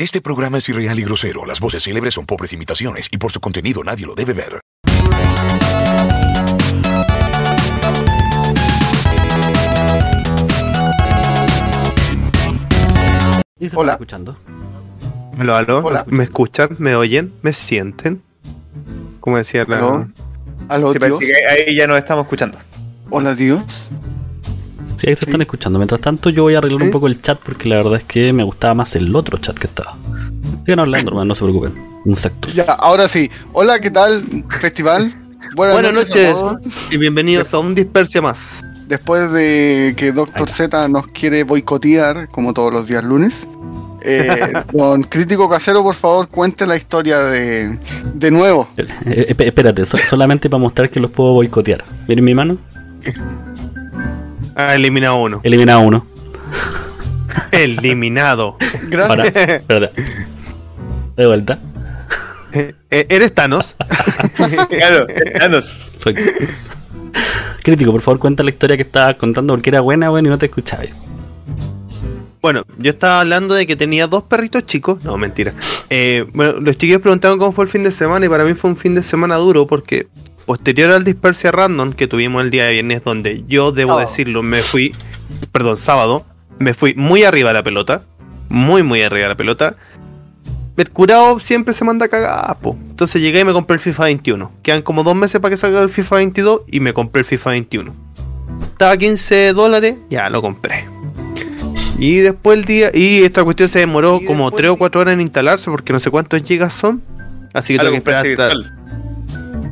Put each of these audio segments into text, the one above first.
Este programa es irreal y grosero. Las voces célebres son pobres imitaciones y por su contenido nadie lo debe ver. ¿Y se Hola. está escuchando? Aló, aló. Hola. ¿Me escuchan? ¿Me oyen? ¿Me sienten? Como decía la... ¿Aló? ¿Aló, Sí, Dios? parece que ahí ya nos estamos escuchando. Hola, Dios. Sí, ahí se están escuchando. Mientras tanto, yo voy a arreglar un poco el chat porque la verdad es que me gustaba más el otro chat que estaba. Sigan hablando, hermano, no se preocupen. Insectos. Ya, ahora sí. Hola, ¿qué tal, festival? Buenas, a noches y bienvenidos a un Dispersia más. Después de que Doctor Z nos quiere boicotear, como todos los días lunes, eh, don Crítico Casero, por favor, cuente la historia de, de nuevo. Eh, eh, esp- espérate, so- solamente para mostrar que los puedo boicotear. Miren mi mano, Ah, eliminado uno. elimina uno. Eliminado. Gracias. Para, espérate. De vuelta. Eh, eh, ¿Eres Thanos? Claro, Thanos. Soy... Crítico, por favor, cuenta la historia que estabas contando porque era buena, bueno, y no te escuchaba. Bueno, yo estaba hablando de que tenía dos perritos chicos. No, mentira. Eh, bueno, los chiquillos preguntaron cómo fue el fin de semana y para mí fue un fin de semana duro porque posterior al Dispersia Random que tuvimos el día de viernes donde yo, debo Sábado. decirlo, me fui, perdón, sábado, me fui muy arriba de la pelota. Muy, muy arriba de la pelota. El curado siempre se manda a cagar, po. Entonces llegué y me compré el FIFA 21. Quedan como dos meses para que salga el FIFA 22 y me compré el FIFA 21. Estaba a 15 dólares, ya lo compré. Y después el día. Y esta cuestión se demoró como después 3 o 4 horas en instalarse porque no sé cuántos gigas son. Así que Ah, lo tuve que esperar hasta.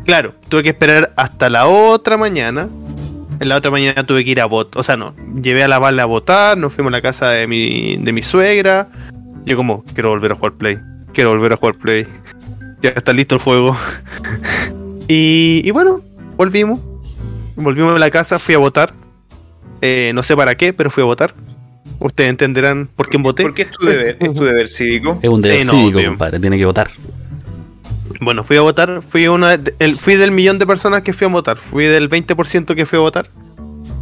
Claro, tuve que esperar hasta la otra mañana. En la otra mañana tuve que ir a votar. O sea, no. Llevé a la bala a votar. Nos fuimos a la casa de mi, de mi suegra. Yo, como, quiero volver a jugar Play. Quiero volver a jugar Play. Ya está listo el juego. y, y bueno, volvimos. Volvimos a la casa, fui a votar. Eh, no sé para qué, pero fui a votar. Ustedes entenderán por quién voté. Porque es tu deber, es tu deber cívico. Es un deber Sí, cívico, compadre, tiene que votar. Bueno, fui a votar, fui una de- el, fui del millón de personas que fui a votar, fui del 20% que fui a votar.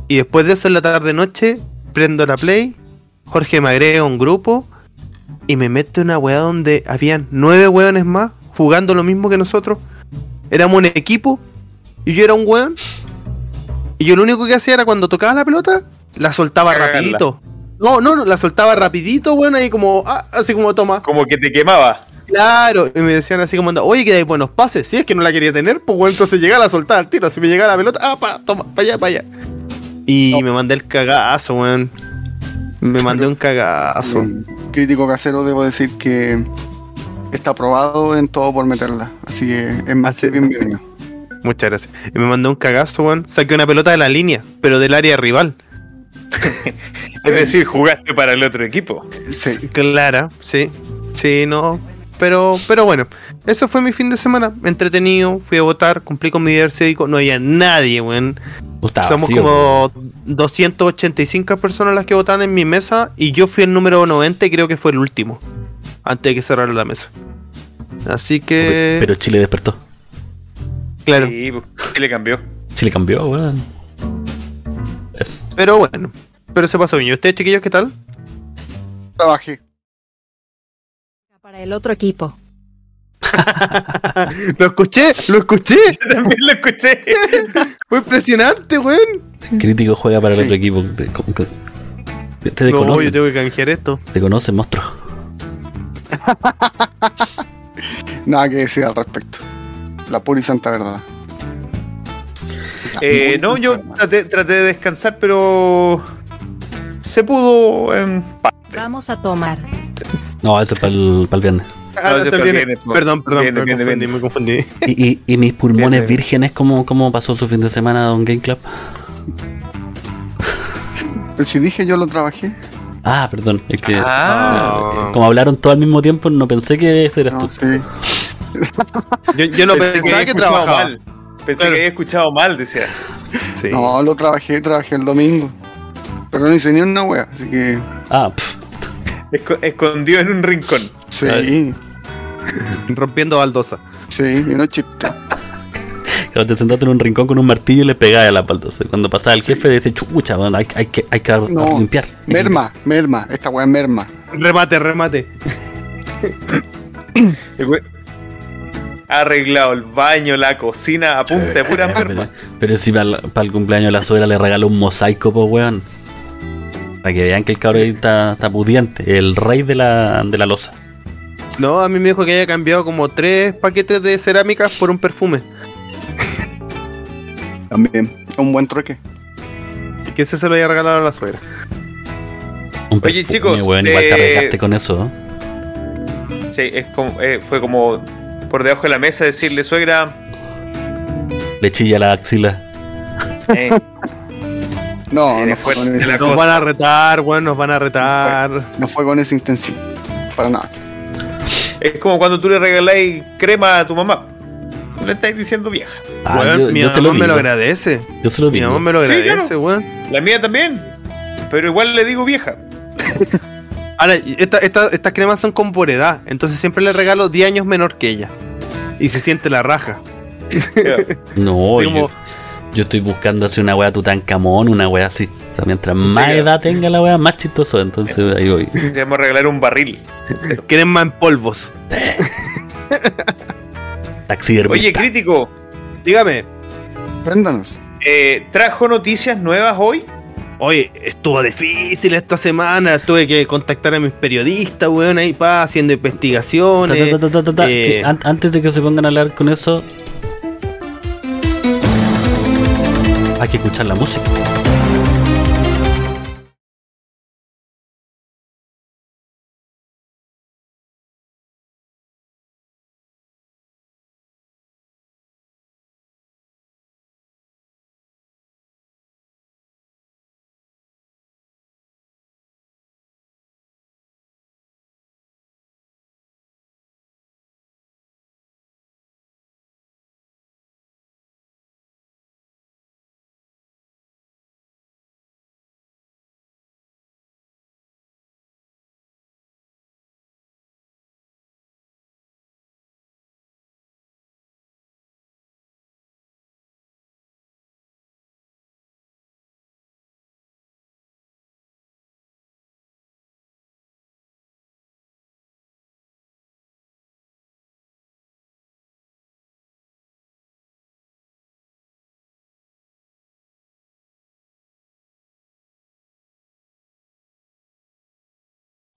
Y después de eso en la tarde noche, prendo la play, Jorge me agrega un grupo y me mete una weá donde habían nueve weones más jugando lo mismo que nosotros. Éramos un equipo y yo era un weón. Y yo lo único que hacía era cuando tocaba la pelota, la soltaba Cagarla. rapidito. No, no, no, la soltaba rapidito, weón, ahí como, ah, así como toma. Como que te quemaba. Claro, y me decían así como, anda, oye, que dais buenos pases. Si es que no la quería tener, pues bueno, entonces llegaba a soltar al tiro. Si me llegaba la pelota, ah, pa, toma, para allá, para allá. Y No. me mandé el cagazo, weón. Me mandé un cagazo. Crítico Casero, debo decir que está aprobado en todo por meterla. Así que es más que bienvenido. Muchas gracias. Y me mandé un cagazo, weón. Saqué una pelota de la línea, pero del área rival. Es decir, jugaste para el otro equipo. Sí. Clara, sí. Sí, no. Pero, pero bueno, eso fue mi fin de semana. Entretenido, fui a votar, cumplí con mi deber cívico. No había nadie, weón. Somos vacío, como 285 personas las que votaron en mi mesa y yo fui el número 90 y creo que fue el último. Antes de que cerrara la mesa. Así que... Pero Chile despertó. claro. Sí, pues, ¿qué le cambió? Chile cambió, weón. Eso. Pero bueno. Pero se pasó bien. ¿Y ustedes, chiquillos, qué tal? Trabajé. Para el otro equipo. lo escuché, lo escuché. Yo también lo escuché. Fue impresionante, weón. Crítico juega para el Sí. otro equipo. Te, te, te No, conoce, yo tengo que canjear esto. te conoce, monstruo. Nada que decir al respecto. La pura y santa verdad. Eh, no, yo traté, traté de descansar, pero se pudo en parte. Vamos a tomar. No, eso es para el, para el viernes. Ah, No, ese viene. viernes, pues. Perdón, perdón, Viene, me, viene, confundí, me confundí. ¿Y, y, y mis pulmones vírgenes cómo, cómo pasó su fin de semana, Don Game Club? Pero si dije yo lo trabajé. Ah, perdón, es que Ah, como hablaron todo al mismo tiempo, no pensé que ese eras No tú. sé. Yo, yo no pensé que, trabajaba. mal. Pensé Claro. que había escuchado mal, decía. Sí. No, lo trabajé, trabajé el domingo. Pero no hice ni una wea, así que. Ah, pff, Esco- escondido en un rincón. Sí, Ay. Rompiendo baldosa. sí, y no chiste. claro, te sentaste en un rincón con un martillo y le pegabas a la baldosa. Cuando pasaba el jefe, dice, chucha, bueno, hay, hay que, hay que No, limpiar. Hay que Merma, merma, esta wea es merma. Remate, remate. El arreglado el baño, la cocina, a punta de pura Pero, merma. pero si para el cumpleaños de la suegra le regaló un mosaico, pues weón. Para que vean que el cabrón ahí está, está pudiente, el rey de la, de la losa. No, a mí me dijo que había cambiado como tres paquetes de cerámicas por un perfume. También. Un buen trueque. Y que ese se lo había regalado a la suegra. Un Oye, perfume, chicos, weón, igual te eh, arriesgaste con eso, ¿eh? Sí, es como, eh, fue como por debajo de la mesa decirle, suegra, Le chilla la axila. eh, No, Eres no fue, con ese- Nos cosa. van a retar, weón, nos van a retar. no fue con esa intención. Para nada. es como cuando tú le regaláis crema a tu mamá. Le estáis diciendo vieja. Ah, yo, mi yo te mamá lo me lo agradece. Yo se lo Mi digo. mamá me lo Sí, agradece, claro. weón. La mía también. Pero igual le digo vieja. Ahora, esta- esta- estas cremas son con por edad, entonces siempre le regalo 10 años menor que ella. Y se siente la raja. No, como- yo estoy buscando hacer una wea Tutankamón, una wea así. O sea, mientras más claro. edad tenga la wea, más chistoso. Entonces ahí voy. A regalar un barril. Quieren más en polvos. Taxidermista. Oye, crítico, Dígame, Préndanos. eh, ¿trajo noticias nuevas hoy? oye, estuvo difícil esta semana, tuve que contactar a mis periodistas, weón, ahí pa, haciendo investigaciones. ta, ta, ta, ta, ta, eh, antes de que se pongan a hablar con eso, hay que escuchar la música.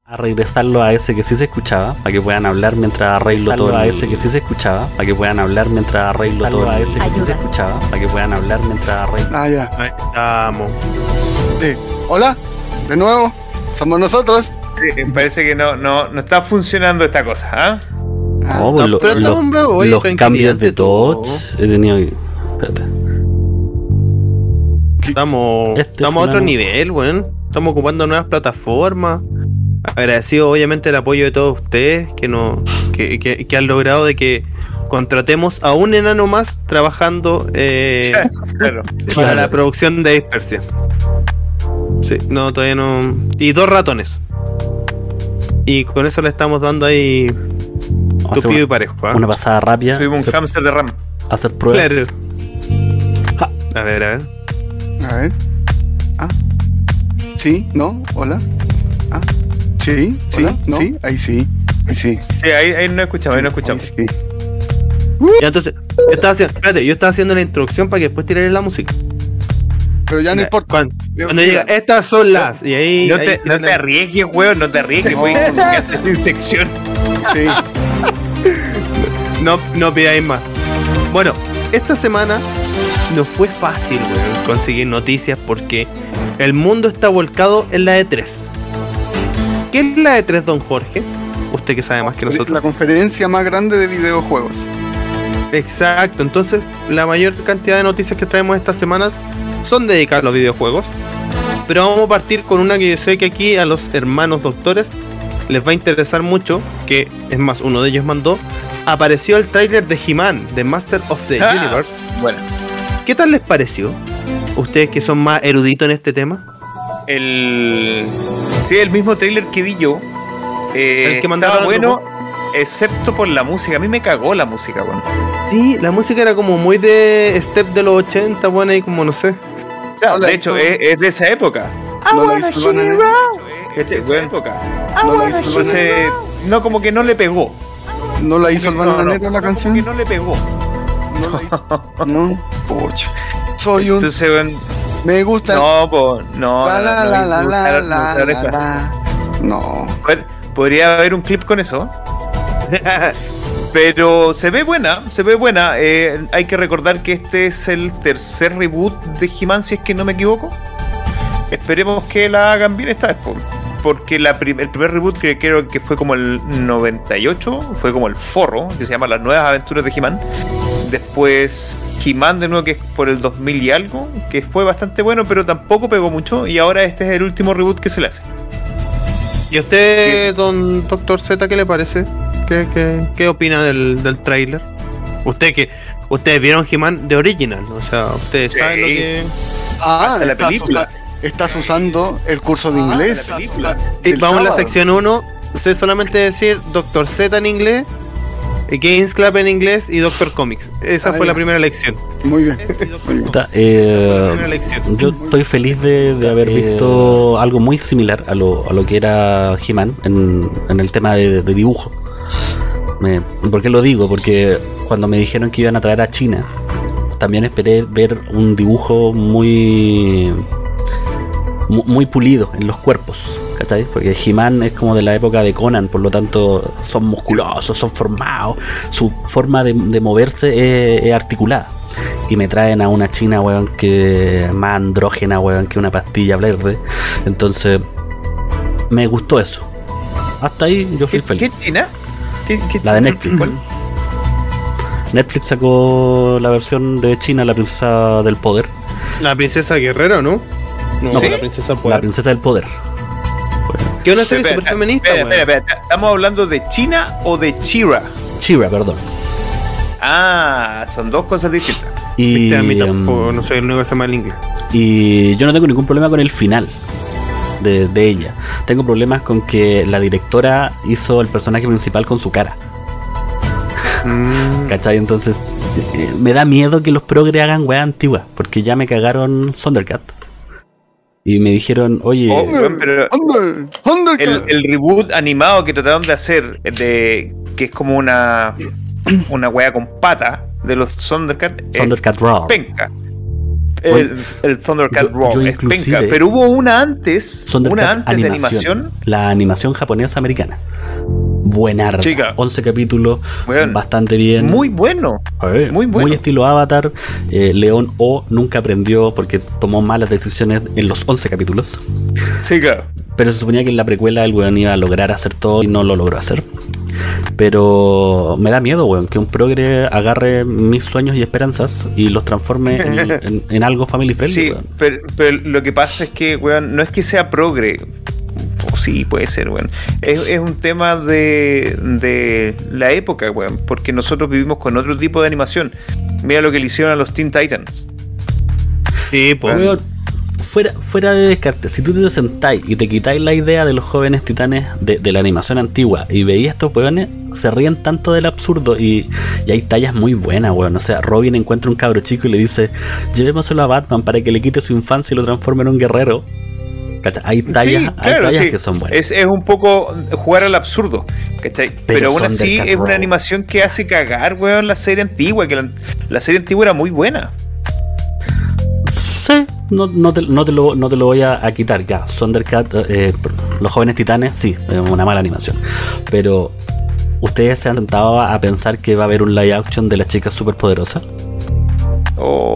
A regresarlo a ese que sí se escuchaba, para que puedan hablar mientras arreglo todo. A ese que sí se escuchaba, para que puedan hablar mientras arreglo todo. A ese que sí se escuchaba, para que puedan hablar mientras arreglo. Ah, ya. Ahí estamos. Sí. Hola. De nuevo. Somos nosotros. Sí, me parece que no, no, no está funcionando esta cosa, ¿ah? Ah, No, pues no, lo- pero vivo, oye, los cambios de touch he tenido que- espérate. Estamos, Este estamos a otro nivel, weón. Estamos ocupando nuevas plataformas. Agradecido obviamente el apoyo de todos ustedes que, no, que, que- que han logrado de que contratemos a un enano más trabajando eh, Claro. para Claro. la producción de Dispersia. Sí, no, todavía no. Y dos ratones. Y con eso le estamos dando ahí tupido y parejo. ¿ah? una pasada rápida, Tuvimos un hacer, hámster de RAM. hacer pruebas. Claro. Ja. A ver, a ver. A ver. Ah. Sí, no, hola. Sí, sí, sí, ahí sí. Ahí sí. Sí, ahí, ahí no escuchamos, ahí no Sí, escuchamos. ahí sí. Ya, entonces, yo estaba haciendo, espérate, yo estaba haciendo la introducción para que después tiraré la música. Pero ya no importa. Cuando, llega, estas son las. Y ahí. No ahí te, no te arriesgues, weón, no te arriesgues, No, weón. sin sección. Sí. no, no pidáis más. Bueno, esta semana no fue fácil, weón, conseguir noticias porque el mundo está volcado en la E3. ¿Qué es la E3, don Jorge? Usted que sabe más que La nosotros. conferencia más grande de videojuegos. Exacto, entonces la mayor cantidad de noticias que traemos estas semanas son dedicadas a los videojuegos. Pero vamos a partir con una que yo sé que aquí a los hermanos doctores les va a interesar mucho, que es más, uno de ellos mandó. Apareció el tráiler de He-Man, de Master of the Ah. Universe. Bueno, ¿Qué tal les pareció? Ustedes que son más eruditos en este tema. El. Sí, el mismo trailer que vi yo. Eh, El que al bueno, excepto por la música. A mí me cagó la música, weón. Sí, la música era como muy de step de los 80, bueno, y como no sé. Claro, de hecho, es, es de esa época. No. Es de esa época. Entonces, como que no le pegó. ¿No la hizo el No, no, bananero la como canción? que no le pegó. No. Soy un. Entonces, Me gusta. no, po, no, la, la, la, la, la, la, la. No. Pod- Podría haber un clip con eso. Pero se ve buena, se ve buena. Eh, hay que recordar que este es el tercer reboot de He-Man, si es que no me equivoco. Esperemos que la hagan bien esta vez. Po. Porque la prim- el primer reboot que creo que fue como el 98, fue como el forro, que se llama Las Nuevas Aventuras de He-Man. Después He-Man de nuevo, que es por el 2000 y algo, que fue bastante bueno, pero tampoco pegó mucho. Y ahora este es el último reboot que se le hace. ¿Y a usted, don Doctor Z, qué le parece? ¿Qué, qué, qué opina del, del tráiler? Usted que ustedes vieron He-Man de original, o sea, ustedes Sí. saben lo que Ah, Hasta la película. Estás usando el curso de Ah, inglés. la. Sí, del vamos a la sección 1. Sé solamente decir Doctor Z en inglés, eh, Games Club en inglés y Doctor Comics. Esa Ah, fue ya. la primera lección. Muy bien. Muy La eh, primera lección. yo estoy feliz de, de haber visto algo muy similar a lo, a lo que era He-Man en, en el tema de, de dibujo. Me- ¿Por qué lo digo? Porque cuando me dijeron que iban a traer a China, también esperé ver un dibujo muy mu- muy pulido en los cuerpos, ¿cachai? Porque He-Man es como de la época de Conan, por lo tanto son musculosos, son formados, su forma de, de moverse es, es articulada. Y me traen a una china, weón, que más andrógena, weón, que una pastilla verde. Entonces, me gustó eso. Hasta ahí yo fui ¿Qué, feliz. qué China? ¿Qué- qué La de? Netflix. ¿Cuál? Netflix sacó la versión de China, la princesa del poder. La princesa guerrera, ¿no? No, la princesa del La poder. princesa del poder. Que es una serie Espera, super feminista, espera, weón. espera, espera. ¿Estamos hablando de China o de Chira? Chira, perdón. Ah, son dos cosas distintas. Y, Viste, a mí tampoco, no soy el único que se llama el inglés. y yo no tengo ningún problema con el final de, de ella. Tengo problemas con que la directora hizo el personaje principal con su cara. Mm. ¿Cachai? Entonces, eh, me da miedo que los progres hagan weas antiguas. Porque ya me cagaron Thundercat. Y me dijeron, oye, Oh, pero el, el reboot animado que trataron de hacer, de que es como una una wea con pata de los Thundercat, Thundercat Raw. penca. El, el Thundercat Yo- Raw yo es penca, pero hubo una antes, Thundercat una antes de animación. La animación japonesa americana. Buenarda. Chica. 11 capítulos. Bastante bien. Muy bueno. Muy bueno. estilo Avatar. Eh, León O nunca aprendió porque tomó malas decisiones en los 11 capítulos. Claro. Pero se suponía que en la precuela el weón iba a lograr hacer todo y no lo logró hacer. Pero me da miedo, weón, que un progre agarre mis sueños y esperanzas y los transforme en, en- en algo family friendly, Sí, weón. pero, pero lo que pasa es que, weón, no es que sea progre. Sí, puede ser, weón. Es, es un tema de, de la época, weón. Porque nosotros vivimos con otro tipo de animación. Mira lo que le hicieron a los Teen Titans. Sí, pues. Weón, fuera, fuera de descarte, si tú te sentáis y te quitáis la idea de los jóvenes titanes de, de la animación antigua y veías estos weones, se ríen tanto del absurdo y, y hay tallas muy buenas, weón. O sea, Robin encuentra un cabro chico y le dice, llevémoselo a Batman para que le quite su infancia y lo transforme en un guerrero. ¿Cachai? Hay tallas, Sí, hay tallas sí. que son buenas. Es, es un poco jugar al absurdo. ¿cachai? Pero, aún así es una animación que hace cagar, weón, la serie antigua. Que la, la serie antigua era muy buena. Sí, no, no, te, no, te lo, no te lo voy a, a quitar ya. Thundercat, eh, los jóvenes titanes, sí, es una mala animación. Pero, ¿ustedes se han sentado a pensar que va a haber un live action de las chicas superpoderosas?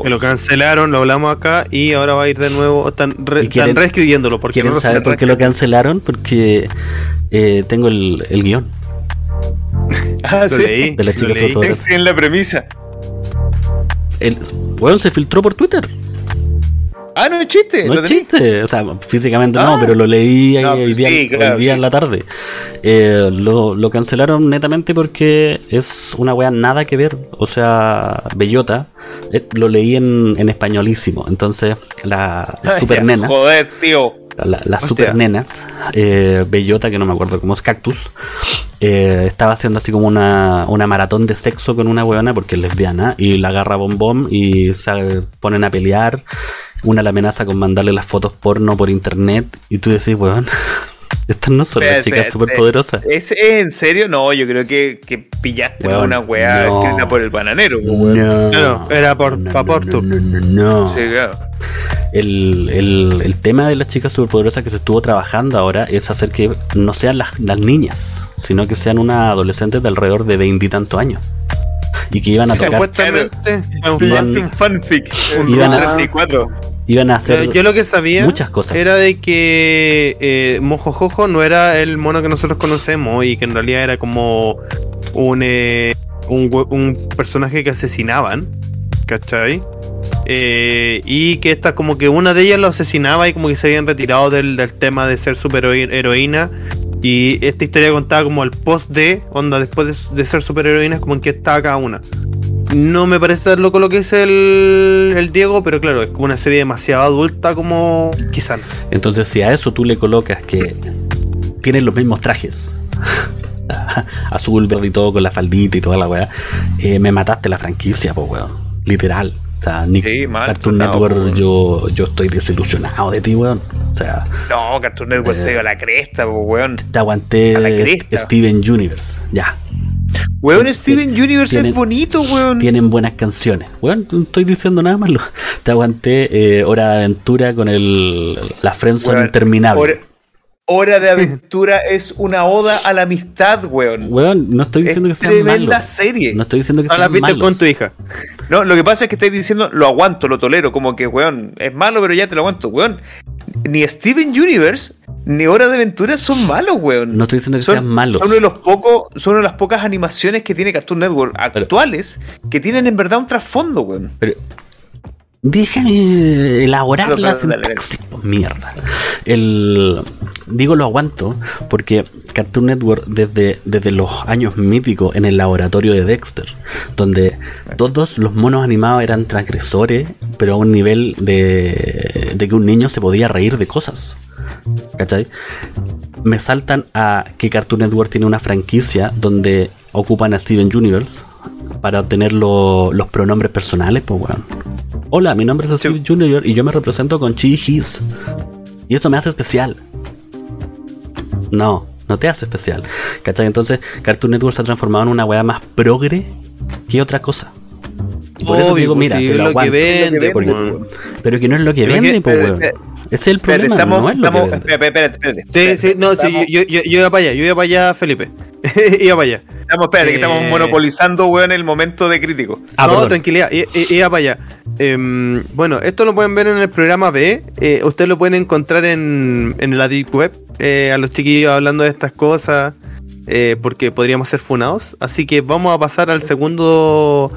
Que lo cancelaron, lo hablamos acá y ahora va a ir de nuevo. Están, re- ¿Y quieren- están reescribiéndolo porque ¿Quieren no saber por qué lo cancelaron? Porque eh, tengo el, el guion ah, Lo sí. leí. de las lo chicas leí. en la premisa. El, bueno, se filtró por Twitter. Ah, no es chiste. No es chiste, o sea, físicamente Ah. no, pero lo leí No, hoy día, sí, hoy claro, día sí. en la tarde. Eh, lo, lo cancelaron netamente porque es una wea nada que ver. O sea, Bellota, eh, lo leí en, en españolísimo. Entonces, la, la Ay, super nena, Joder, tío. la- las super nenas, eh, Bellota, que no me acuerdo cómo es Cactus, eh, estaba haciendo así como una, una maratón de sexo con una weona porque es lesbiana y la agarra bombón y se ponen a pelear. Una la amenaza con mandarle las fotos porno por internet y tú decís, weón, Estas no son las chicas superpoderosas. ¿Es, ¿Es en serio? No, yo creo que, que pillaste Weón, una weá no. escrita por el bananero. No, Claro, era por- no, pa' no, Porto. No, no, no, no. Sí, claro. El, el- el tema de las chicas superpoderosas que se estuvo trabajando ahora es hacer que no sean las, las niñas, sino que sean unas adolescentes de alrededor de veintitantos años. Y que iban a tocar, Supuestamente. un Iban- Pillaste un fanfic. Un Iban a- 34. Iban a hacer Yo, yo lo que sabía muchas cosas. era de que eh, Mojojojo no era el mono que nosotros conocemos y que en realidad era como un, eh, un, personaje que asesinaban, ¿cachai? Eh, y que esta como que una de ellas lo asesinaba y como que se habían retirado del, del tema de ser super heroína y esta historia contaba como el post de onda después de, de ser super heroínas como en que estaba cada una no me parece tan loco lo que es el, el Diego, pero claro, es como una serie demasiado adulta como quizás. Entonces, si a eso tú le colocas que tienen los mismos trajes, azul, verde y todo, con la faldita y toda la weá, eh, me mataste la franquicia, pues weón. Literal. O sea, ni Sí, mal Cartoon Network, yo, yo estoy desilusionado de ti, weón. O sea, No, Cartoon Network se dio a la cresta, po, weón. te aguanté A la cresta. Steven Universe, ya. Weón, Steven Universe Tienen- es bonito, weón. Tienen buenas canciones. Bueno, no estoy diciendo nada malo. Te aguanté eh, Hora de Aventura con el la Friendzone Weón, interminable. Hora, Hora de Aventura es una oda a la amistad, weón. Weón, no estoy Es diciendo que sean tremenda malos. serie. No estoy diciendo que No viste malos. con tu hija. No, lo que pasa es que estáis diciendo, lo aguanto, lo tolero, como que, weón, es malo, pero ya te lo aguanto, weón. Ni Steven Universe ni Hora de Aventura son malos, weón. No estoy diciendo que son, sean malos. Son uno de los pocos, son una de las pocas animaciones que tiene Cartoon Network actuales que tienen en verdad un trasfondo, weón. Pero déjame elaborar Perdón, la sintaxis, pues, mierda. El digo lo aguanto porque Cartoon Network desde, desde los años míticos en el laboratorio de Dexter, donde todos los monos animados eran transgresores, pero a un nivel de, de que un niño se podía reír de cosas. ¿Cachai? Me saltan a que Cartoon Network tiene una franquicia donde ocupan a Steven Universe para tener lo- los pronombres personales, pues weón. Hola, mi nombre es Steve Junior y yo me represento con Chi His. Y esto me hace especial. No, no te hace especial. ¿Cachai? Entonces, Cartoon Network se ha transformado en una weá más progre que otra cosa. Y por eso digo, pues, mira, te lo lo que vende, Porque- weón. Pero que no es lo que Pero vende, que- pues pero- weón. Ese es el Espérate, problema, estamos, no es lo estamos, que espérate, espérate, espérate. Sí, sí, no, sí, yo, yo, yo iba para allá, yo iba para allá, Felipe. iba para allá. Estamos, espérate, que Eh, estamos monopolizando, weón, el momento de crítico. Ah, no, perdón. tranquilidad, iba para allá. Em, bueno, esto lo pueden ver en el programa B. eh, ustedes lo pueden encontrar en, en la Deep Web. eh, a los chiquillos hablando de estas cosas. eh, porque podríamos ser funados. Así que vamos a pasar al segundo.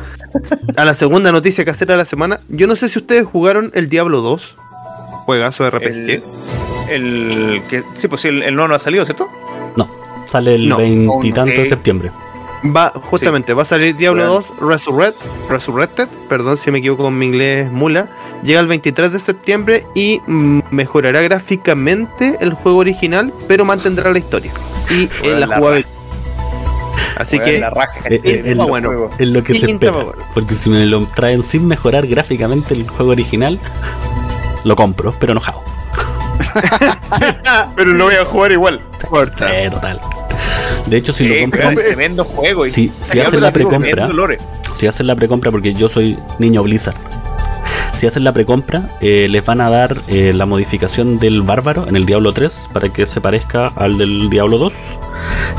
A la segunda noticia casera de la semana. Yo no sé si ustedes jugaron el Diablo 2. Juegazo RPG. El, el que, sí, pues sí, el, el no no ha salido, ¿cierto? No, sale el No. veintitantos de septiembre. Va, justamente, va a salir Diablo Bueno. 2 Resurrect, Resurrected, perdón si me equivoco con mi inglés mula. Llega el 23 de septiembre y mm, mejorará gráficamente el juego original, pero mantendrá la historia y Bueno, la la jugabilidad. Así que la raja. Eh, eh, bueno. juego. Es lo que se espera. bueno. Porque si me lo traen sin mejorar gráficamente el juego original, lo compro, pero enojado. Pero lo voy a jugar igual. corta. Eh, total. De hecho, si lo Eh, compran, tremendo juego. y Si- si hacen la precompra, si hacen la precompra, porque yo soy niño Blizzard, si hacen la precompra, eh, les van a dar eh, la modificación del bárbaro en el Diablo 3 para que se parezca al del Diablo 2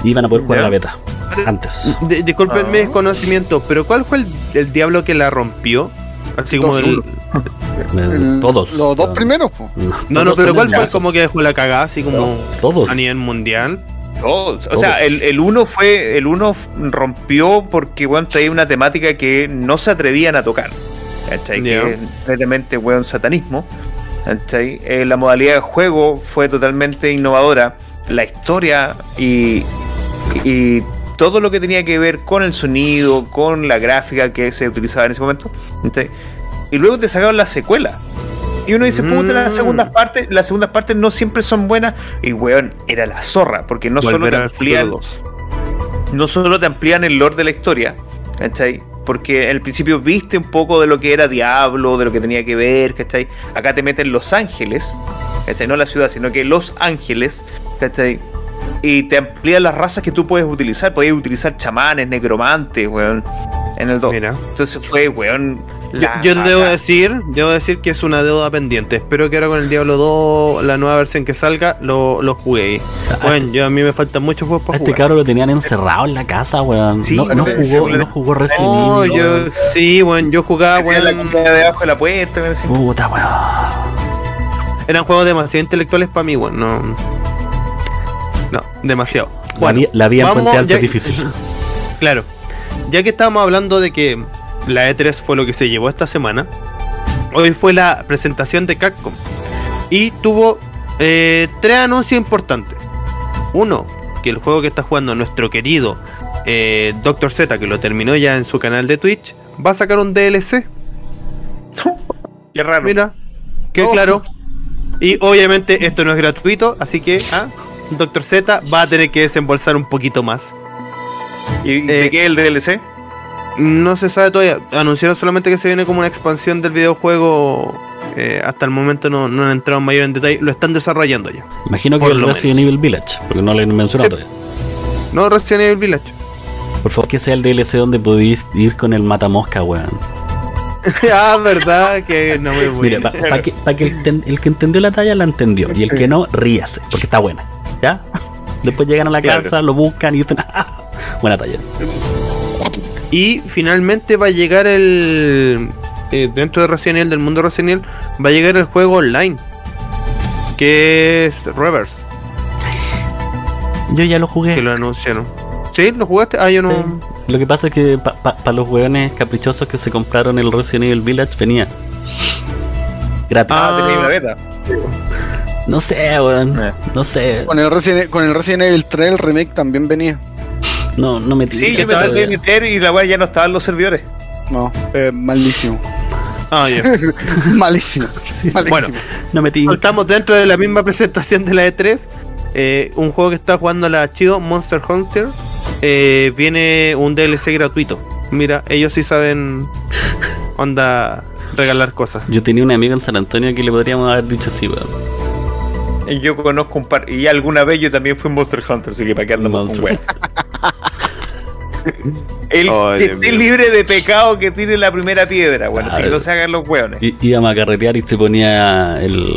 y van a poder jugar Ya. la beta antes. De- disculpen mi Ah. desconocimiento, pero ¿cuál fue el, el diablo que la rompió? Así como el. uno. El- todos. Los dos primeros, po. No, no, pero ¿cuál fue como que dejó la cagada? Así como Todos. a nivel mundial. Todos. O sea, el, el uno fue. El uno rompió porque, weón, traía una temática que no se atrevían a tocar. ¿Cachai? Ya. Que es netamente, weón, satanismo. ¿Cachai? Eh, la modalidad de juego fue totalmente innovadora. La historia y. y todo lo que tenía que ver con el sonido, con la gráfica que se utilizaba en ese momento. ¿cachai? Y luego te sacaron la secuela. Y uno dice, puta, las Mm. segundas partes, las segundas partes no siempre son buenas. Y weón, era la zorra, porque no solo te amplían, 2. no solo te amplían el lore de la historia, ¿cachai? Porque al principio viste un poco de lo que era Diablo, de lo que tenía que ver, ¿cachai? Acá te meten Los Ángeles, ¿cachai? No la ciudad, sino que Los Ángeles, ¿cachai? Y te amplía las razas que tú puedes utilizar. Podías utilizar chamanes, negromantes, weón. En el 2. Mira. Entonces fue, weón. Yo, la yo debo decir, debo decir que es una deuda pendiente. Espero que ahora con el Diablo 2, la nueva versión que salga, lo, lo jugué. Bueno, yo a mí me faltan muchos juegos para este jugar. cabro lo tenían encerrado en la casa, weón. Sí, no, no weón, jugó, no jugó Resident No, Evil, yo, weón. sí, bueno, yo jugaba, la weón. comida debajo de la puerta, weón. Puta, weón. Eran juegos demasiado intelectuales para mí, weón. No, no, demasiado. la, vía, la vía en Puente Alto ya- es difícil. Claro. Ya que estábamos hablando de que la E3 fue lo que se llevó esta semana, hoy fue la presentación de Capcom. Y tuvo eh, tres anuncios importantes. Uno, que el juego que está jugando nuestro querido eh, Dr. Z, que lo terminó ya en su canal de Twitch, va a sacar un DLC. Qué raro. Mira, que claro. Y obviamente esto no es gratuito, así que ah, Dr. Z va a tener que desembolsar un poquito más. ¿Y de eh, qué el DLC? No se sabe todavía. Anunciaron solamente que se viene como una expansión del videojuego. Eh, hasta el momento no, no han entrado en mayor en detalle. Lo están desarrollando ya. Imagino que el lo Resident menos. Evil Village, porque no lo he mencionado Sí. todavía. No, Resident Evil Village. Por favor, que sea el DLC donde podéis ir con el matamosca, weón. ah, verdad que no me voy. Mira, para que, pa' que el, ten- el que entendió la talla la entendió, y el que no, ríase, porque está buena. ¿Ya? Después llegan a la Claro. casa, lo buscan y dicen, "Ah, buena talla. Y finalmente va a llegar el. eh, dentro de Resident Evil, del mundo Resident Evil, va a llegar el juego online. Que es Reverse, Yo ya lo jugué. que lo anunciaron. ¿Sí? ¿Lo jugaste? Ah, yo no. Sí. Lo que pasa es que para los weones caprichosos que se compraron el Resident Evil Village venía gratis. Ah, Ah. tenéis la beta. No sé, weón. Eh. No sé. Con el, Resident, con el Resident Evil 3 el remake también venía. No, no me Sí, yo me traté de meter y la weá ya no estaba en los servidores. No, eh, malísimo. Ah, ya. malísimo. malísimo. Bueno, No me tinca. Estamos dentro de la misma presentación de la E3. Eh, un juego que está jugando la Chido, Monster Hunter. eh, viene un DLC gratuito. Mira, ellos sí saben. Onda regalar cosas. Yo tenía un amigo en San Antonio que le podríamos haber dicho así, weón. Y Yo conozco un par. Y alguna vez yo también fui Monster Hunter, así que para qué andamos con weón. El que esté libre de pecado que tire la primera piedra, bueno, Ah, así que no se hagan los weones. I- íbamos a carretear y se ponía el,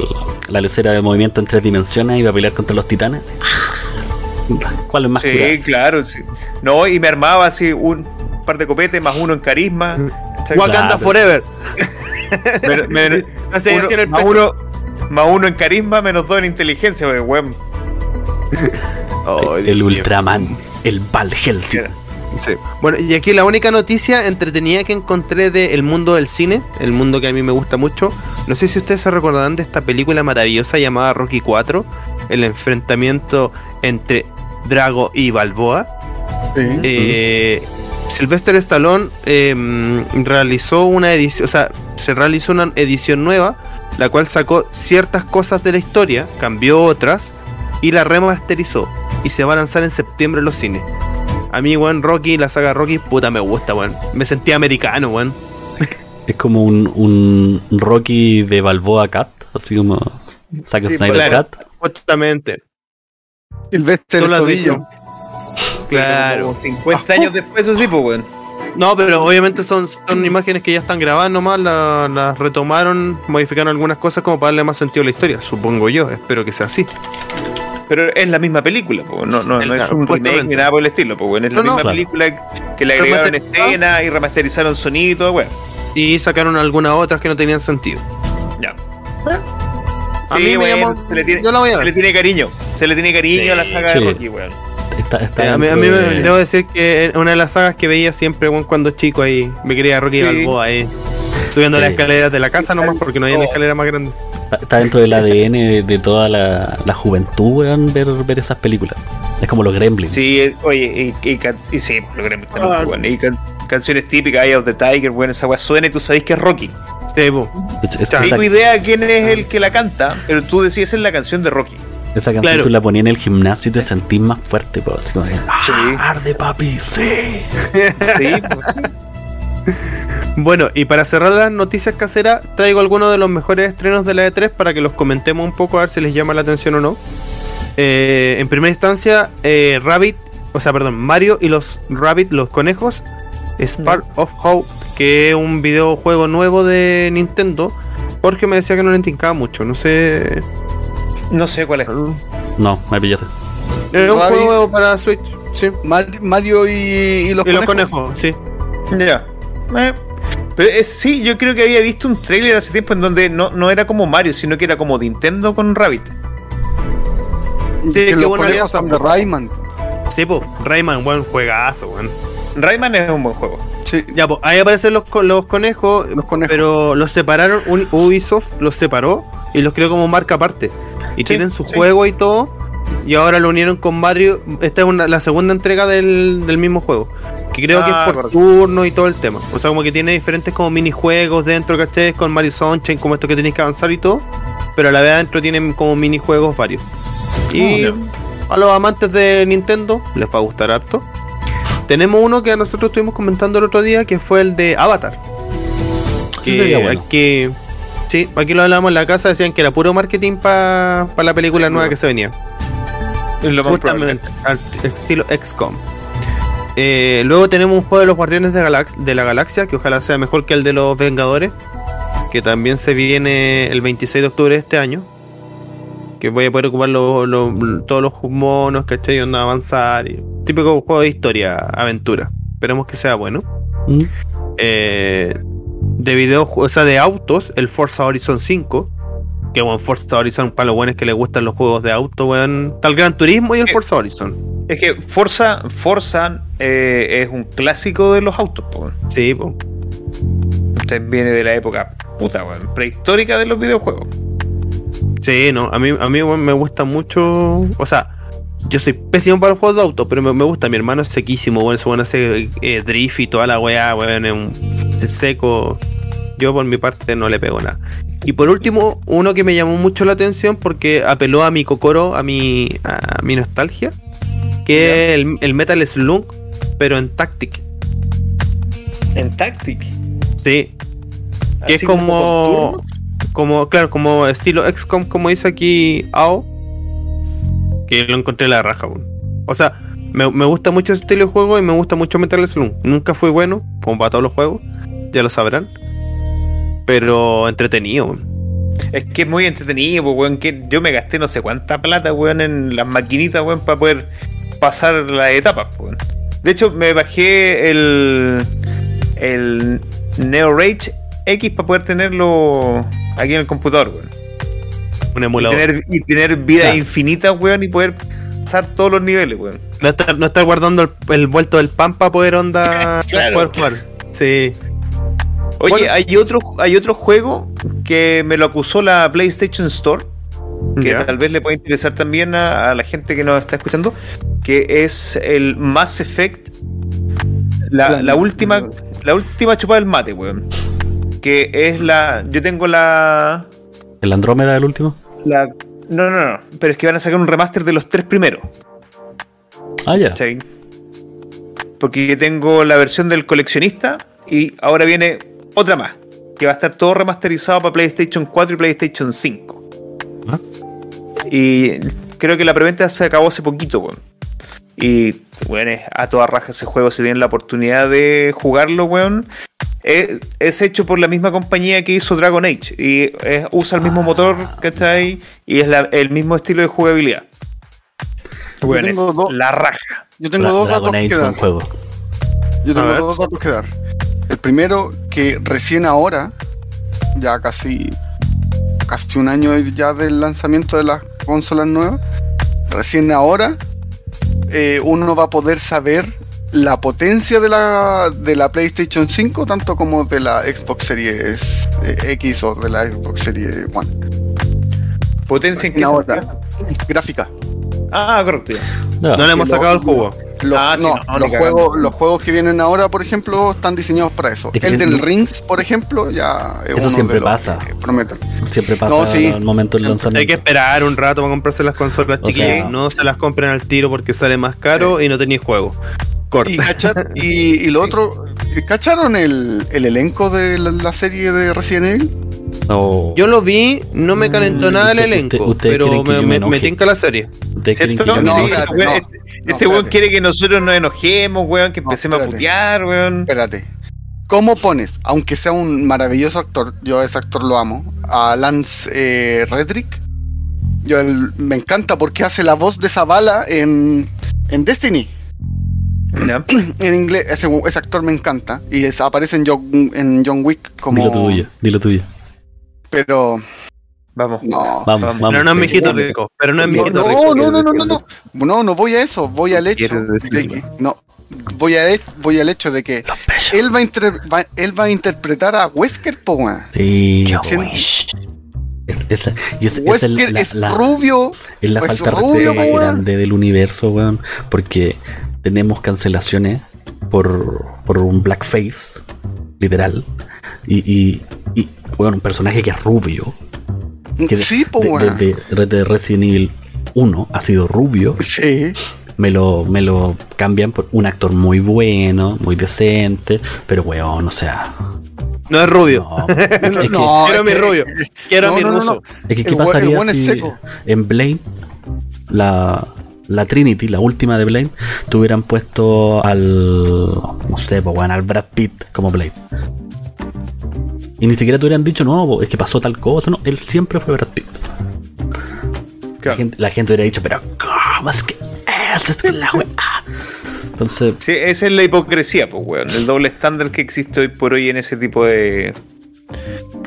la lecera de movimiento en tres dimensiones y iba a pelear contra los titanes. ¿Cuál es más Sí, curada? claro, sí. No, y me armaba así un par de copetes más uno en carisma. Wakanda Claro. Forever. Me- me- uno- el más, uno, más uno en carisma, menos dos en inteligencia, weón. Ay, el. Ultraman, el Val Helsing. Sí. Bueno, y aquí la única noticia entretenida que encontré del mundo del cine, el mundo que a mí me gusta mucho. No sé si ustedes se recordarán de esta película maravillosa llamada Rocky 4, el enfrentamiento entre Drago y Balboa. Eh, Sylvester Stallone eh, realizó una edición, o sea, se realizó una edición nueva, la cual sacó ciertas cosas de la historia, cambió otras y la remasterizó. Y se va a lanzar en septiembre en los cines. A mí, weón, Rocky, la saga Rocky, puta me gusta, weón. Me sentí americano, weón. Es como un, un Rocky de Balboa Cat, así como Zack Sí, Snyder claro. Cat. Justamente. Has Tobillo. dicho. Claro. Como 50 años después, eso sí, pues, weón. No, pero obviamente son, son imágenes que ya están grabadas nomás, la- las retomaron, modificaron algunas cosas como para darle más sentido a la historia, supongo yo, espero que sea así. Pero es la misma película, no, no, no es un remake ni nada por el estilo, weón. Es la No, no, misma claro. película que le agregaron escena y remasterizaron sonido y todo, weón. Y sacaron algunas otras que no tenían sentido. Ya. A Sí, mí me bueno, llamó- se le tiene- yo la voy a Se ver. le tiene cariño. Se le tiene cariño a la saga Sí. de Rocky, weón. Está, está Eh, a mí, a mí dentro me- de- debo decir que una de las sagas que veía siempre cuando chico ahí, me quería Rocky Sí. Balboa ahí. Subiendo Sí. las escaleras de la casa nomás porque no había una Oh. escalera más grande. está, está dentro del ADN de, de toda la, la juventud, weón, ver, ver esas películas. Es como los Gremlins. Sí, eh, oye, y, y, can- y sí, lo queremos también, Ah. Y can- canciones típicas, Eye of the Tiger, weón, esa weá suena y tú sabés que es Rocky. Sí, Tengo idea quién es el que la canta, pero tú decías es la canción de Rocky. Esa canción Claro. tú la ponías en el gimnasio y te sentís más fuerte, po, así como que, ¡ah, Sí. arde papi! ¡Sí! Sí, pues, Bueno, y para cerrar las noticias caseras, traigo algunos de los mejores estrenos de la E3 para que los comentemos un poco a ver si les llama la atención o no. Eh, en primera instancia, eh, Rabbit, o sea, perdón, Mario y los Rabbit, los conejos, Spark of Hope, que es un videojuego nuevo de Nintendo. Jorge me decía que no le tincaba mucho, no sé. No sé cuál es. No, me pillaste. Es un Rabbit. juego para Switch, sí. Mar- Mario y, y los y los conejos. conejos, sí. Ya. Eh, Pero es, sí, yo creo que había visto un trailer hace tiempo en donde no, no era como Mario, sino que era como Nintendo con Rabbit. Sí, que qué conejos son de po. Rayman. Sí, pues, Rayman, buen juegazo, weón. Rayman es un buen juego. Sí, Ya, pues, ahí aparecen los, co- los conejos, los conejos. pero los separaron, Ubisoft los separó y los creó como marca aparte. Y tienen su sí. juego y todo, y ahora lo unieron con Mario. Esta es una- la segunda entrega del, del mismo juego, que creo que es por correcto. turno y todo el tema. O sea, como que tiene diferentes como minijuegos dentro, ¿cachai? Con Mario Sunshine, como esto que tenéis que avanzar y todo, pero a la vez adentro tienen como minijuegos varios. Y Ah, a los amantes de Nintendo les va a gustar harto. Tenemos uno que nosotros estuvimos comentando el otro día, que fue el de Avatar. Que bueno. aquí, sí, aquí lo hablamos en la casa, decían que era puro marketing para la película nueva que se venía. Es lo más. Justamente, al estilo XCOM. Eh, luego tenemos un juego de los Guardianes de, Galax- de la Galaxia, que ojalá sea mejor que el de los Vengadores, que también se viene el 26 de octubre de este año. Que voy a poder ocupar todos los monos, ¿cachai? Y onda avanzar. Y, típico juego de historia, aventura. Esperemos que sea bueno. Mm. Eh, de videojuegos, o sea, de autos, el Forza Horizon 5. Que bueno, Forza Horizon, para los buenos que les gustan los juegos de auto, weón. Está el Gran Turismo y el Eh, Forza Horizon. Es que Forza, Forza eh, es un clásico de los autos, po. Sí, po. Usted viene de la época puta, weón, prehistórica de los videojuegos. Sí, no, a mí, a mí weón, me gusta mucho. O sea, yo soy pésimo para los juegos de auto, pero me, me gusta. Mi hermano es sequísimo, bueno, eso bueno hace eh, drift y toda la weá, weón, es un seco. Yo por mi parte no le pego nada. Y por último, uno que me llamó mucho la atención porque apeló a mi cocoro, a mi, a mi nostalgia, que es el, el Metal Slug, pero en Tactic. En Tactic. Sí, que es como, como, claro, como estilo XCOM, como dice aquí AO, que lo encontré en la raja. weón. O sea, me, me gusta mucho ese estilo de juego y me gusta mucho Metal Slug. Nunca fue bueno, como para todos los juegos, ya lo sabrán. Pero entretenido. weón. Es que es muy entretenido, pues, weón. Que yo me gasté no sé cuánta plata, weón, en las maquinitas, weón, para poder pasar las etapas, weón. De hecho, me bajé el. el Neo Rage X para poder tenerlo aquí en el computador, weón. Un Y emulador. tener, y tener vida Claro. infinita, weón, y poder pasar todos los niveles, weón. No estar, no estar guardando el, el vuelto del pan para poder onda Claro. poder jugar. Sí. Oye, Bueno. hay otro, hay otro juego que me lo acusó la PlayStation Store, que tal vez le puede interesar también a, a la gente que nos está escuchando, que es el Mass Effect, la, La- la última, la última chupada del mate, weón. Que es la, yo tengo la, ¿El Andrómeda el último? la, no, no, no, pero es que van a sacar un remaster de los tres primeros. Ah, ya. ¿cachai? Porque yo tengo la versión del coleccionista y ahora viene otra más, que va a estar todo remasterizado para PlayStation 4 y PlayStation 5. Ah. Y creo que la preventa se acabó hace poquito, weón. Y, bueno, es a toda raja ese juego, si tienen la oportunidad de jugarlo, weón. Es, es hecho por la misma compañía que hizo Dragon Age. Y es- usa el mismo motor que está ahí. Y es la- el mismo estilo de jugabilidad. Weón, es dos- la raja. Yo tengo dos Dragon datos Age, que dar. juego. Yo tengo dos datos que dar. El primero, que recién ahora, ya casi, casi un año ya del lanzamiento de las consolas nuevas, recién ahora eh, uno va a poder saber la potencia de la, de la PlayStation 5, tanto como de la Xbox Series eh, X o de la Xbox Series One. Potencia en qué? Gráfica. Ah, correcto. No le hemos lo- sacado el jugo. Los, Ah, sí, no, los, juegos, los juegos que vienen ahora, por ejemplo, están diseñados para eso. Es que el del no- Rings, por ejemplo, ya es Eso uno siempre de los pasa. que prometen. Siempre pasa No, sí. al momento del lanzamiento. Hay que esperar un rato para comprarse las consolas O chiquillas. sea- no se las compren al tiro porque sale más caro y no tenéis juego. Corta. Y, y, y lo otro, ¿cacharon el, el elenco de la, la serie de Resident Evil? No. Yo lo vi, no me calentó nada el elenco, usted- ustedes pero me, me me, tinca la serie. ¿Ustedes quieren que ¿Cierto? yo me No, Sí, espérate, este weón- no. este- No, weón espérate. quiere que nosotros nos enojemos, weón, que No, empecemos a putear, weón. Espérate. ¿Cómo pones, aunque sea un maravilloso actor, yo a ese actor lo amo, a Lance eh, Redrick? Yo él- me encanta porque hace la voz de esa bala en, en Destiny. Ya. En inglés, ese, ese actor me encanta. Y es- aparece en John, en John Wick como. Dilo tuyo, dilo tuyo. Pero. Vamos. No. Vamos, Vamos. Pero no es mijito rico, pero no es No, mijito no, rico. no, no, no, no, no. No, no voy a eso. Voy al hecho de que. No. Voy, a, voy al hecho de que él va va- él va a interpretar a Wesker, po, weón. Sí. Siento- Esa, y es, esa es Wesker la, es la- rubio. es la falta de rubio, grande del universo, weón. Porque tenemos cancelaciones por, por un blackface, literal. Y, y, y, weón, un personaje que es rubio. Que sí, po, de, de- de- de Resident Evil 1 ha sido rubio. Sí. Me lo, me lo cambian por un actor muy bueno, muy decente. Pero, weón, o sea. No es rubio. No, es que, No, quiero a mi rubio. Quiero a no, mi ruso. no. Es que, ¿qué El buen- el pasaría si seco. en Blade, la, la Trinity, la última de Blade, tuvieran puesto al. No sé, pues bueno, al Brad Pitt como Blade? Y ni siquiera te hubieran dicho, no, es que pasó tal cosa, no, él siempre fue Brad Pitt. La, gente, la gente hubiera dicho, pero ¿cómo es que eso? Es que la weá. Entonces, Sí, esa es la hipocresía, pues, weón. El doble estándar que existe hoy por hoy en ese tipo de,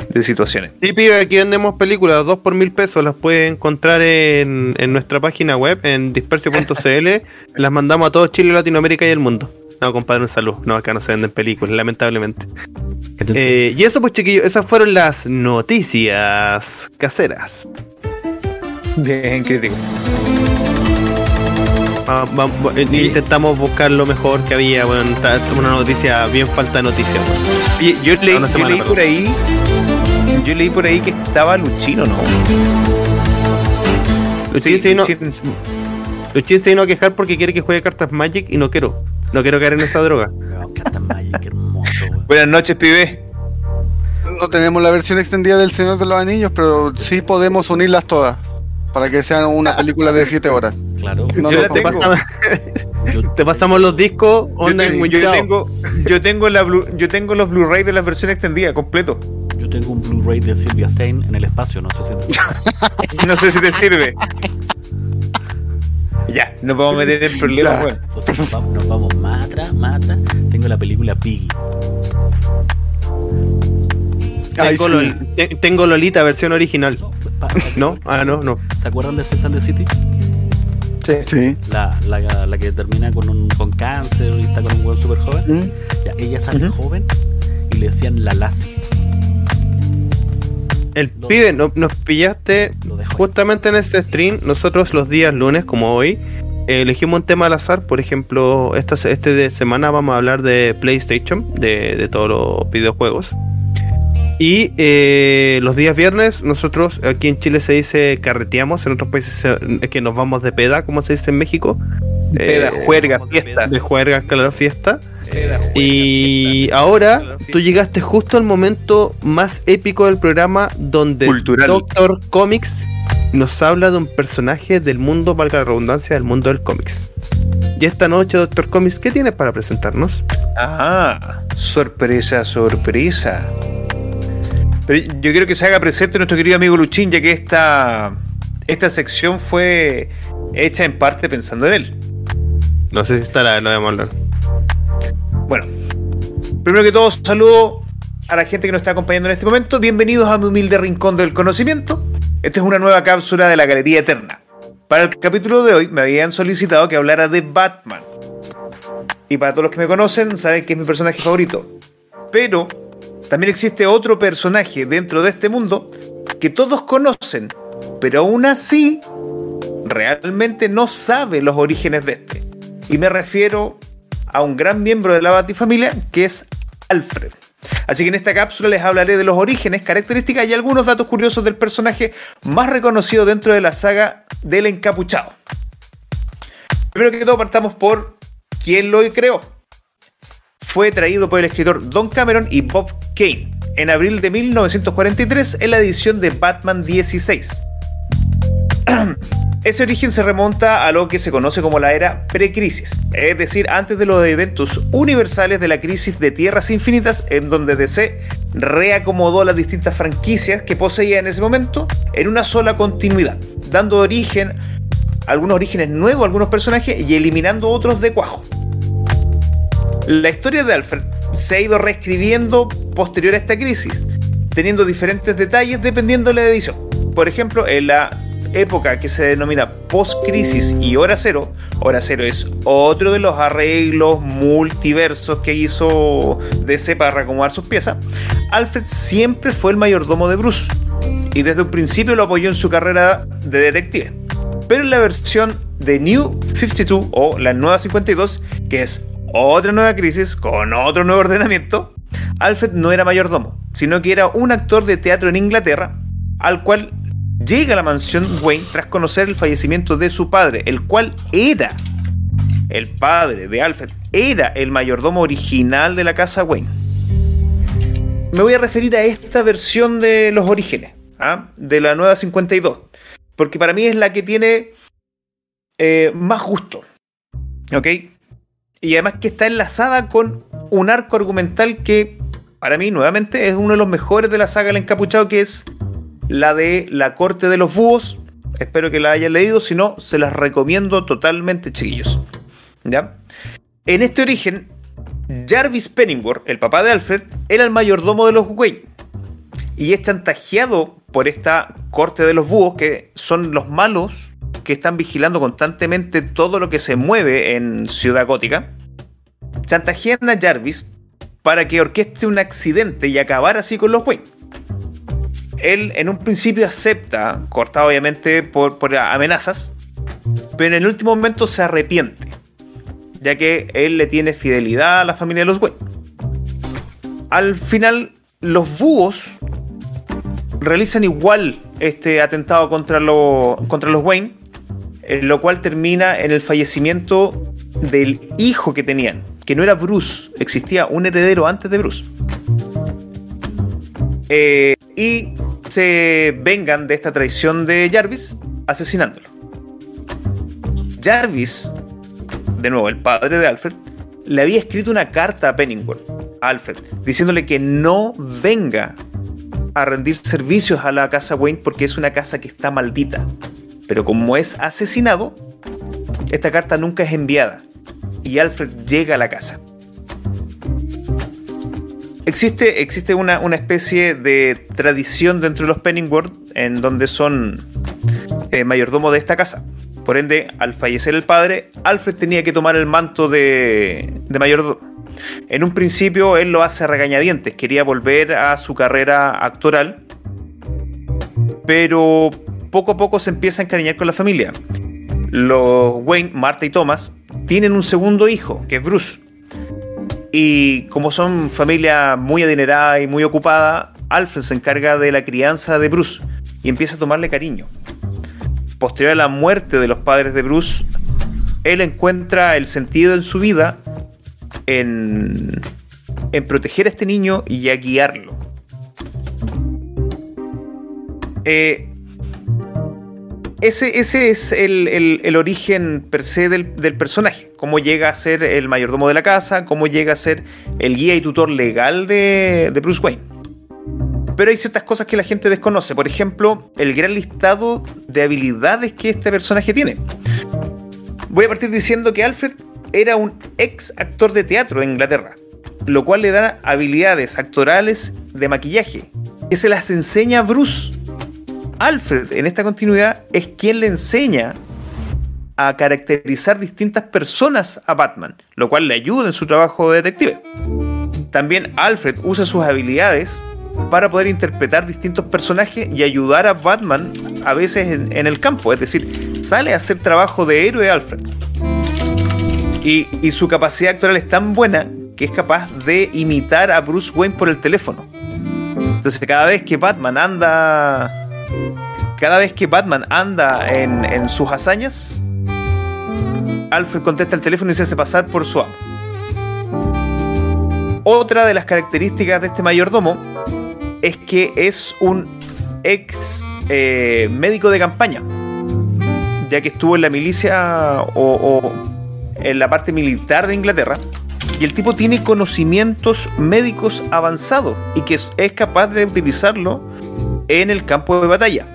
de situaciones. Sí, pibe, aquí vendemos películas, dos por mil pesos, las puede encontrar en, en nuestra página web, en dispersio.cl, las mandamos a todo Chile, Latinoamérica y el mundo. No, compadre, un saludo. No, acá no se venden películas, lamentablemente. Eh, y eso, pues, chiquillos, esas fueron las noticias caseras. Bien crítico. Va- va- va- eh, intentamos buscar lo mejor que había, bueno, está está una noticia, bien falta de noticia. weón. Oye, yo leí, yo leí por ahí. Yo leí por ahí que estaba Luchino, ¿no? Se vino- Luchín- Luchín se vino a quejar porque quiere que juegue cartas Magic y no quiero. No quiero caer en esa droga. Magic, hermoso. Buenas noches, pibe. No tenemos la versión extendida del Señor de los Anillos, pero sí podemos unirlas todas. Para que sean una película de 7 horas. Claro, No, Yo no, la no, te, tengo. pasamos, yo- te pasamos los discos, Yo tengo, en yo tengo, yo tengo la Blu- yo tengo los Blu-ray de la versión extendida, completo. yo tengo un Blu-ray de Sylvia Stein en el espacio, no sé si te No sé si te sirve. Ya, nos vamos a meter en problemas, weón. Entonces nos vamos, nos vamos más atrás, más atrás. Tengo la película Piggy. Ay, Tengo, sí. Te- tengo Lolita, versión original. ¿No? Ah, no, no. ¿Se acuerdan de Sex and the City? Sí. La, la, la que termina con un con cáncer y está con un weón súper joven. ¿Mm? Ya, ella sale joven y le decían la Lassie. El Lo- pibe, no- nos pillaste ahí. justamente en este stream. Nosotros los días lunes, como hoy, eh, elegimos un tema al azar. Por ejemplo, esta, este de semana vamos a hablar de PlayStation, de, de todos los videojuegos. Y eh, los días viernes, nosotros aquí en Chile se dice carreteamos, en otros países se- es que nos vamos de peda, como se dice en México. Peda, Eh, juerga, fiesta. De juerga, claro, fiesta. Y ahora tú llegaste justo al momento más épico del programa donde Cultural. Doctor Comics nos habla de un personaje del mundo, valga la redundancia, del mundo del cómics. Y esta noche, Doctor Comics, ¿qué tienes para presentarnos? Ah, sorpresa, sorpresa. Yo quiero que se haga presente nuestro querido amigo Luchín, ya que esta, esta sección fue hecha en parte pensando en él. No sé si estará, lo vamos a hablar. Bueno, primero que todo, saludo a la gente que nos está acompañando en este momento. Bienvenidos a mi humilde rincón del conocimiento. Esta es una nueva cápsula de la Galería Eterna. Para el capítulo de hoy me habían solicitado que hablara de Batman. Y para todos los que me conocen, saben que es mi personaje favorito. Pero también existe otro personaje dentro de este mundo que todos conocen, pero aún así realmente no sabe los orígenes de este. Y me refiero a un gran miembro de la Batifamilia que es Alfred. Así que en esta cápsula les hablaré de los orígenes, características y algunos datos curiosos del personaje más reconocido dentro de la saga del encapuchado. Primero que todo partamos por quién lo creó. Fue traído por el escritor Don Cameron y Bob Kane en abril de 1943 en la edición de Batman 16. Ese origen se remonta a lo que se conoce como la era precrisis, es decir, antes de los eventos universales de la crisis de Tierras Infinitas, en donde DC reacomodó las distintas franquicias que poseía en ese momento en una sola continuidad, dando origen algunos orígenes nuevos a algunos personajes y eliminando otros de cuajo. La historia de Alfred se ha ido reescribiendo posterior a esta crisis, teniendo diferentes detalles dependiendo de la edición. Por ejemplo, en la época que se denomina post-crisis y hora cero, hora cero es otro de los arreglos multiversos que hizo DC para reacomodar sus piezas, Alfred siempre fue el mayordomo de Bruce y desde un principio lo apoyó en su carrera de detective. Pero en la versión de New 52 o la nueva 52, que es otra nueva crisis con otro nuevo ordenamiento, Alfred no era mayordomo, sino que era un actor de teatro en Inglaterra, al cual llega a la mansión Wayne tras conocer el fallecimiento de su padre, el cual era el padre de Alfred, era el mayordomo original de la casa Wayne. Me voy a referir a esta versión de los orígenes, ¿ah? de la nueva 52, porque para mí es la que tiene eh, más gusto. ¿Ok? Y además que está enlazada con un arco argumental que para mí nuevamente es uno de los mejores de la saga El Encapuchado, que es la de La Corte de los Búhos. Espero que la hayan leído, si no, se las recomiendo totalmente, chiquillos. ¿Ya? En este origen, Jarvis Penningworth, el papá de Alfred, era el mayordomo de los Wayne. Y es chantajeado por esta corte de los búhos, que son los malos que están vigilando constantemente todo lo que se mueve en Ciudad Gótica. Chantajean a Jarvis para que orqueste un accidente y acabar así con los Wayne él en un principio acepta, cortado obviamente por, amenazas, pero en el último momento se arrepiente, ya que él le tiene fidelidad a la familia de los Wayne. Al final, los búhos realizan igual este atentado contra, contra los Wayne, lo cual termina en el fallecimiento del hijo que tenían, que no era Bruce, existía un heredero antes de Bruce. Eh, y se vengan de esta traición de Jarvis asesinándolo. Jarvis, de nuevo el padre de Alfred, le había escrito una carta a Penningworth, a Alfred, diciéndole que no venga a rendir servicios a la casa Wayne porque es una casa que está maldita. Pero como es asesinado, esta carta nunca es enviada y Alfred llega a la casa. Existe, existe una, especie de tradición dentro de los Penningworth en donde son eh, mayordomo de esta casa. Por ende, al fallecer el padre, Alfred tenía que tomar el manto de, de mayordomo. En un principio él lo hace a regañadientes, quería volver a su carrera actoral, pero poco a poco se empieza a encariñar con la familia. Los Wayne, Marta y Thomas tienen un segundo hijo, que es Bruce. Y como son familia muy adinerada y muy ocupada, Alfred se encarga de la crianza de Bruce y empieza a tomarle cariño. Posterior a la muerte de los padres de Bruce, él encuentra el sentido en su vida en, en proteger a este niño y a guiarlo. Eh, ese, es el, origen per se del, personaje. Cómo llega a ser el mayordomo de la casa, cómo llega a ser el guía y tutor legal de, de Bruce Wayne. Pero hay ciertas cosas que la gente desconoce. Por ejemplo, el gran listado de habilidades que este personaje tiene. Voy a partir diciendo que Alfred era un ex actor de teatro de Inglaterra, lo cual le da habilidades actorales de maquillaje, que se las enseña a Bruce Alfred en esta continuidad es quien le enseña a caracterizar distintas personas a Batman, lo cual le ayuda en su trabajo de detective. También Alfred usa sus habilidades para poder interpretar distintos personajes y ayudar a Batman a veces en, el campo, es decir, sale a hacer trabajo de héroe Alfred. Y, y su capacidad actoral es tan buena que es capaz de imitar a Bruce Wayne por el teléfono. Entonces cada vez que Batman anda cada vez que Batman anda en, sus hazañas, Alfred contesta el teléfono y se hace pasar por su amo. otra de las características de este mayordomo es que es un ex eh, médico de campaña, ya que estuvo en la milicia o, o en la parte militar de Inglaterra. Y el tipo tiene conocimientos médicos avanzados y que es capaz de utilizarlo en el campo de batalla.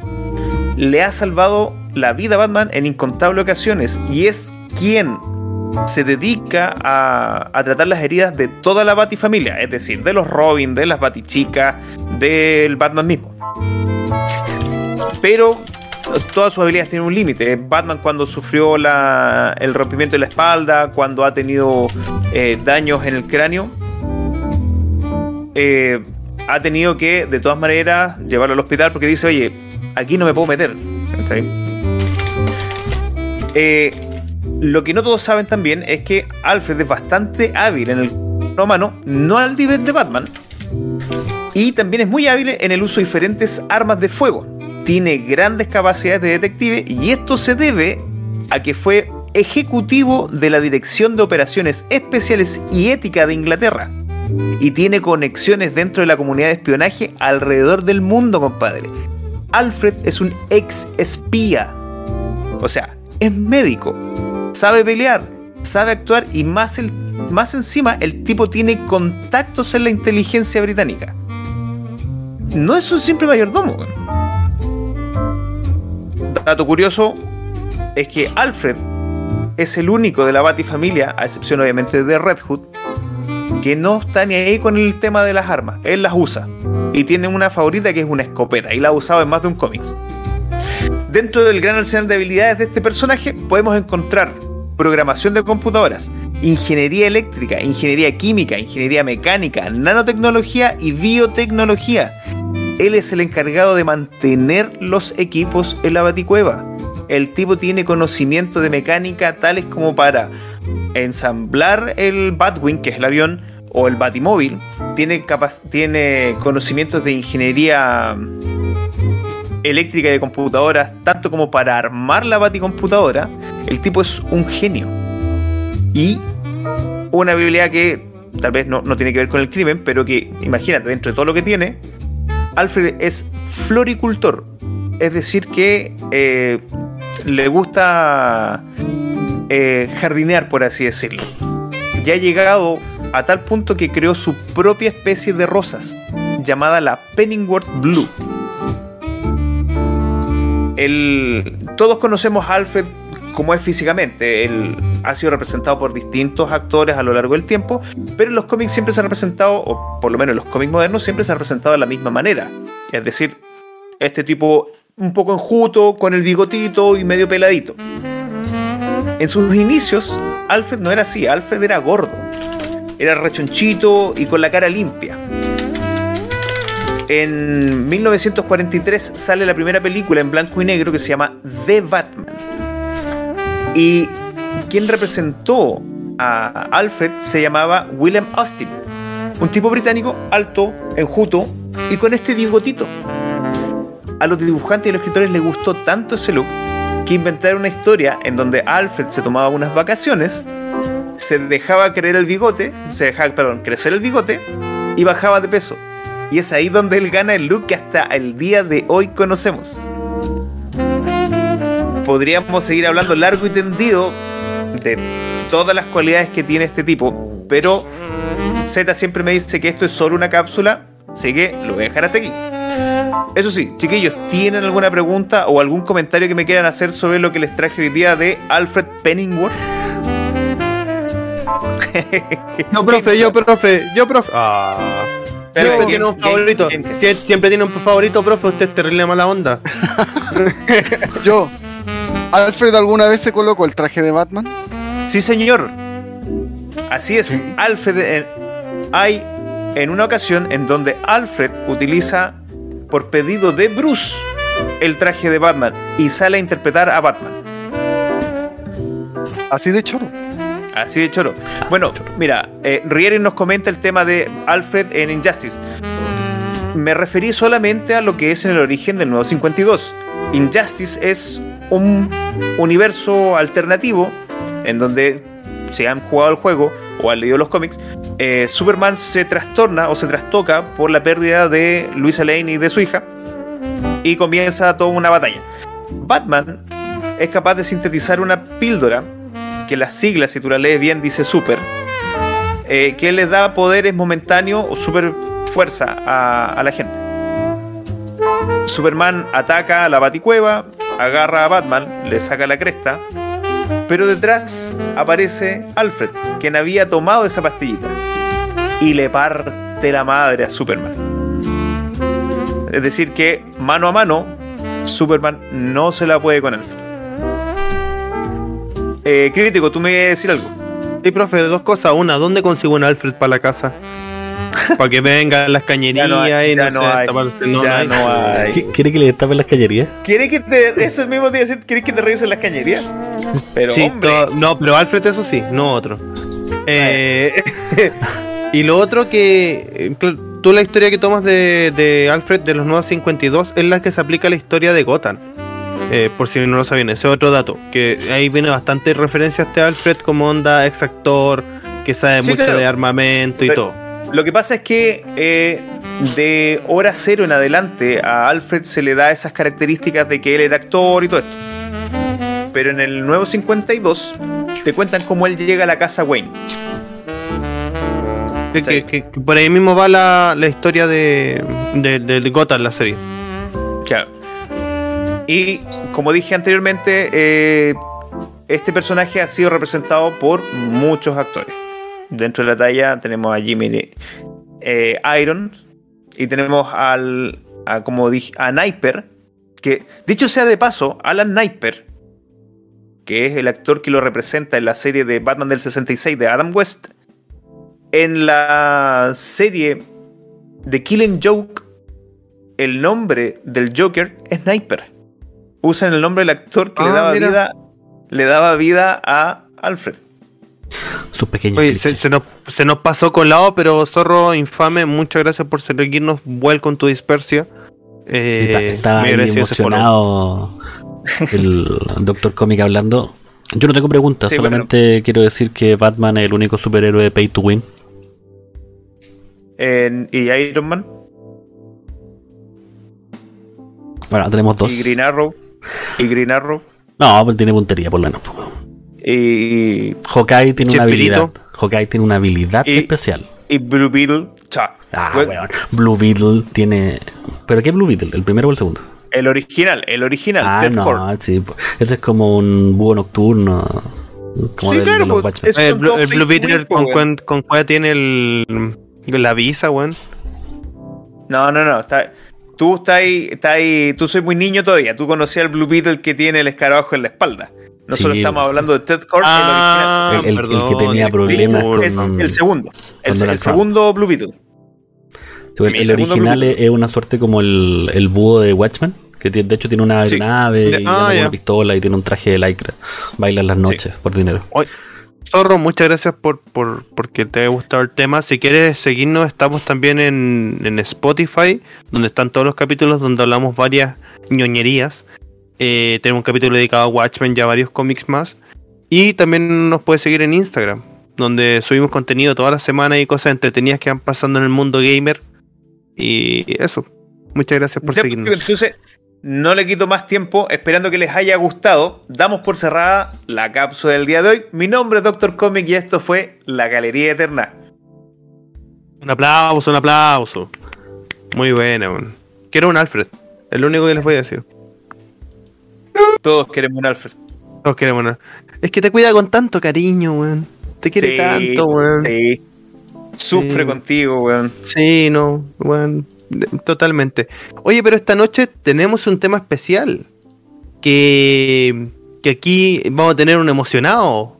Le ha salvado la vida a Batman en incontables ocasiones y es quien se dedica a, tratar las heridas de toda la Batifamilia, es decir, de los Robin, de las Batichicas, del Batman mismo. Pero todas sus habilidades tienen un límite. Batman cuando sufrió el rompimiento de la espalda, cuando ha tenido eh, daños en el cráneo, eh, ha tenido que de todas maneras llevarlo al hospital porque dice, oye, aquí no me puedo meter. Eh, lo que no todos saben también es que Alfred es bastante hábil en el romano, no al nivel de Batman, y también es muy hábil en el uso de diferentes armas de fuego. Tiene grandes capacidades de detective y esto se debe a que fue ejecutivo de la Dirección de Operaciones Especiales y Ética de Inglaterra. Y tiene conexiones dentro de la comunidad de espionaje alrededor del mundo, compadre. Alfred es un ex espía. O sea, es médico. Sabe pelear, sabe actuar y más, el, más encima el tipo tiene contactos en la inteligencia británica. No es un simple mayordomo. Dato curioso es que Alfred es el único de la Batifamilia, a excepción obviamente de Red Hood, que no está ni ahí con el tema de las armas. Él las usa. Y tiene una favorita que es una escopeta. Y la ha usado en más de un cómic. Dentro del gran arsenal de habilidades de este personaje podemos encontrar programación de computadoras, ingeniería eléctrica, ingeniería química, ingeniería mecánica, nanotecnología y biotecnología. Él es el encargado de mantener los equipos en la baticueva. El tipo tiene conocimiento de mecánica tales como para ensamblar el Batwing, que es el avión, o el Batimóvil. Tiene, tiene conocimientos de ingeniería eléctrica y de computadoras, tanto como para armar la baticomputadora. El tipo es un genio. Y una habilidad que tal vez no, no tiene que ver con el crimen, pero que imagínate, dentro de todo lo que tiene, Alfred es floricultor. Es decir, que eh, le gusta eh, jardinear, por así decirlo. Ya ha llegado a tal punto que creó su propia especie de rosas, llamada la Penningworth Blue. El- todos conocemos Alfred como es físicamente. Él ha sido representado por distintos actores a lo largo del tiempo, pero en los cómics siempre se ha representado, o por lo menos en los cómics modernos, siempre se ha representado de la misma manera. Es decir, este tipo un poco enjuto, con el bigotito y medio peladito. En sus inicios, Alfred no era así, Alfred era gordo. Era rechonchito y con la cara limpia. En 1943 sale la primera película en blanco y negro que se llama The Batman. Y quien representó a Alfred se llamaba William Austin. Un tipo británico alto, enjuto y con este bigotito. A los dibujantes y los escritores les gustó tanto ese look que inventaron una historia en donde Alfred se tomaba unas vacaciones, se dejaba creer el bigote, se dejaba, perdón, crecer el bigote y bajaba de peso. Y es ahí donde él gana el look que hasta el día de hoy conocemos. Podríamos seguir hablando largo y tendido de todas las cualidades que tiene este tipo, pero Z siempre me dice que esto es solo una cápsula, así que lo voy a dejar hasta aquí. Eso sí, chiquillos, ¿tienen alguna pregunta o algún comentario que me quieran hacer sobre lo que les traje hoy día de Alfred Penningworth? Yo, profe, yo, profe, yo, profe. Ah. Pero, Siempre ¿quién- tiene un quién- favorito. quién- Siempre tiene un favorito, profe. Usted es terrible mala onda. Yo, ¿Alfred alguna vez se colocó el traje de Batman? Sí, señor. Así es. Sí. Alfred. eh, hay en una ocasión en donde Alfred utiliza, por pedido de Bruce, el traje de Batman y sale a interpretar a Batman. Así de choro. Así de choro. Bueno, mira, eh, Rieri nos comenta el tema de Alfred en Injustice. Me referí solamente a lo que es en el origen del nuevo 52. Injustice es un universo alternativo en donde se han jugado el juego o los cómics, eh, Superman se trastorna o se trastoca por la pérdida de Luisa Lane y de su hija y comienza toda una batalla. Batman es capaz de sintetizar una píldora que las siglas, si tú la lees bien, dice super, eh, que le da poderes momentáneos o super fuerza a, a la gente. Superman ataca a la baticueva, agarra a Batman, le saca la cresta, pero detrás aparece Alfred, quien había tomado esa pastillita, y le parte la madre a Superman. Es decir, que mano a mano, Superman no se la puede con Alfred. Eh, crítico, tú me ibas a decir algo. Sí, profe, dos cosas. Una, ¿dónde consigo un Alfred para la casa? Para que vengan las cañerías no hay, y no, no hay, taparse- no, ya no hay. no hay. ¿Qui- ¿Quiere que le tapen las cañerías? ¿Quiere que te. Eso mismo te iba a decir, ¿quieres que te revisen las cañerías? Pero, Sí, hombre. no, pero Alfred eso sí, no otro. Eh, y lo otro que eh, tú la historia que tomas de, de Alfred de los nuevos 52 es la que se aplica a la historia de Gotham. Eh, por si no lo sabían, ese es otro dato. Que ahí viene bastante referencia a este Alfred como onda ex actor, que sabe Sí, mucho claro. de armamento y Pero- todo. Lo que pasa es que eh, de hora cero en adelante a Alfred se le da esas características de que él era actor y todo esto. Pero en el nuevo 52 te cuentan cómo él llega a la casa Wayne. Que, que- que- que por ahí mismo va la, la historia de, de, de Gotham, la serie. Claro. Y como dije anteriormente, eh, este personaje ha sido representado por muchos actores. Dentro de la talla tenemos a Jimmy eh, Iron y tenemos al, a, como dije, a Sniper, que dicho sea de paso, Alan Sniper, que es el actor que lo representa en la serie de Batman del 66 de Adam West, en la serie de Killing Joke el nombre del Joker es Sniper. Usan el nombre del actor que le Ah, daba mira. vida. Le daba vida a Alfred. Sus pequeños Oye, se, nos, se nos pasó colado, pero Zorro Infame, muchas gracias por seguirnos vuelco con tu dispersia. Eh, Está- Estaba muy ahí emocionado el Doctor Cómic hablando. Yo no tengo preguntas, Sí, solamente quiero decir que Batman es el único superhéroe pay to win. Y Iron Man. Bueno, tenemos dos. Y Green Arrow. Y Green Arrow. No, pero tiene puntería por lo menos. Y, Hawkeye tiene una habilidad. Hawkeye tiene una habilidad Y- especial. y Blue Beetle. Cha. Ah, weón. Blue Beetle tiene. ¿Pero qué Blue Beetle? ¿El primero o el segundo? El original. El original. Ah, Ted no, sí. po. Ese es como un búho nocturno. Como Sí, del- claro, de los pues, es- El, Blue- todos el Blue Beetle con, cuen- con cuál tiene el, la visa, weón. No, no, no. Está, tú estás ahí, estás ahí. Tú soy muy niño todavía. Tú conocías al Blue Beetle que tiene el escarabajo en la espalda. Nosotros Sí, estamos hablando de Ted Kord, Ah, El- el- el que tenía problemas original. con- Es el segundo. El, con Trump. segundo Blue Beetle. El, original es, es una suerte como el, el búho de Watchmen. Que tiene- de hecho tiene una Sí. Ya- y ah, una pistola y tiene un traje de lycra. Baila en las noches por dinero. Zorro, muchas gracias por, por porque te haya gustado el tema. Si quieres seguirnos, estamos también en, en Spotify, donde están todos los capítulos donde hablamos varias ñoñerías. Eh, tenemos un capítulo dedicado a Watchmen, ya varios cómics más. Y también nos puedes seguir en Instagram, donde subimos contenido toda la semana y cosas entretenidas que van pasando en el mundo gamer. Y eso. Muchas gracias por Ya, seguirnos. Entonces, no le quito más tiempo, esperando que les haya gustado. Damos por cerrada la cápsula del día de hoy. Mi nombre es Doctor Comic y esto fue La Galería Eterna. Un aplauso, un aplauso. Muy buena, weón. Quiero un Alfred. Es lo único que les voy a decir. Todos queremos un Alfred. Todos queremos una. Es que te cuida con tanto cariño, weón. Te quiere Sí, tanto, weón. Sí. Sí. Sufre Sí. contigo, weón. no, weón. Totalmente. Oye, pero esta noche tenemos un tema especial. Que, que aquí vamos a tener un emocionado.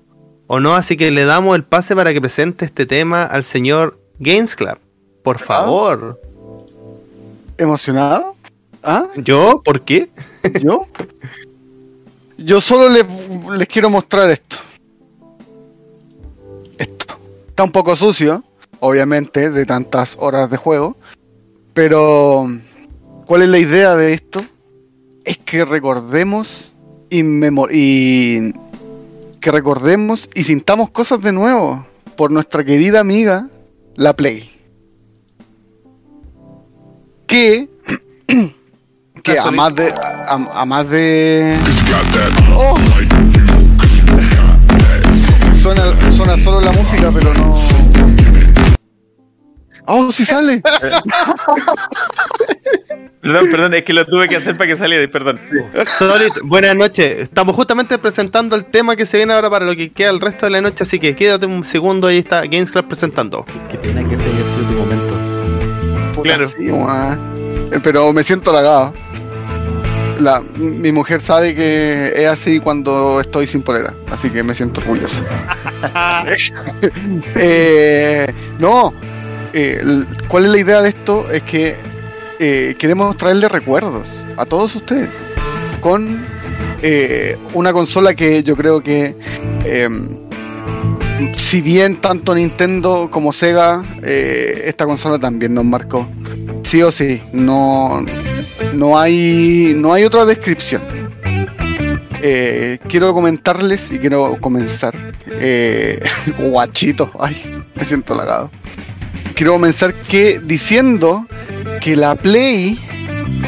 ¿O no? Así que le damos el pase para que presente este tema al señor Games Club. Por favor. ¿Emocionado? ¿Ah? ¿Yo? ¿Por qué? ¿Yo? Yo solo les, les quiero mostrar esto. Esto. Está un poco sucio, obviamente, de tantas horas de juego. Pero, ¿cuál es la idea de esto? Es que recordemos y, y que recordemos y sintamos cosas de nuevo. por nuestra querida amiga, la Play. Que, que a más de, a, a más de, Oh. suena, suena solo la música, pero no. Oh, sí sale. Perdón, perdón, es que lo tuve que hacer para que saliera, perdón. Solid, buenas noches. Estamos justamente presentando el tema que se viene ahora para lo que queda el resto de la noche, así que quédate un segundo, ahí está Games Club presentando. Qué pena que ese haya sido tu momento. Claro. sí. Eh, Pero me siento halagado. La, mi mujer sabe que es así cuando estoy sin polera, así que me siento orgulloso. Eh, no, eh, ¿cuál es la idea de esto? Es que eh, queremos traerle recuerdos a todos ustedes con eh, una consola que yo creo que, eh, si bien tanto Nintendo como Sega, esta consola también nos marcó. Sí o sí, no, no, hay, no hay otra descripción. Quiero comentarles y quiero comenzar. Guachito, ay, me siento halagado. Quiero comenzar que diciendo que la Play,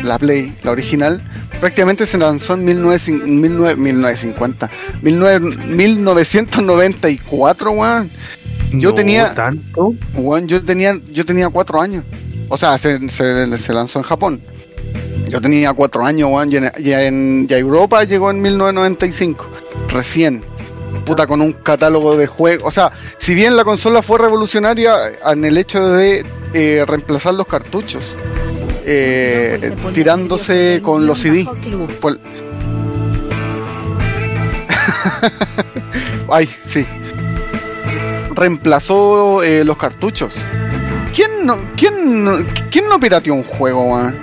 la Play, la original, prácticamente se lanzó en 19, 19 1950, 19 1994, weón. Yo No tenía- tanto. Weón, yo tenía, yo tenía cuatro años. O sea, se, se- se lanzó en Japón. Yo tenía cuatro años, weón. Ya en, ya en ya Europa llegó en 1995. Recién. Puta, con un catálogo de juegos. O sea, si bien la consola fue revolucionaria en el hecho de eh, reemplazar los cartuchos. eh, Pues tirándose con los CD. el- Ay, sí. Reemplazó eh, los cartuchos. ¿Quién no, quién no, quién no pirateó un juego, weón?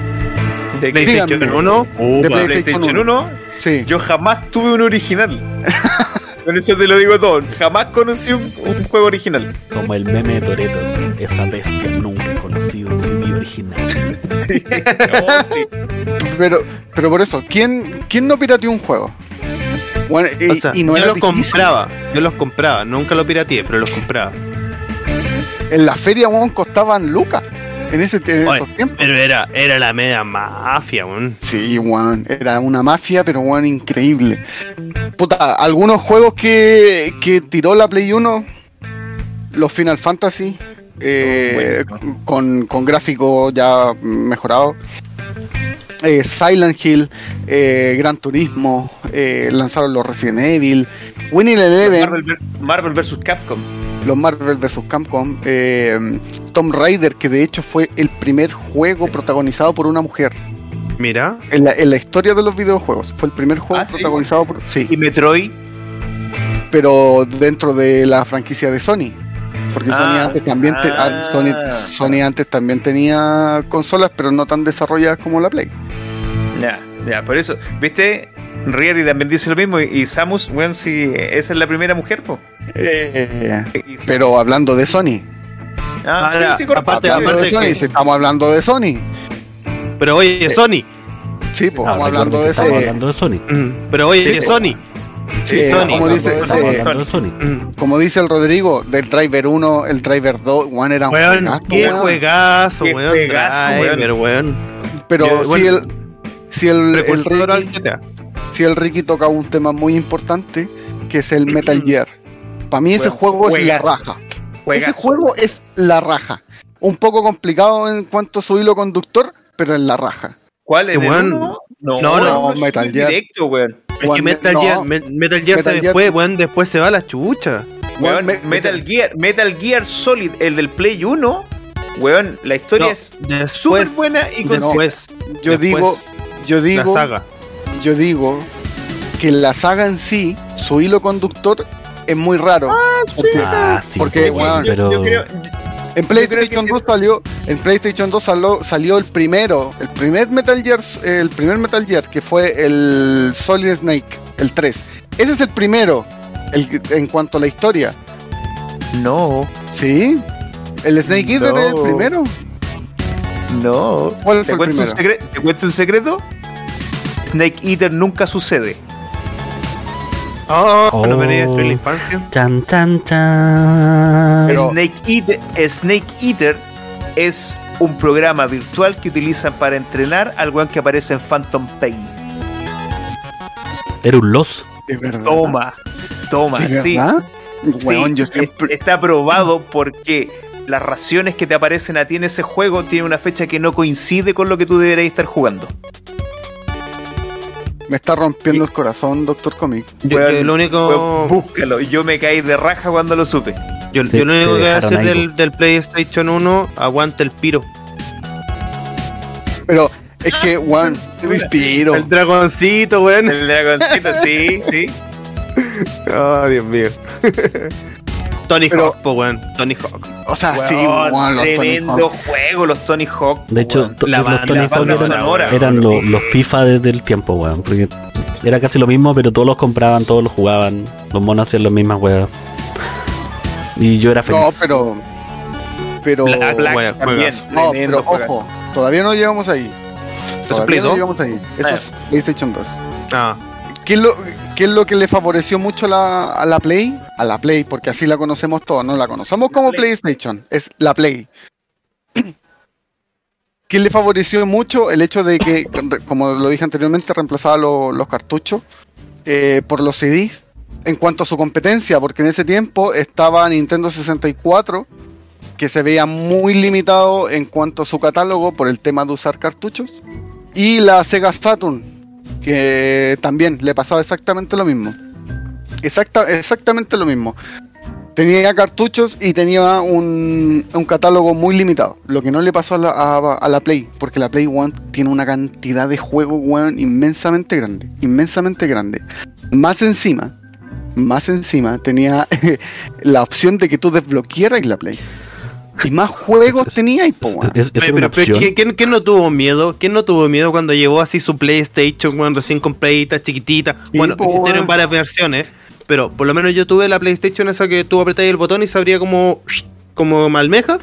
De PlayStation Díganme. 1. De Para PlayStation PlayStation 1, Sí. yo jamás tuve un original. Con eso te lo digo todo. Jamás conocí un, un juego original. Como el meme de Toreto. Esa bestia nunca ha conocido un CD original. Sí. No, sí. Pero, pero por eso, ¿quién, quién no pirateó un juego? Bueno, y, O sea, y no yo los difícil. compraba, yo los compraba, nunca los pirateé, pero los compraba. En la feria, weón, costaban lucas. En, ese, en Oye, esos tiempos. Pero era, era la media mafia, weón. Sí, weón, era una mafia, pero weón, increíble. Puta, algunos juegos que, que tiró la Play 1, los Final Fantasy, eh, con, con gráficos ya mejorados. Eh, Silent Hill, eh, Gran Turismo, eh, lanzaron los Resident Evil, Winning Eleven, Marvel, Marvel vs. Capcom. Los Marvel vs. Capcom, eh, Tomb Raider, que de hecho fue el primer juego protagonizado por una mujer. Mira, En la, en la historia de los videojuegos. Fue el primer juego Ah, ¿sí? protagonizado por. Sí, Y Metroid. pero dentro de la franquicia de Sony. Porque Ah, Sony antes también te- ah, ah. Sony, Sony antes también tenía consolas, pero no tan desarrolladas como la Play. Ya, ya, por eso. ¿Viste? Rieri también dice lo mismo. Y, y Samus, weón, si esa es la primera mujer, po. Eh, pero hablando de Sony. Ah, sí, Ahora, sí, correcto. aparte- Hablando de Sony, que- si estamos hablando de Sony. pero oye, Sony. Sí, pues estamos hablando de estamos ese. hablando de Sony. Mm, Pero oye, Sí, Sony. Sí, Eh, Sony. Como Estamos dice, sí. Sony. Mm. Como dice el Rodrigo, del Driver 1, el Driver 2, One era un Weón, juegazo, qué weón. juegazo, Qué weón. juegazo, Driver, weón. Pero Yo- si bueno, el si el, el GTA. Si el Ricky toca un tema muy importante, que es el Metal Gear. Para mí ese juego es la raja. Juegazo. Ese juego es la raja. Un poco complicado en cuanto a su hilo conductor, pero es la raja. ¿Cuál? ¿En el Weón, uno? No, no, no, es Metal Gear. Directo, weón. Es que Weón, Metal, no. Gear, Me- Metal Gear Metal se Gear- después, weón, después se va a la chucha. Weón, Me- Metal Gear, Metal Gear Solid, el del Play 1, weón, la historia No, es súper buena y con después, Yo después, digo, yo la digo, saga. Yo digo que la saga en sí, su hilo conductor es muy raro. porque Ah, sí. porque, weón, pero yo creo, en PlayStation sí. 2 salió, en PlayStation 2 salió, salió el primero, el primer Metal Gear, el primer Metal Gear que fue el Solid Snake, el 3. Ese es el primero, el, que- en cuanto a la historia. no, ¿Sí? El Snake Eater No. es el primero. no. ¿Cuál fue ¿Te el cuento, un primero? ¿Te cuento un secreto? Snake Eater nunca sucede. Oh, Oh. no me quería destruir la infancia. Chan, chan, chan. Pero- Snake, Eater, Snake Eater es un programa virtual que utilizan para entrenar al weón que aparece en Phantom Pain. Era un los. Toma, toma, ¿De sí. verdad? Sí, Weón, yo es- siempre... está probado porque las raciones que te aparecen a ti en ese juego tienen una fecha que no coincide con lo que tú deberías estar jugando. Me está rompiendo el corazón, Doctor Comic. Yo, yo lo único. búscalo. Yo me caí de raja cuando lo supe. Yo, Te- yo lo único que voy a hacer del, del PlayStation 1, aguanta el piro. Pero es que, weón, respiro. El dragoncito, weón. El dragoncito, sí, sí. Oh, Dios mío. Tony Pero- Hawk, po, weón. Tony Hawk. O sea, sí, Weón, weón, los Tony tremendo Hawk. juego, los Tony Hawk. De hecho, weón. to- la los banda- Tony la Hawk eran, sonora, eran weón. lo- los FIFA desde el tiempo, weón. Porque era casi lo mismo, pero todos los compraban, todos los jugaban. Los monos hacían las mismas weas. Y yo era feliz. No, pero... Pero... Black, Black Bueno, también. No, pero ojo, todavía no llegamos ahí. Todavía no 2? llegamos ahí. Eso Ah. es PlayStation 2. Ah, ¿Qué es, lo, qué es lo que le favoreció mucho la- a la Play? A la Play, porque así la conocemos todos, no la conocemos como Play. PlayStation, es la Play. ¿Qué le favoreció mucho? El hecho de que, como lo dije anteriormente, reemplazaba lo- los cartuchos eh, por los CDs en cuanto a su competencia, porque en ese tiempo estaba Nintendo 64, que se veía muy limitado en cuanto a su catálogo por el tema de usar cartuchos, y la Sega Saturn, que también le pasaba exactamente lo mismo. Exacta, exactamente lo mismo. Tenía cartuchos y tenía un, un catálogo muy limitado. Lo que no le pasó a la, a- a la Play, porque la Play One tiene una cantidad de juegos weón, inmensamente grande. Inmensamente grande. Más encima, más encima, tenía la opción de que tú desbloquearas la Play. Y más juegos Es- tenía y po, Es, weón. es- es pero, pero. ¿quién, quién- quién no tuvo miedo? ¿Quién no tuvo miedo cuando llevó así su PlayStation, cuando recién compradita, chiquitita? Sí, bueno, po, existieron varias versiones, pero por lo menos yo tuve la PlayStation esa que tú apretabas el botón y se abría como, como malmeja.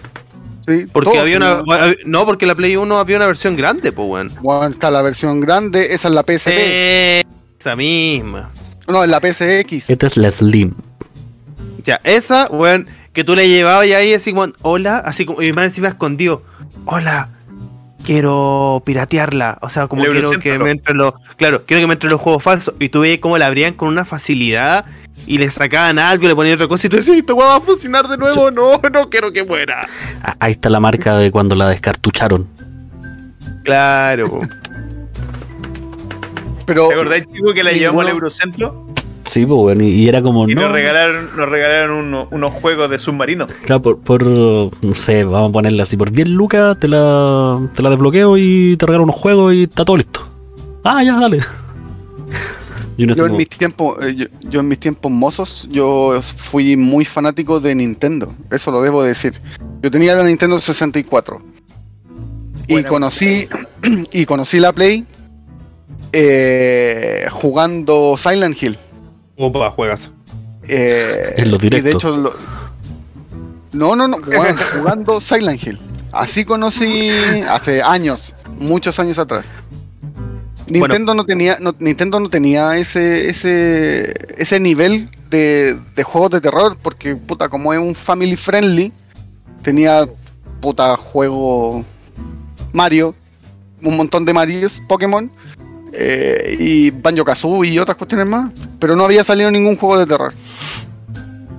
Sí, Porque había una. No, porque la Play 1 había una versión grande, pues, weón. Bueno, está la versión grande, esa es la PSP. Eh, Esa misma. No, es la PSX. Esta es la Slim. Ya, esa, weón, que tú le llevabas y ahí así como, hola, así como, y más encima escondido, hola, quiero piratearla, o sea, como quiero que me entre los, claro, quiero que me entre los juegos falsos, y tú veías cómo la abrían con una facilidad, y le sacaban algo, le ponían otra cosa, y tú decías, esto va a funcionar de nuevo, no, no quiero que muera. Ah, Ahí está la marca de cuando la descartucharon. Claro. Pero ¿Te acordáis, chico, que la llevamos al Eurocentro? Sí, pues. Y, era como. Y no, nos regalaron, nos regalaron uno- unos juegos de submarino. Claro, por, por, No sé, vamos a ponerla así. Por 10 lucas te la, te la desbloqueo y te regalo unos juegos y está todo listo. Ah, ya, dale. Yo en mis tiempos, eh, yo, yo en mis tiempos mozos, yo fui muy fanático de Nintendo. Eso lo debo decir. Yo tenía la Nintendo 64 y conocí y conocí la Play eh, jugando Silent Hill. Opa, juegas. Eh, En los y de directos. hecho, lo- no, no, no, jugando Silent Hill. Así conocí hace años, muchos años atrás. Nintendo no tenía, no- Nintendo no tenía ese, ese, ese nivel de, de juegos de terror, porque puta, como es un family friendly, tenía puta juego Mario, un montón de Marios, Pokémon, eh, y Banjo Kazooie y otras cuestiones más, pero no había salido ningún juego de terror.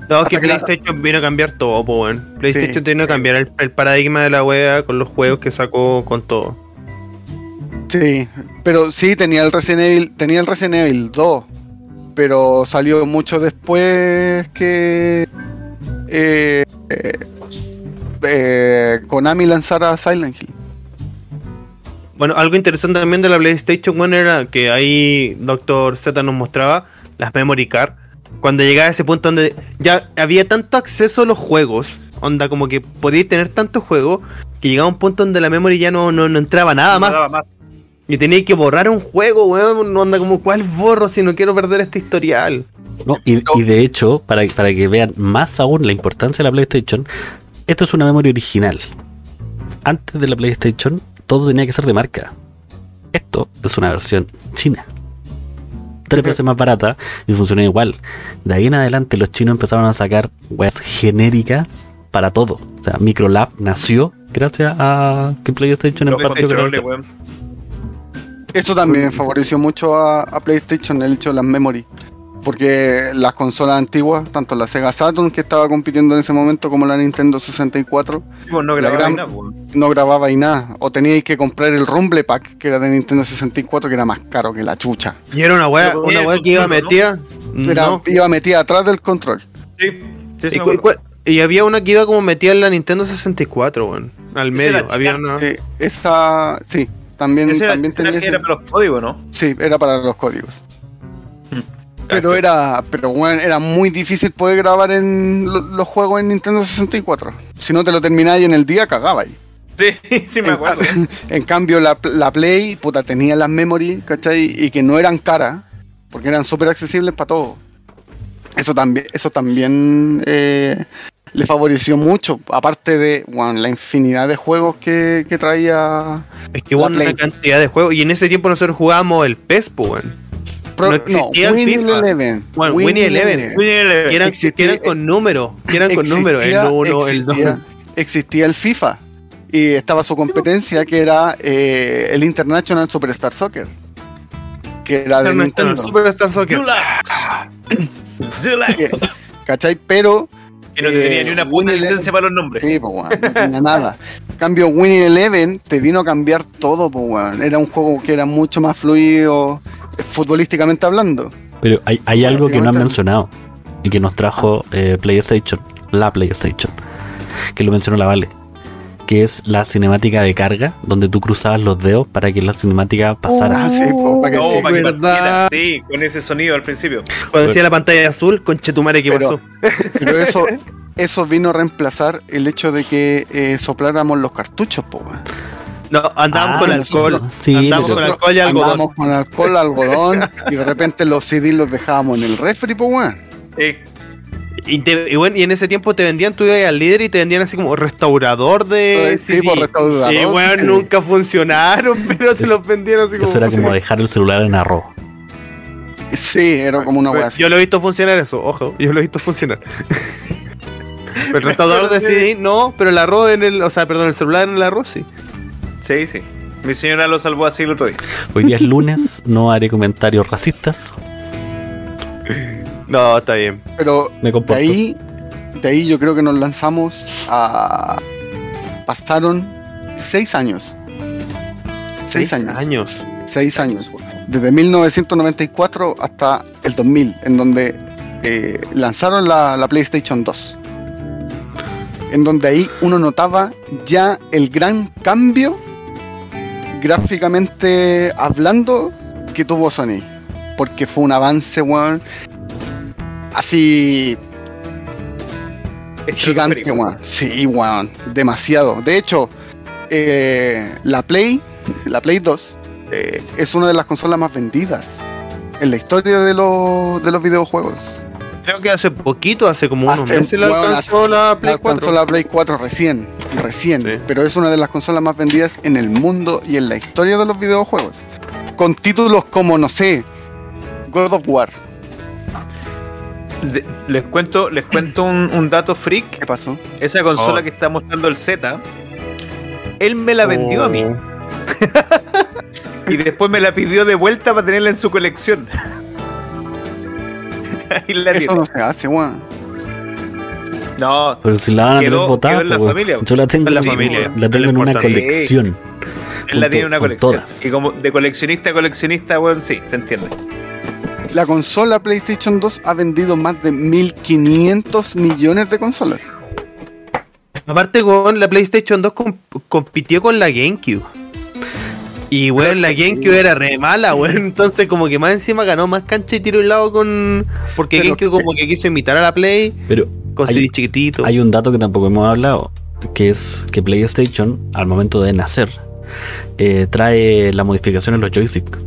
No, es que que la- PlayStation vino a cambiar todo, po, weón. PlayStation Sí. vino a cambiar el, el paradigma de la wea con los juegos que sacó con todo. Sí, pero sí tenía el Resident Evil, tenía el Resident Evil 2, pero salió mucho después que eh, eh, eh, Konami lanzara Silent Hill. Bueno, algo interesante también de la PlayStation 1 era que ahí Doctor Z nos mostraba las memory card. Cuando llegaba a ese punto donde ya había tanto acceso a los juegos, onda como que podíais tener tantos juegos, que llegaba un punto donde la memory ya no, no, no entraba nada más. Nada más. Y teníais que borrar un juego, weón. Onda como, ¿cuál borro si no quiero perder este historial? No, y, y de hecho, para, para que vean más aún la importancia de la PlayStation, esto es una memoria original. Antes de la PlayStation, todo tenía que ser de marca. Esto es una versión china. tres veces más barata y funciona igual. De ahí en adelante los chinos empezaron a sacar weas genéricas para todo. O sea, Microlab nació gracias a que PlayStation que partió con. Eso también favoreció mucho a, a PlayStation el hecho de las memory. Porque las consolas antiguas, tanto la Sega Saturn que estaba compitiendo en ese momento como la Nintendo 64, Pues no La grababa gran- nada, no grababa y nada. O teníais que comprar el Rumble Pack, que era de Nintendo 64, que era más caro que la chucha. Y era una weá, una weá que iba metida. Era, No. Iba metida atrás del control. Sí, sí, sí, Y, había una que iba como metida en la Nintendo 64, weón. Al Esa medio. Había una. Sí, esa, sí, también, también era tenía ese- era para los códigos, ¿no? Sí, era para los códigos. Hmm. Pero era, pero bueno, era muy difícil poder grabar en lo- los juegos en Nintendo 64. Si no te lo termináis en el día, cagabais. Sí, sí me acuerdo. en cambio, la, la Play, puta, tenía las memory, ¿cachai? Y que no eran caras, porque eran súper accesibles para todos. Eso también, eso también eh, le favoreció mucho, aparte de bueno, la infinidad de juegos que, que traía. Es que hubo La una cantidad de juegos. Y en ese tiempo nosotros jugábamos el PES, po, weón. Pro- No existía el Winnie FIFA. Eleven. Bueno, Winnie Eleven. Winnie Eleven. Que eran, Existía- que eran con números. Que eran con números. El Existía- 1, el 2. existía- el FIFA. Y estaba su competencia que era eh, el International Superstar Soccer. Que era de Nintendo. Superstar Soccer. Deluxe. ¿Cachai? Pero. Que no Eh, tenía ni una puta Winnie licencia para los nombres. Sí, pues, weón, no tenía nada. En cambio, Winnie Eleven te vino a cambiar todo, pues, weón. Era un juego que era mucho más fluido, eh, futbolísticamente hablando. Pero hay, hay algo que no han mencionado y que nos trajo eh, PlayStation, la PlayStation, que lo mencionó la Vale, que es la cinemática de carga, donde tú cruzabas los dedos para que la cinemática pasara. Ah, sí, pues, para que No, sí, para que verdad. partiera. Sí, con ese sonido al principio. Cuando decía la pantalla azul, con Chetumare, ¿qué Pero- pasó? Pero eso, eso vino a reemplazar el hecho de que eh, sopláramos los cartuchos, weón. No, andábamos Ah, con alcohol. sí, andábamos pero- con alcohol y algodón. Andábamos con alcohol, algodón, y de repente los CD los dejábamos en el refri, pues, weón. Sí. Y, te- y bueno, y en ese tiempo te vendían, tú ibas al líder y te vendían así como restaurador de Sí, por restaurador, Y bueno, sí. nunca funcionaron, pero te los vendieron así como. Eso era como dejar el celular en arroz. Sí, era como una weá así. Yo lo he visto funcionar eso, ojo, yo lo he visto funcionar. el restaurador de CD, no, pero el arroz en el, o sea, perdón, el celular en el arroz, sí. Sí, sí. Mi señora lo salvó así el otro día. Hoy día es lunes, no haré comentarios racistas. No, está bien. Pero Me de ahí, de ahí yo creo que nos lanzamos a... Pasaron seis años. Seis años. años. Seis años. Desde 1994 hasta el 2000, en donde eh, lanzaron la, la PlayStation 2. En donde ahí uno notaba ya el gran cambio gráficamente hablando que tuvo Sony. Porque fue un avance, weón. Así gigante, weón. Sí, weón. Demasiado. De hecho, eh, la Play, la Play 2, eh, es una de las consolas más vendidas en la historia de los, de los videojuegos. Creo que hace poquito, hace como unos Hace- meses la bueno, alcanzó la Play Alcanzó 4. la Play 4 recién, recién. Sí. Pero es una de las consolas más vendidas en el mundo y en la historia de los videojuegos. Con títulos como, no sé, God of War. De- les cuento, les cuento un, un dato freak. ¿Qué pasó? Esa consola Oh. que está mostrando el Z, él me la vendió a mí. Oh. Y después me la pidió de vuelta para tenerla en su colección. Ahí la Eso no se hace, weón. No, Pero si la van a Quedó- tener botada, en la pues, familia. yo la tengo, En la familia, la tengo en una colección. él la tiene en una colección. todas. Y como de coleccionista a coleccionista, weón, sí, se entiende. La consola PlayStation 2 ha vendido más de 1500 millones de consolas. Aparte con la PlayStation 2 comp- compitió con la GameCube. Y weón, la GameCube era re mala, weón. Entonces como que más encima ganó más cancha y tiro un lado con. Porque Pero GameCube como que quiso imitar a la Play Pero con Hay- CD chiquitito. hay un dato que tampoco hemos hablado, que es que PlayStation, al momento de nacer, eh, trae la modificación en los joystick.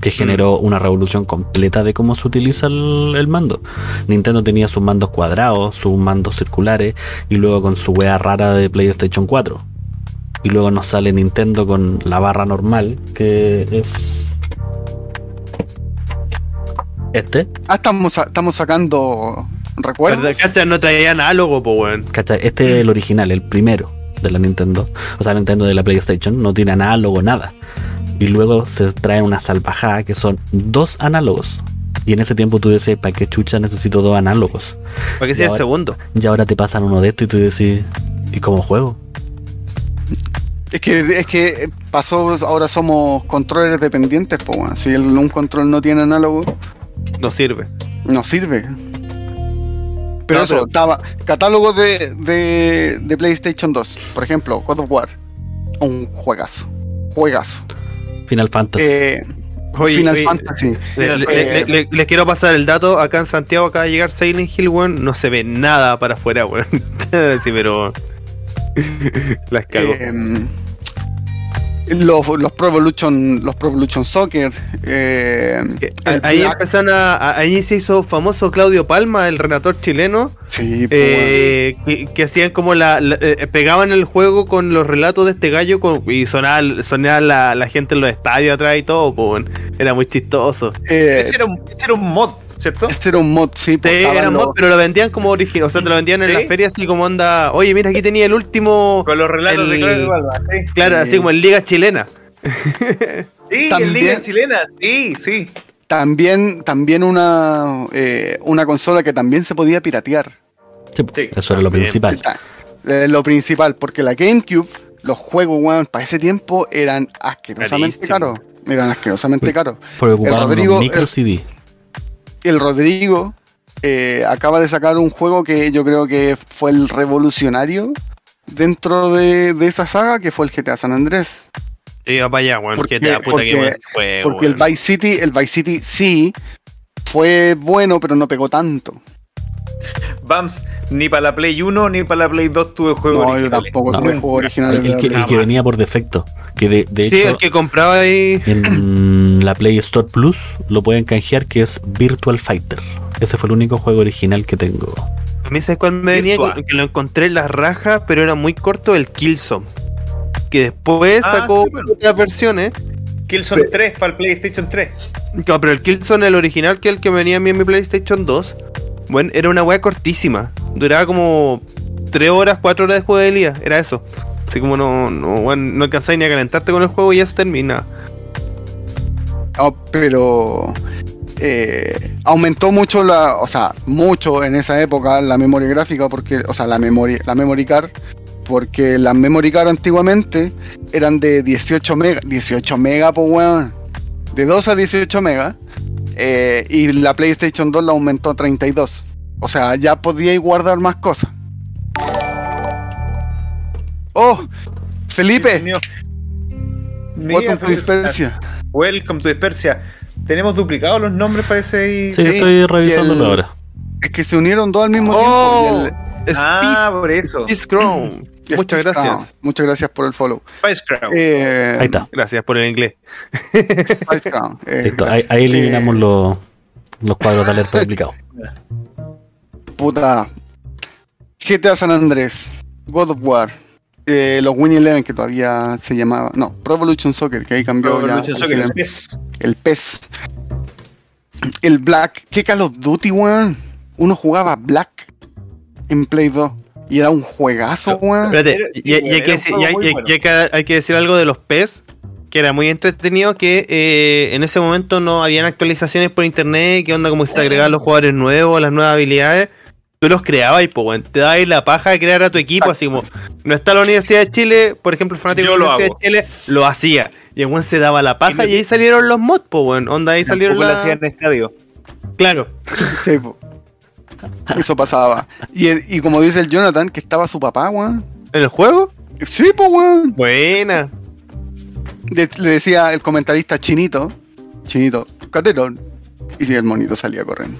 Que generó una revolución completa de cómo se utiliza el, el mando. Nintendo tenía sus mandos cuadrados, sus mandos circulares, y luego con su wea rara de PlayStation 4. Y luego nos sale Nintendo con la barra normal, que es Este, Ah, estamos, estamos sacando recuerdos. ¿Cacha? No traía análogo, po, weón. ¿cachai? Este es el original, el primero de la Nintendo. O sea, Nintendo de la PlayStation. No tiene análogo, nada. Y luego se trae una salvajada que son dos análogos. Y en ese tiempo tú decías, ¿para qué chucha necesito dos análogos? ¿Para qué sea el segundo? Y ahora te pasan uno de estos y tú decís, ¿y cómo juego? Es que, es que pasó, ahora somos controles dependientes, pues bueno. si el- un control no tiene análogo, No sirve. no sirve. Pero No, eso, pero- estaba catálogo de, de, de PlayStation 2, por ejemplo, God of War, un juegazo, juegazo. Final Fantasy. Eh, Oye, Final oye, Fantasy. le- le- Eh, le- le- les quiero pasar el dato. Acá en Santiago acaba de llegar Silent Hill, weón. No se ve nada para afuera, weón. sí, pero. Las cago. eh, los, los Pro Evolution, los Pro Evolution Soccer, eh, ahí Black- empezaron a, ahí se hizo famoso Claudio Palma, el relator chileno, sí, pues, eh, que, que hacían como la, la- eh, pegaban el juego con los relatos de este gallo con- y sonaba, sonaba la, la gente en los estadios atrás y todo, pues, era muy chistoso. eh, Ese era, un, ese era un mod, ¿cierto? ese era un mod, sí, pues, era mod, pero lo vendían como original, o sea, te lo vendían en la feria así como onda, oye, mira, aquí tenía el último, Con los relatos de Claudio sí. claro, así como en Liga Chilena. Sí, También- en Liga Chilena, sí, sí. También, también una, eh, una consola que también se podía piratear. Sí, sí, eso era lo principal. Eh, lo principal, porque la GameCube, los juegos, weón, para ese tiempo eran asquerosamente caros. Eran asquerosamente caros. Porque ocupaban Rodrigo- micro el- CD. El Rodrigo eh, acaba de sacar un juego que yo creo que fue el revolucionario dentro de, de esa saga, que fue el GTA San Andrés. Sí, va para allá, weón, Porque- que da puta que porque- buen juego, Porque el. Vice City, el Vice City sí fue bueno, pero no pegó tanto. Bams, ni para la Play 1 ni para la Play 2 tuve juegos No, yo originales. tampoco No. tuve juegos originales. El, que, el que venía por defecto. Que de, de Sí, hecho, el que compraba ahí. en la Play Store Plus lo pueden canjear, que es Virtual Fighter. Ese fue el único juego original que tengo. A mí, ¿sabes cuál me venía? Que lo encontré en las rajas, pero era muy corto, el Killzone. Que después Ah, sacó sí, bueno. otras versiones. Killzone 3 para el PlayStation 3. No, pero el Killzone, el original, que el que venía a mí en mi PlayStation 2, bueno, era una weá cortísima. Duraba como 3 horas, 4 horas de jugabilidad. Era eso. Así como no, no, bueno, no alcanzáis ni a calentarte con el juego y ya se termina. Pero eh, aumentó mucho la, o sea, mucho en esa época la memoria gráfica, porque, o sea, la memoria, la memory card, porque las memory card antiguamente eran de 18 mega, 18 mega, pues weón, de 2 a 18 mega, eh, y la PlayStation 2 la aumentó a 32. O sea, ya podíais guardar más cosas. Oh, Felipe, welcome to Dispersia. Welcome to Dispersia. Tenemos duplicados los nombres, parece. y- Sí, Sí, estoy revisándolo el- ahora. Es que se unieron dos al mismo Oh. tiempo. y el- Ah, por eso. Crown. y Muchas Steve Crown. gracias. Muchas gracias por el follow. Spice Crown. Eh, Ahí está. Gracias por el inglés. Spice Crown, eh, Listo, Ahí, ahí eliminamos eh, los, los cuadros de alerta duplicados. Puta. GTA San Andrés. God of War. eh, los Winnie Eleven que todavía se llamaba. No, Pro Evolution Soccer, que ahí cambió Pro ya. Soccer, el PES. El PES. El Black. ¿Qué Call of Duty, weón? Uno jugaba Black en Play 2. Y era un juegazo, weón. Espérate, y, hay, que decir, juego y hay- muy y hay- bueno. y hay que, hay que decir algo de los PES, que era muy entretenido, que eh, en ese momento no habían actualizaciones por internet, que onda como si te agregaban los jugadores nuevos, las nuevas habilidades. Tú los creabas y pues, weón, te dabas la paja de crear a tu equipo, así como no está la Universidad de Chile, por ejemplo, el fanático Yo de la Universidad hago. de Chile lo hacía. Y el weón se daba la paja Y ahí salieron los mods, pues, weón. Onda, ahí salieron Tampoco lo la... hacían en estadio. Claro. Sí, po. Eso pasaba. Y, el- y como dice el Jonathan, que estaba su papá, weón. ¿En el juego? Sí, pues, weón. Buena. De- le decía el comentarista Chinito, Chinito, Caterón. Y si el monito salía corriendo.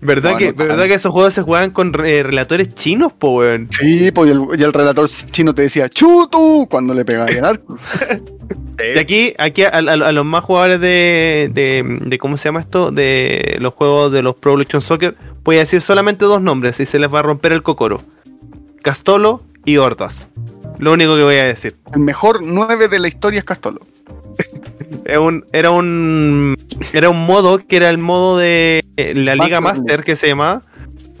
¿Verdad, que. ¿Verdad que esos juegos se juegan con eh, relatores chinos, po, weón? Sí, pues y el, y el relator chino te decía ¡Chutu! cuando le pegaba el arco. Y aquí, aquí a, a- a los más jugadores de, de, de- ¿Cómo se llama esto? De los juegos de los Pro Evolution Soccer, voy a decir solamente dos nombres y se les va a romper el cocoro: Castolo y Hordas. Lo único que voy a decir. El mejor 9 de la historia es Castolo. Un, era un era un modo que era el modo de eh, la Liga Master que se llamaba,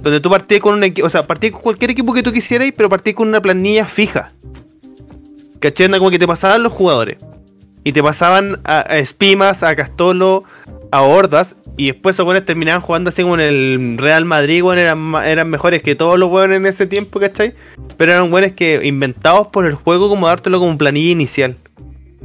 donde tú partías con un equipo, o sea, partías con cualquier equipo que tú quisieras, pero partías con una planilla fija. ¿Cachai? Como que te pasaban los jugadores. Y te pasaban a, a Espimas, a Castolo, a Hordas. Y después esos buenos terminaban jugando así como en el Real Madrid, weón, eran, eran mejores que todos los buenos en ese tiempo, ¿cachai? Pero eran buenos que inventados por el juego como dártelo como planilla inicial.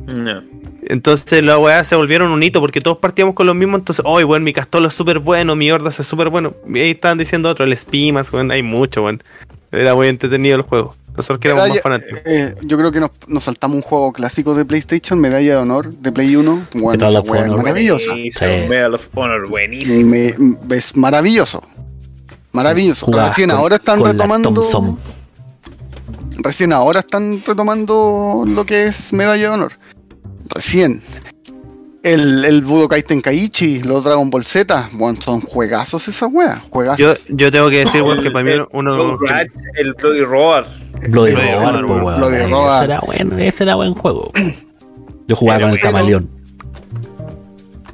No. Entonces las weas se volvieron un hito porque todos partíamos con lo mismo. Entonces, hoy, bueno, mi Castolo es súper bueno, mi Hordas es súper bueno. Y ahí estaban diciendo otro, el Espimas, weón, hay mucho, weón. Era muy entretenido el juego. Nosotros que éramos más fanáticos. eh, yo creo que nos, nos saltamos un juego clásico de PlayStation, Medalla de Honor de Play 1. Bueno, Medal esa of wea es Honor. maravillosa. Buenísimo, Sí. Medal of Honor, buenísimo. me- es maravilloso. Maravilloso. Recién con- ahora están retomando. Recién ahora están retomando lo que es Medalla de Honor. Recién. El, el Budokai Tenkaichi, los Dragon Ball Z, bueno, son juegazos esas weas. Juegazos. Yo, yo tengo que decir, weón, que para mí El uno. Blood Rage, el Bloody Roar. Bloody Bloody Roar, Roar. Bloody Ese Roar. era bueno, ese era buen juego. Yo jugaba con el camaleón.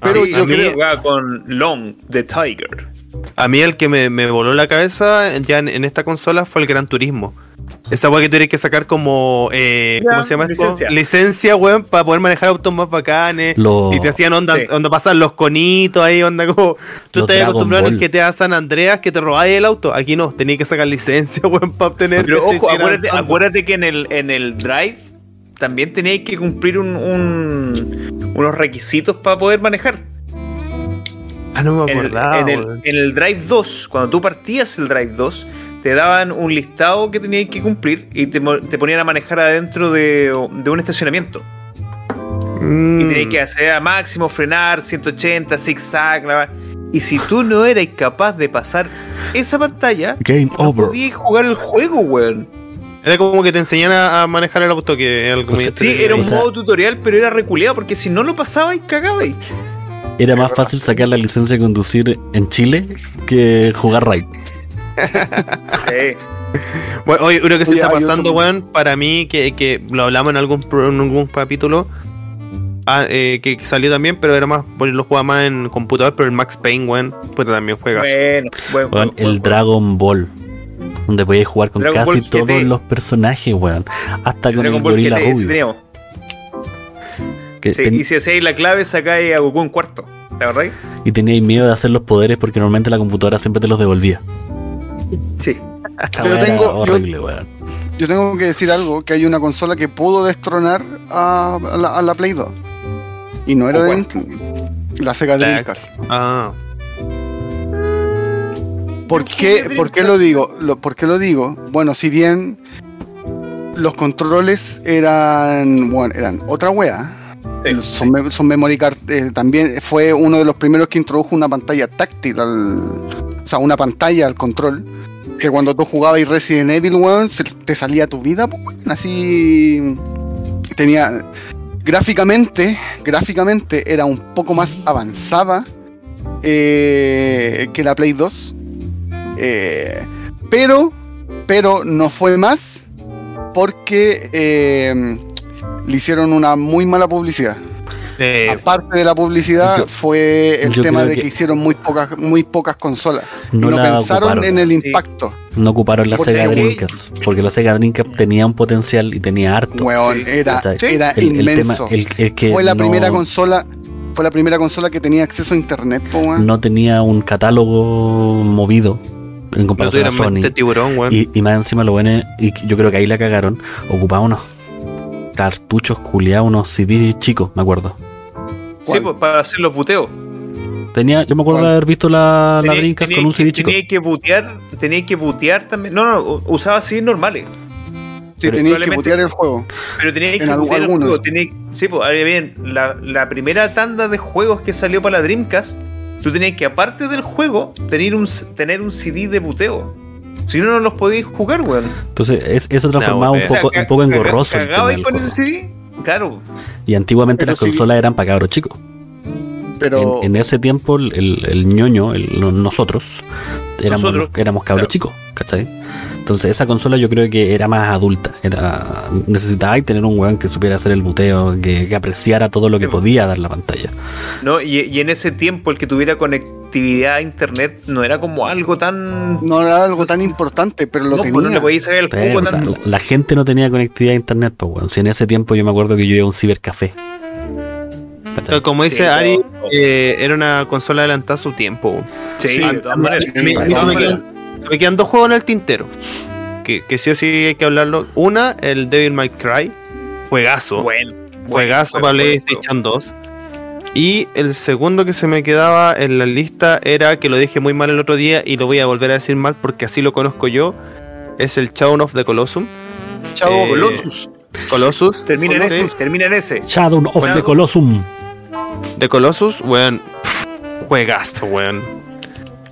Pero yo a mí creo- jugaba con Long, the Tiger. A mí el que me, me voló la cabeza ya en, en esta consola fue el Gran Turismo. Esa weá que tuvieras que sacar como. Eh, ¿Cómo se llama esto? licencia. Licencia, weón, para poder manejar autos más bacanes. Y te hacían onda, Sí. onda pasan los conitos ahí, onda como. Tú estás acostumbrado al que te da San Andreas que te robáis el auto. Aquí no, tenías que sacar licencia, weón, para obtener. Pero ojo, acuérdate, que en el, en el Drive también teníais que cumplir un, un- unos requisitos para poder manejar. Ah, no me En el, acordaba. en, el, weón. en el Drive 2, cuando tú partías el Drive 2, te daban un listado que tenías que cumplir y te, ponían a manejar adentro de, de un estacionamiento. Y Mm. tenías que hacer a máximo, frenar, 180, zigzag, la Y si tú no eras capaz de pasar esa pantalla, Game no over. podías jugar el juego, weón. Era como que te enseñan a, manejar el auto, que Pues, entretenido. Sí, era un Esa- modo tutorial, pero era reculeado, porque si no lo pasabas, cagabais. Era más fácil sacar la licencia de conducir en Chile que jugar Raid. Sí. Bueno, oye, uno que se Oye, está pasando, otro- weón, para mí, que, que lo hablamos en algún, en algún capítulo, ah, eh, que, que salió también, pero era más, bueno, lo jugaba más en computador, pero el Max Payne, weón, pues también juega. Bueno, buen buen el. Dragon Ball. Donde podías jugar con Dragon casi todos los personajes, weón. Hasta El con el Dragon Ball gorila GT, rubio. teníamos. que Sí, ten- y si hacéis la clave, sacáis a Goku en cuarto. ¿La verdad? y teníais miedo de hacer los poderes porque normalmente la computadora siempre te los devolvía. Sí. Esta Pero tengo- yo- horrible, weón. Yo tengo que decir algo, que hay una consola que pudo destronar a, a la, a la Play 2. Y no era de ¿Cuál? Nintendo. La Sega La- Dreamcast. Ah, ¿Por qué, ¿Por qué lo digo? Lo- ¿Por qué lo digo? Bueno, si bien los controles eran, bueno, eran otra wea. Sí. Son, me- son memory card. eh, también fue uno de los primeros que introdujo una pantalla táctil, al, o sea, una pantalla al control. Que cuando tú jugabas y Resident Evil, weón, te salía tu vida, pues, así. Tenía. Gráficamente, gráficamente era un poco más avanzada eh, que la Play 2. Eh, pero, pero no fue más porque eh, le hicieron una muy mala publicidad. Eh, Aparte de la publicidad, yo- fue el tema de que, que- hicieron muy pocas, muy pocas consolas. No, No, pensaron ocuparon. en el impacto. No ocuparon la Porque Sega Dreamcast. Porque la Sega Dreamcast tenía un potencial y tenía harto. Weón, era, era el, el tema, inmenso. el, el que fue la no, primera consola, fue la primera consola que tenía acceso a internet, po, no tenía un catálogo movido en no comparación a tuvieran Sony. tiburón. Y, y más encima lo bueno es, y yo creo que ahí la cagaron, ocupaba unos cartuchos culiados, unos CD chicos, me acuerdo. Sí, pues, para hacer los buteos. Tenía, yo me acuerdo ¿Cuál? de haber visto la, la Tenía- Dreamcast tenía con un CD chico. Tenía que butear, tenía que butear también. No, no, usaba CD normales. Sí, pero tenías que putear el juego. Pero tenía que En algún- butear el algunos. juego. tenía- sí, pues, ahora bien, la, la primera tanda de juegos que salió para la Dreamcast, tú tenías que, aparte del juego, tener un, tener un CD de buteo. Si no, no los podías jugar, weón. Entonces, es- eso transformaba No, un o poco, un poco engorroso el tema ¿Cagabais del con juego. ese CD? Claro. Y antiguamente Pero las sí- consolas eran para cabros chicos. Pero en, en ese tiempo el, el- el ñoño, el- nosotros, éramos, Nosotros, éramos cabros claro. chicos, ¿cachai? Entonces esa consola yo creo que era más adulta. Era, necesitabais tener un weón que supiera hacer el buteo, que, que apreciara todo lo que podía dar la pantalla. ¿no? Y, y en ese tiempo el que tuviera conectividad a internet no era como algo tan... no era algo tan importante, pero lo no, pues, tenía. no le podías sacar el Sí, jugo o sea, tanto. la, la gente no tenía conectividad a internet, pues weón. Si en ese tiempo yo me acuerdo que yo iba a un cibercafé. Como dice Sí, Ari, eh, era una consola adelantada a su tiempo. Sí, de todas maneras. me, quedan, me quedan dos juegos en el tintero. Que, que sí o sí hay que hablarlo. Una, el Devil May Cry. Juegazo. Bueno, Juegazo bueno, para bueno, PlayStation 2. Y el segundo que se me quedaba en la lista era que lo dije muy mal el otro día y lo voy a volver a decir mal porque así lo conozco yo. Es el Shaun of the Colossus. Chao, Eh, Colossus. Colossus. Termina en ese, termina en ese. Shadow of Bueno. the Colossum. De Colossus, weón. Juegazo, weón.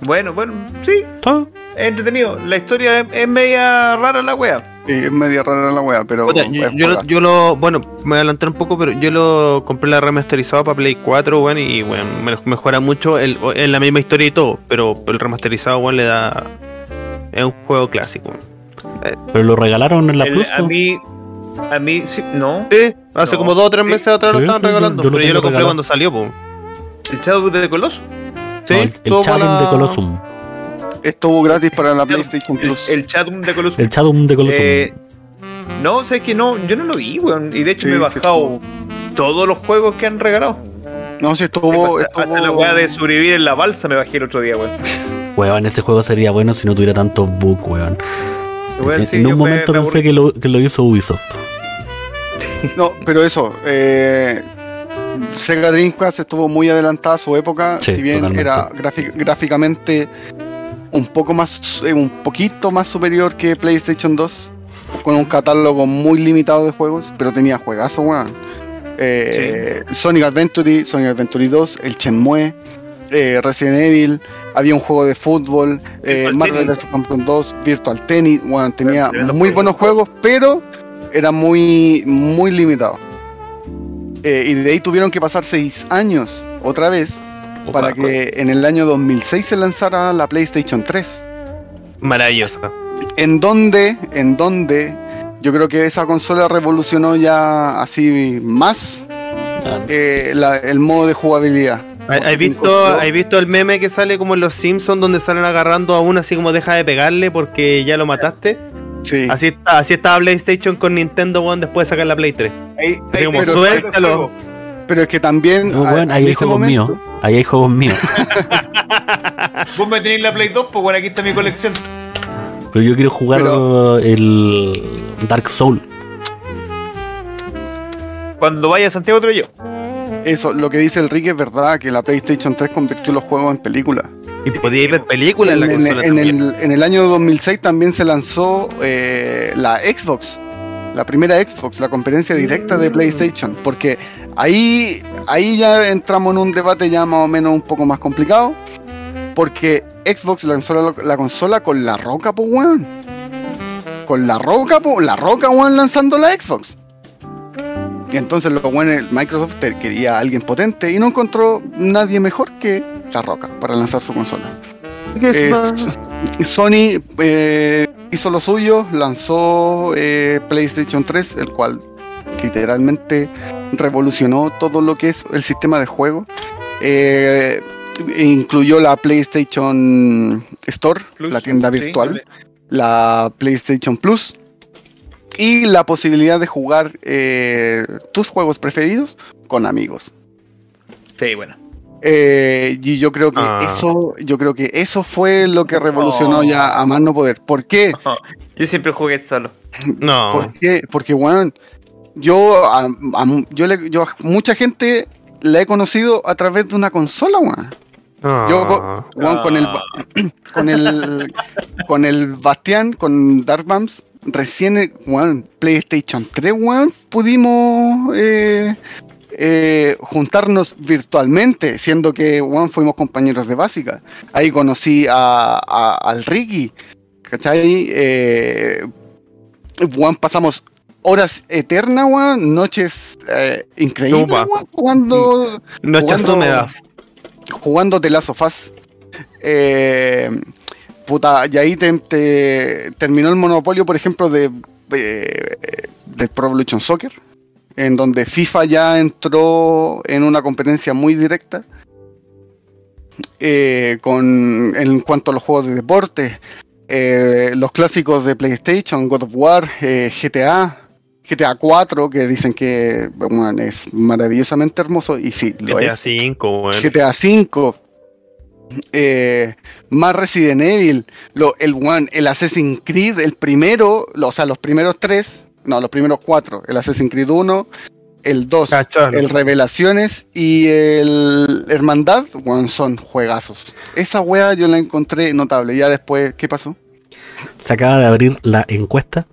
Bueno, bueno, sí, ¿Todo? es entretenido. La historia es, es media rara la wea. Sí, es media rara la wea, pero. Puta, yo, yo lo, yo lo- bueno, me adelanté un poco, pero yo lo compré la remasterizada para Play 4, weón, y bueno, me- mejora mucho el, en la misma historia y todo, pero el remasterizado, weón, le da. Es un juego clásico. Pero lo regalaron en la El- Plus. a mí, a mí, sí, no. Sí, hace No, como dos o tres sí. meses atrás lo estaban yo- regalando, yo lo pero yo lo compré regalado. cuando salió, po. El Shadow de Colossus. Sí, No, el, el Shadow para- de Colossum. Estuvo gratis para la PlayStation El, Plus. el Shadow de Colossus. El Shadow de Colossum. Eh, no, sé que no, yo no lo vi, weón. Y de hecho Sí, me he sí, bajado todos los juegos que han regalado. No, si estuvo. hasta, hasta la weá de sobrevivir en la balsa me bajé el otro día, weón. Weón, ese juego sería bueno si no tuviera tantos bugs, weón. Weón, en sí, en yo un me- momento me pensé que lo, que lo hizo Ubisoft. No, pero eso. Eh, Sega Dreamcast estuvo muy adelantada a su época. Sí, si bien totalmente. era gráficamente un poco más. eh, un poquito más superior que PlayStation 2. Con un catálogo muy limitado de juegos. Pero tenía juegazo, weón. Eh, Sonic Adventure, Sonic Adventure 2, el Shenmue, eh, Resident Evil, había un juego de fútbol, eh, Virtual Marvel Tennis. vs. Capcom 2, Virtual Tennis, bueno, tenía muy buenos juegos, pero era muy, muy limitado. Eh, y de ahí tuvieron que pasar seis años otra vez para que en el año 2006 se lanzara la PlayStation 3. Maravillosa. En donde, en donde yo creo que esa consola revolucionó ya así más eh, la- el modo de jugabilidad. ¿Has has visto, ¿Has visto el meme que sale como en los Simpsons donde salen agarrando a uno así como deja de pegarle porque ya lo mataste? Sí. Así está, así estaba PlayStation con Nintendo One después de sacar la Play 3. Ahí, Así como, suéltalo. Pero es que también. No, weón, en ahí hay juegos momento- míos. Ahí hay juegos míos. Vos me tenéis la Play 2, pues bueno, aquí está mi colección. Pero yo quiero jugar Pero- el Dark Soul. Cuando vaya a Santiago traigo yo. Eso, lo que dice Enrique es verdad, que la PlayStation 3 convirtió los juegos en películas. Y podíais ver películas en la En, consola en también. el, en el año 2006 también se lanzó eh, la Xbox, la primera Xbox, la competencia directa de PlayStation, porque ahí, ahí ya entramos en un debate ya más o menos un poco más complicado, porque Xbox lanzó la, la consola con la roca, pues weón. Con la roca, pues, la roca, weón, lanzando la Xbox. Y entonces lo bueno, Microsoft quería a alguien potente y no encontró nadie mejor que la roca para lanzar su consola. Eh, Sony eh, hizo lo suyo, lanzó eh, PlayStation 3, el cual literalmente revolucionó todo lo que es el sistema de juego. Eh, incluyó la PlayStation Store, Plus, la tienda sí, virtual, la PlayStation Plus y la posibilidad de jugar eh, tus juegos preferidos con amigos. Sí, bueno. Eh, y yo creo que Ah. eso, yo creo que eso fue lo que revolucionó Oh. ya a más no poder. ¿Por qué? Yo siempre jugué solo. No. ¿Por qué? Porque bueno, yo a, a- yo, le- yo a mucha gente la he conocido a través de una consola, weón. Yo co- weón, con el con el con el Bastián, con Dark Bams, recién eh, weón, PlayStation 3, weón, pudimos eh, eh, juntarnos virtualmente, siendo que weón, fuimos compañeros de básica. Ahí conocí a, a- al Ricky, ¿cachai? Eh, weón, pasamos horas eternas, weón, noches increíbles, weón, jugando Noches jugando- húmedas. jugando The Last of Us. Eh, puta, y ahí te, te terminó el monopolio, por ejemplo, de, de Pro Evolution Soccer, en donde FIFA ya entró en una competencia muy directa. eh, con en cuanto a los juegos de deporte, eh, los clásicos de PlayStation, God of War, eh, GTA, GTA 4, que dicen que bueno, es maravillosamente hermoso, y sí, lo GTA es. 5, weón. GTA 5, eh, más Resident Evil, lo, el One, el Assassin's Creed, el primero, lo- o sea, los primeros tres, no, los primeros cuatro, el Assassin's Creed 1, el 2, Cachalo. el Revelaciones y el Hermandad, weón, son juegazos. Esa wea yo la encontré notable. Ya después, ¿qué pasó? Se acaba de abrir la encuesta.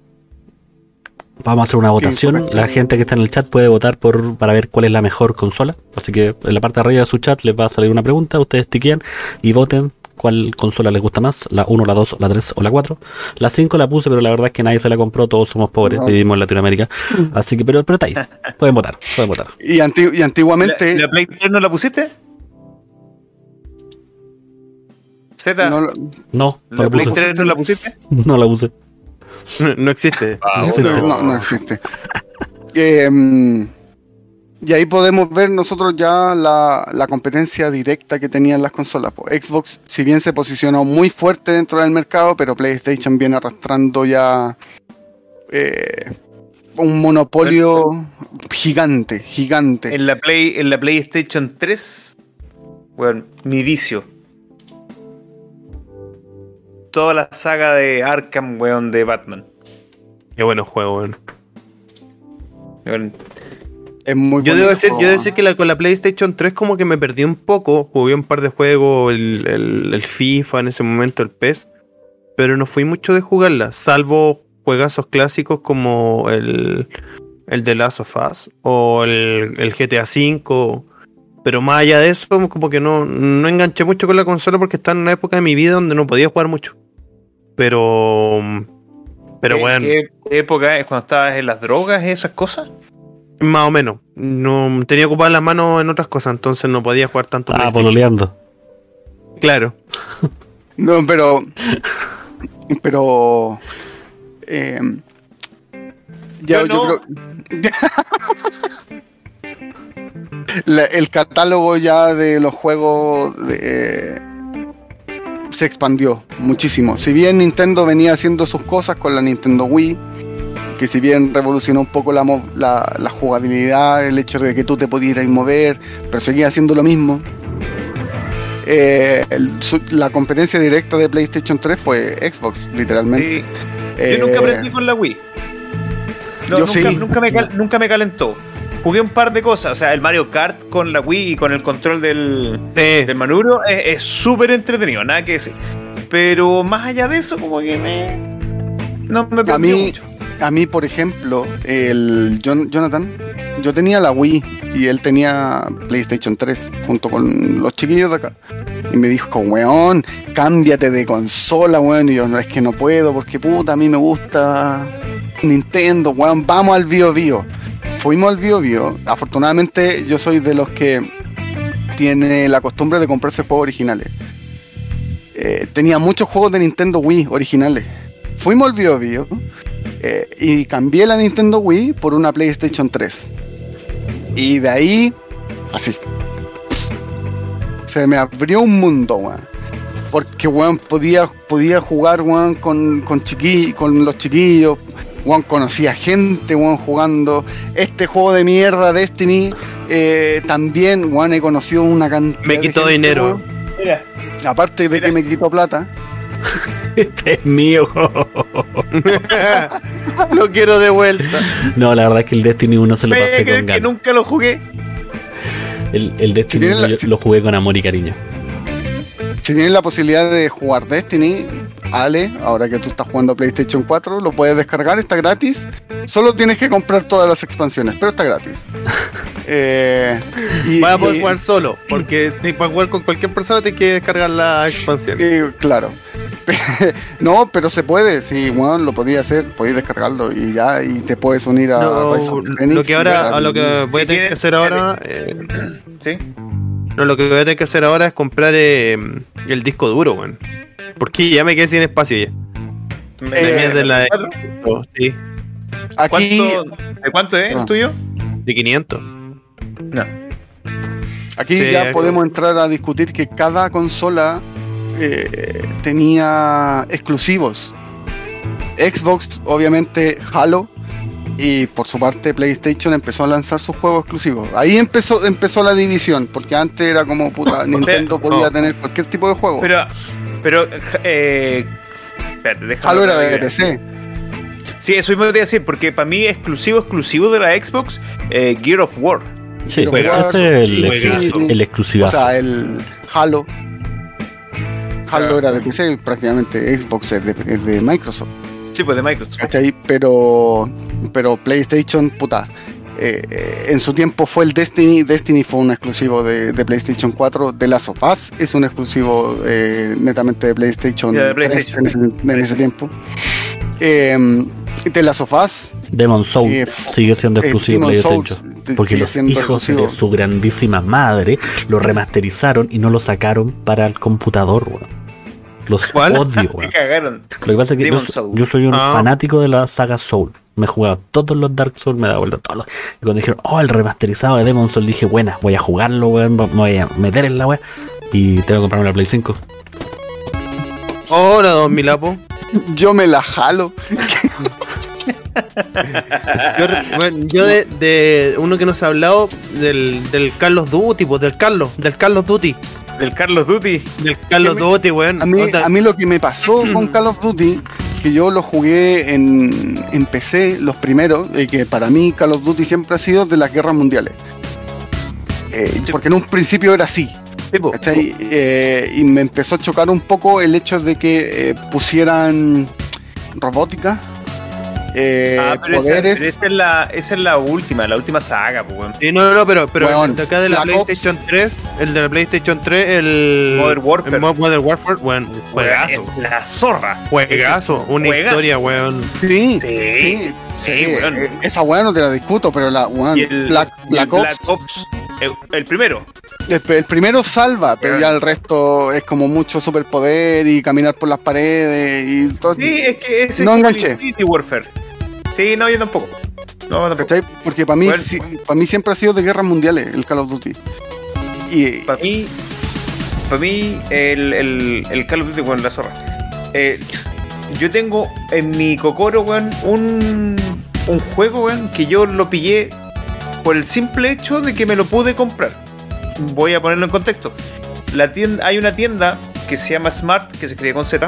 Vamos a hacer una votación. La gente que está en el chat puede votar por para ver cuál es la mejor consola. Así que en la parte de arriba de su chat les va a salir una pregunta. Ustedes tiquean y voten cuál consola les gusta más. La 1, la 2, la 3 o la 4. La 5 la puse, pero la verdad es que nadie se la compró. Todos somos pobres. No. Vivimos en Latinoamérica. Así que, pero, pero está ahí. Pueden votar. Pueden votar. Y, anti- y antiguamente... ¿La, la Play 3 no la pusiste? Z, no No, no ¿la la Play puse. 3 no la pusiste? No la puse. No existe. Ah, No existe. No, no existe. Eh, y ahí podemos ver nosotros ya la, la competencia directa que tenían las consolas. Xbox, si bien se posicionó muy fuerte dentro del mercado, pero PlayStation viene arrastrando ya eh, un monopolio gigante, gigante. En la Play, en la PlayStation 3, bueno, mi vicio. Toda la saga de Arkham, weón, de Batman. Qué buenos juegos, weón. Weón, Es muy Yo debo decir, yo debo decir que la- con la PlayStation 3 como que me perdí un poco. Jugué un par de juegos, el, el- el FIFA en ese momento, el PES. Pero no fui mucho de jugarla, salvo juegazos clásicos como el, el de Last of Us o el, el GTA V. Pero más allá de eso, como que no, no enganché mucho con la consola porque estaba en una época de mi vida donde no podía jugar mucho. Pero... Pero ¿qué- bueno, ¿Qué época es cuando estabas en las drogas y esas cosas? más o menos. No tenía ocupadas las manos en otras cosas, entonces no podía jugar tanto Ah, pololeando. Claro. No, pero. Pero. eh, ya, Yo yo, no. creo. La- el catálogo ya de los juegos de- se expandió muchísimo. Si bien Nintendo venía haciendo sus cosas con la Nintendo Wii, que si bien revolucionó un poco la, mo- la, la jugabilidad, el hecho de que tú te podías mover, pero seguía haciendo lo mismo. Eh, el- su- la competencia directa de PlayStation 3 fue Xbox, literalmente. Sí. Yo nunca Eh, aprendí con la Wii. No, yo nunca, sí. nunca, me cal- nunca me calentó. Jugué un par de cosas, o sea, el Mario Kart con la Wii y con el control del, Sí. del manubrio es súper entretenido, nada que decir. Pero más allá de eso, como que me. No me prendió mí- mucho. A mí, por ejemplo, el Jon- Jonathan, yo tenía la Wii y él tenía PlayStation 3 junto con los chiquillos de acá. Y me dijo, weón, cámbiate de consola, weón. Y yo, no, es que no puedo porque puta, a mí me gusta Nintendo, weón, vamos al Bio Bio. Fuimos al Bio Bio. Afortunadamente yo soy de los que tiene la costumbre de comprarse juegos originales. Eh, tenía muchos juegos de Nintendo Wii originales. Fuimos al Bio Bio eh, y cambié la Nintendo Wii por una PlayStation 3. Y de ahí, así. Se me abrió un mundo, weón. Porque, weón, podía, podía jugar, weón, con, con, con los chiquillos. Weón, conocía gente, weón, jugando. Este juego de mierda, Destiny, eh, también, weón, he conocido una cantidad Me de quitó gente, dinero. Mira, Aparte de que me quitó plata. Este es mío. Lo quiero de vuelta. No, la verdad es que el Destiny 1 se lo ¿me pasé con que ganas. nunca lo jugué? El, el Destiny tienen 1 la- yo lo jugué con amor y cariño. Si tienes la posibilidad de jugar Destiny, Ale, ahora que tú estás jugando PlayStation 4, lo puedes descargar, está gratis. Solo tienes que comprar todas las expansiones, pero está gratis. Eh, y, Vas a poder y- jugar solo, porque para jugar con cualquier persona tienes que descargar la expansión. y, claro. no, pero se puede, si bueno, lo podías hacer, podías descargarlo y ya, y te puedes unir a No, Rise of the Phoenix lo que ahora, a lo que voy a Si tener que hacer ahora, eh, ¿Sí? No, lo que voy a tener que hacer ahora es comprar eh, el disco duro, weón. Porque ya me quedé sin espacio ya. Me- de la de, ¿Cuatro? sí, Aquí, ¿Cuánto, ¿De cuánto es el Ah. tuyo? de 500. No. aquí Sí, ya podemos entrar a discutir que cada consola eh, tenía exclusivos. Xbox, obviamente, Halo. Y por su parte, PlayStation empezó a lanzar sus juegos exclusivos. Ahí empezó, empezó la división, porque antes era como puta, Nintendo podía no. tener cualquier tipo de juego. Pero, pero, eh, espérate, Halo era de. PC. Sí, eso mismo te iba a decir, porque para mí exclusivo, exclusivo de la Xbox, eh, Gear of War. Sí, Pero ese es el, el O exclusivazo. sea, el Halo. Halo era de PC, prácticamente Xbox es de, es de Microsoft. Sí, pues de Microsoft. ¿Cachai? Pero, pero PlayStation, puta. eh, eh, en su tiempo fue el Destiny. Destiny fue un exclusivo de, de PlayStation 4. The Last of Us es un exclusivo eh, netamente de PlayStation, Ya, de 3 PlayStation. en ese, en ese tiempo. Eh, The Last of Us. Demon Soul eh, sigue siendo eh, exclusivo de PlayStation. Porque los hijos exclusivo. de su grandísima madre lo remasterizaron y no lo sacaron para el computador, weón. Los ¿Cuál? odio, Me weón. cagaron. Lo que pasa es que yo, soy un Ah. fanático de la saga Soul. Me he jugado todos los Dark Souls, me he dado vuelta a todos los. Y cuando dijeron, oh, el remasterizado de Demon Soul, dije, buena, voy a jugarlo, weón, me voy a meter en la weá. Y tengo que comprarme la Play 5. Hola, don Milapo. Yo me la jalo. Yo, bueno, yo de, de uno que nos ha hablado, del, del Carlos Duty, pues del Carlos, del Carlos Duty. Del Carlos Duty. Del Carlos me- Duty, weón. A mí, a mí lo que me pasó con Call of Duty, que yo lo jugué en, en PC, los primeros, y que para mí Call of Duty siempre ha sido de las guerras mundiales. Eh, porque en un principio era así. Eh, y me empezó a chocar un poco el hecho de que eh, pusieran robótica, eh, ah, pero esa, poderes. pero esa es la, esa es la última, la última saga, pues, weón. Sí, no, no, pero, pero Weón, de acá de la Ops. PlayStation 3, el de la PlayStation 3, el Modern Warfare. el Mo- Modern Warfare, weón, juegazo. Es la zorra. Juegazo, una juegazo. historia, weón. Sí, Sí, sí, sí, sí, weón. eh, esa weá no te la discuto, pero la weón, Y el, Black, el Ops, Black Ops, el, el primero. El, el primero salva, pero ya el resto es como mucho superpoder y caminar por las paredes y todo. Sí, es que ese No es enganché. Infinity Warfare. Sí, no, yo tampoco. No, tampoco. ¿Cachai? Porque para mí, Bueno. para mí siempre ha sido de guerras mundiales el Call of Duty. Y Para mí, para mí, el, el, el Call of Duty, weón, la zorra. Eh, yo tengo en mi cocoro, weón, un, un juego, weón, que yo lo pillé por el simple hecho de que me lo pude comprar. Voy a ponerlo en contexto. La tienda, hay una tienda que se llama Smart, que se escribe con Z.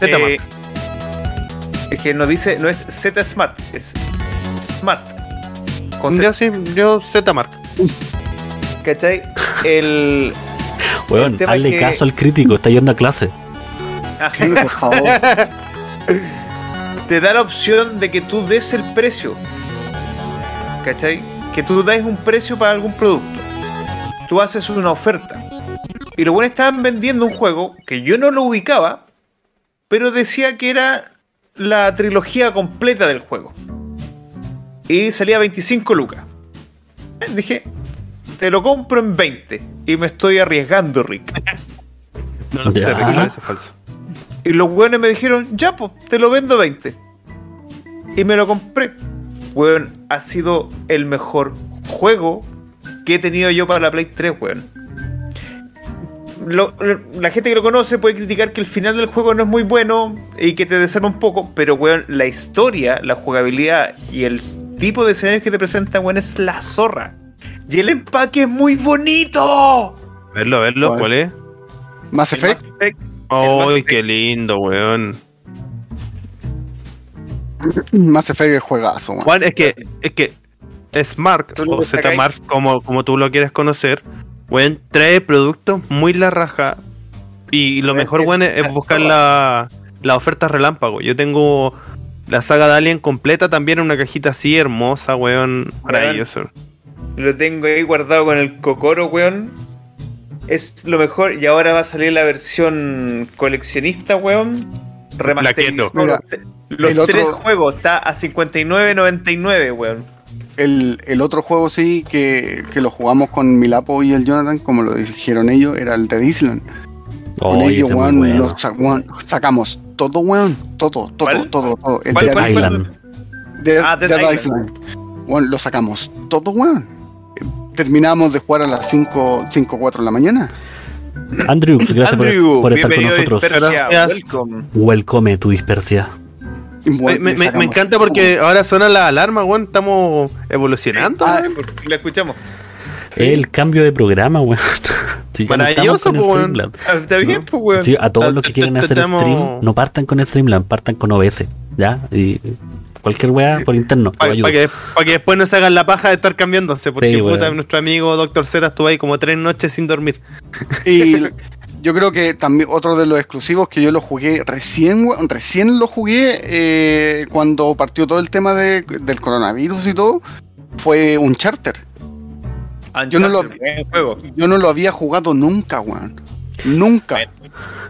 Z Eh. Es que no dice, no es Z Smart, es Smart. Con Yo Z, sí, yo Z Mark. ¿Cachai? El. Weón, tema hazle que- caso al crítico, está yendo a clase. Ah, sí, por favor. te da la opción de que tú des el precio. ¿Cachai? Que tú des un precio para algún producto. Tú haces una oferta. Y lo bueno estaban vendiendo un juego que yo no lo ubicaba, pero decía que era la trilogía completa del juego. Y salía 25 lucas. Eh, Dije, te lo compro en 20. Y me estoy arriesgando, Rick. No lo sé, Ya. Ricky, parece falso. Y los weones me dijeron, ya, pues, te lo vendo 20. Y me lo compré. Weón, ha sido el mejor juego que he tenido yo para la Play 3, weón. Lo- lo- la gente que lo conoce puede criticar que el final del juego no es muy bueno y que te desarma un poco, pero weón, la historia, la jugabilidad y el tipo de escenarios que te presenta, weón, es la zorra. Y el empaque es muy bonito. Verlo, verlo, ¿Cuál? ¿cuál es? Mass Effect, ¡Ay, Effect. qué lindo, weón! Mass Effect es juegazo, man. Juan, es que, es que Smart o Z sacáis. Mark, como, como tú lo quieres conocer, weón, trae productos muy la raja. Y lo Es- mejor, weón, es, buscar la, la oferta relámpago. Yo tengo la saga de Alien completa también en una cajita así hermosa, weón, maravilloso. Lo tengo ahí guardado con el cocoro, weón. Es lo mejor. Y ahora va a salir la versión coleccionista, weón. Remasterizado. Mira, Los el otro- tres juegos está a 59.99, weón. El, el otro juego sí que, que lo jugamos con Milapo y el Jonathan, como lo dijeron ellos, era el de Island. Con ellos, weón, bueno. lo sa- weón, sacamos todo, weón. Todo, todo, ¿Cuál? todo, todo. El ¿Cuál, Dead cuál, Island. Dead- Ah, Dead Dead Island. Island. Weón, lo sacamos todo, weón. Terminamos de jugar a las 5, 5 4 de la mañana. Andrew, gracias por- Andrew, por, estar con bienvenido a nosotros. Gracias. welcome. Welcome tu dispersia. Me, encanta porque ahora suena la alarma, weón. Estamos evolucionando. Ah, la escuchamos. El cambio de programa, weón. Sí, Maravilloso, estamos con el po, weón. Ah, Está bien, pues, weón. Sí, a todos Te- los que quieren hacer estamos- stream, no partan con Streamlab, partan con OBS, ¿ya? Y cualquier weá por interno, Para que, pa' que después no se hagan la paja de estar cambiándose. Porque Sí, puta, nuestro amigo Doctor Z estuvo ahí como tres noches sin dormir. Y yo creo que también otro de los exclusivos que yo lo jugué recién, recién lo jugué eh, cuando partió todo el tema de- del coronavirus y todo, fue un charter. Yo no lo- juego. Yo no lo había jugado nunca, weón. Nunca.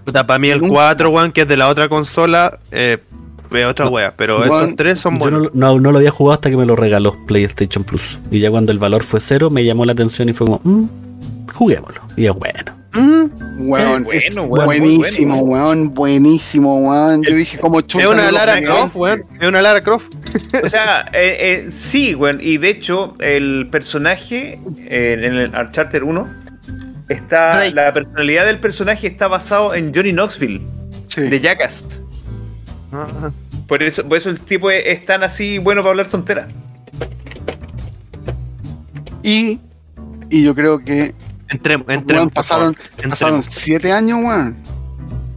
Puta, para mí el Nunca. 4, weón, que es de la otra consola, eh, otra No, wea. Pero weón, estos tres son Yo buenos. no, no, no lo había jugado hasta que me lo regaló PlayStation Plus. Y ya cuando el valor fue cero, me llamó la atención y fue como, "Mm, juguémoslo. Y es bueno. Mm, Weón, es weón, buenísimo, bueno. weón, buenísimo, weón. Yo dije como chuta. es una Lara Croft, weón. Es una Lara Croft. O sea, eh, eh, sí, weón. Y de hecho, el personaje eh, en el Uncharted 1 está. La personalidad del personaje está basado en Johnny Knoxville, Sí. de Jackass. Ah, Por eso, por eso el tipo es, es tan así bueno para hablar tontera. Y, y yo creo que Entremos, entremos. pasaron, entremos. pasaron siete años, weón.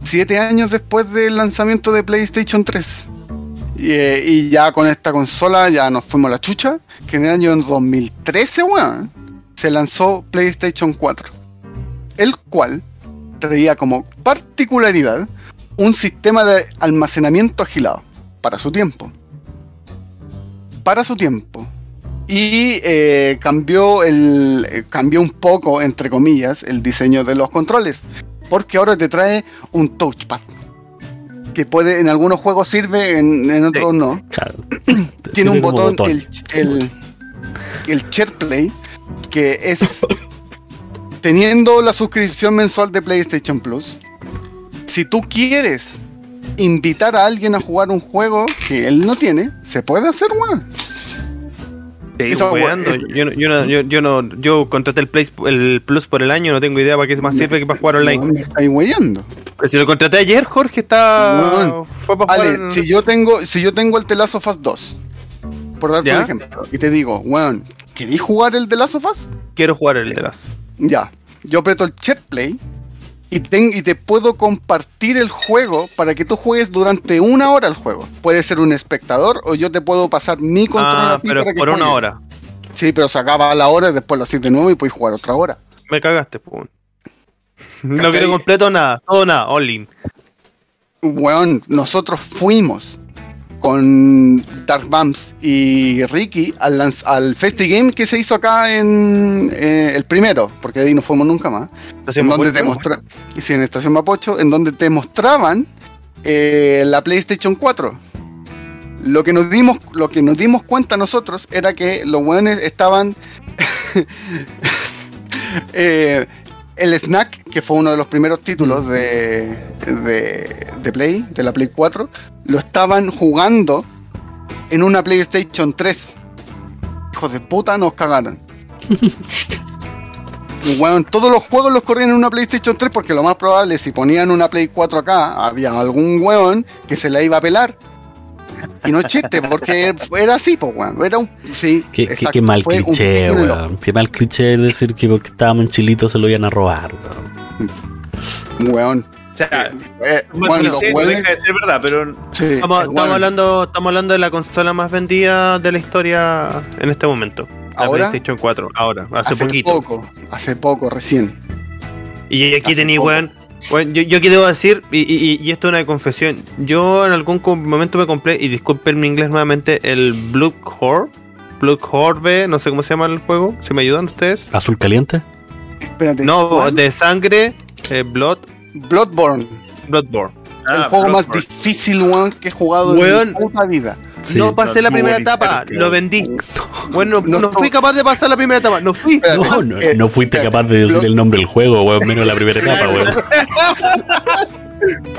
Siete años después del lanzamiento de PlayStation 3. Y, eh, y ya con esta consola ya nos fuimos a la chucha. Que en el año 2013, weón, se lanzó PlayStation 4. El cual traía como particularidad un sistema de almacenamiento agilado para su tiempo. Para su tiempo y eh, cambió el cambió un poco entre comillas el diseño de los controles. Porque ahora te trae un touchpad que puede en algunos juegos sirve en, en otros no. Claro. tiene un botón, el el el SharePlay que es teniendo la suscripción mensual de PlayStation Plus si tú quieres invitar a alguien a jugar un juego que él no tiene se puede hacer weón Esa es- Yo, no- yo, no, yo, yo no, yo contraté el, Play, el Plus por el año, no tengo idea para qué más sirve que para jugar online. No, me estáis. Pero si lo contraté ayer, Jorge está. Weón. Fue para jugar. Ale, si yo tengo, si yo tengo el The Last of Us 2, por darte ¿Ya? un ejemplo, y te digo, weón, ¿querés jugar el The Last of Us? Quiero jugar el de las. Ya. Yo aprieto el chat play y, te puedo compartir el juego para que tú juegues durante una hora el juego. Puede ser un espectador o yo te puedo pasar mi control Ah, a ti pero para que por una juegues. hora. Sí, pero se acaba la hora y después lo haces de nuevo y puedes jugar otra hora. Me cagaste, pues. No quiero completo nada, todo nada, all in. Weón, nosotros fuimos con Dark Bumps y Ricky al, al Festi Game que se hizo acá en eh, el primero, porque de ahí no fuimos nunca más. En donde te mostra sí, en Estación Mapocho, en donde te mostraban eh, la PlayStation 4. Lo que nos dimos, lo que nos dimos cuenta nosotros era que los weones estaban eh, el Snack, que fue uno de los primeros títulos de, de, de Play, de la Play 4, lo estaban jugando en una PlayStation 3. Hijos de puta, nos cagaron. Weón, todos los juegos los corrían en una PlayStation 3 porque lo más probable si ponían una Play 4 acá, había algún weón que se la iba a pelar. Y no es chiste, porque era así, pues, weón. Era un. Sí, Qué, qué- exacto, qué mal cliché, weón. Qué mal cliché decir que porque estábamos en Chilito se lo iban a robar, weón. Weón. Sea, Eh, no weón, los sé, no weones- deja de ser verdad, pero sí, Estamos, hablando, estamos hablando de la consola más vendida de la historia en este momento. La ¿Ahora? PlayStation 4, ahora, hace, hace poquito. poco, hace poco, recién. Y aquí tenéis, weón. yo, yo aquí debo decir, y, y- y esto es una confesión. Yo en algún momento me compré, y disculpen mi inglés nuevamente, el Blood Horde. Blood Horde, no sé cómo se llama el juego. ¿Se me ayudan ustedes? ¿Azul caliente? Espérate. No, ¿cuál? de sangre, eh, Blood, Bloodborne, Bloodborne. el Ah, juego más difícil, weón, que he jugado en Weón. mi puta vida. Sí. No pasé No, la no primera etapa, lo vendí. Bueno, No, no, no. fui capaz de pasar la primera etapa, no fui. No, no, eh, no fuiste capaz de decir el nombre del juego, weón, menos la primera etapa, weón.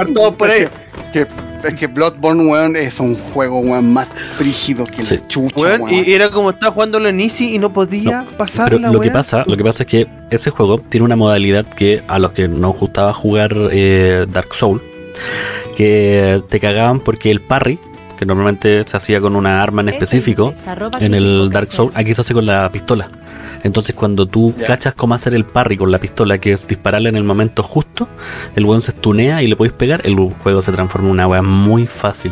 Todos por ahí. Que, es que Bloodborne, weón, es un juego, weón, más brígido que Sí. la chucha, Weón, weón. y era como estaba jugándolo en Easy y no podía pasar Pero la lo que pasa, lo que pasa es que ese juego tiene una modalidad que a los que nos gustaba jugar eh, Dark Soul, que te cagaban porque el parry, que normalmente se hacía con una arma en específico, en el Dark Soul, aquí se hace con la pistola. Entonces cuando tú cachas cómo hacer el parry con la pistola, que es dispararle en el momento justo, el weón se estunea y le podéis pegar, el juego se transforma en una weá muy fácil.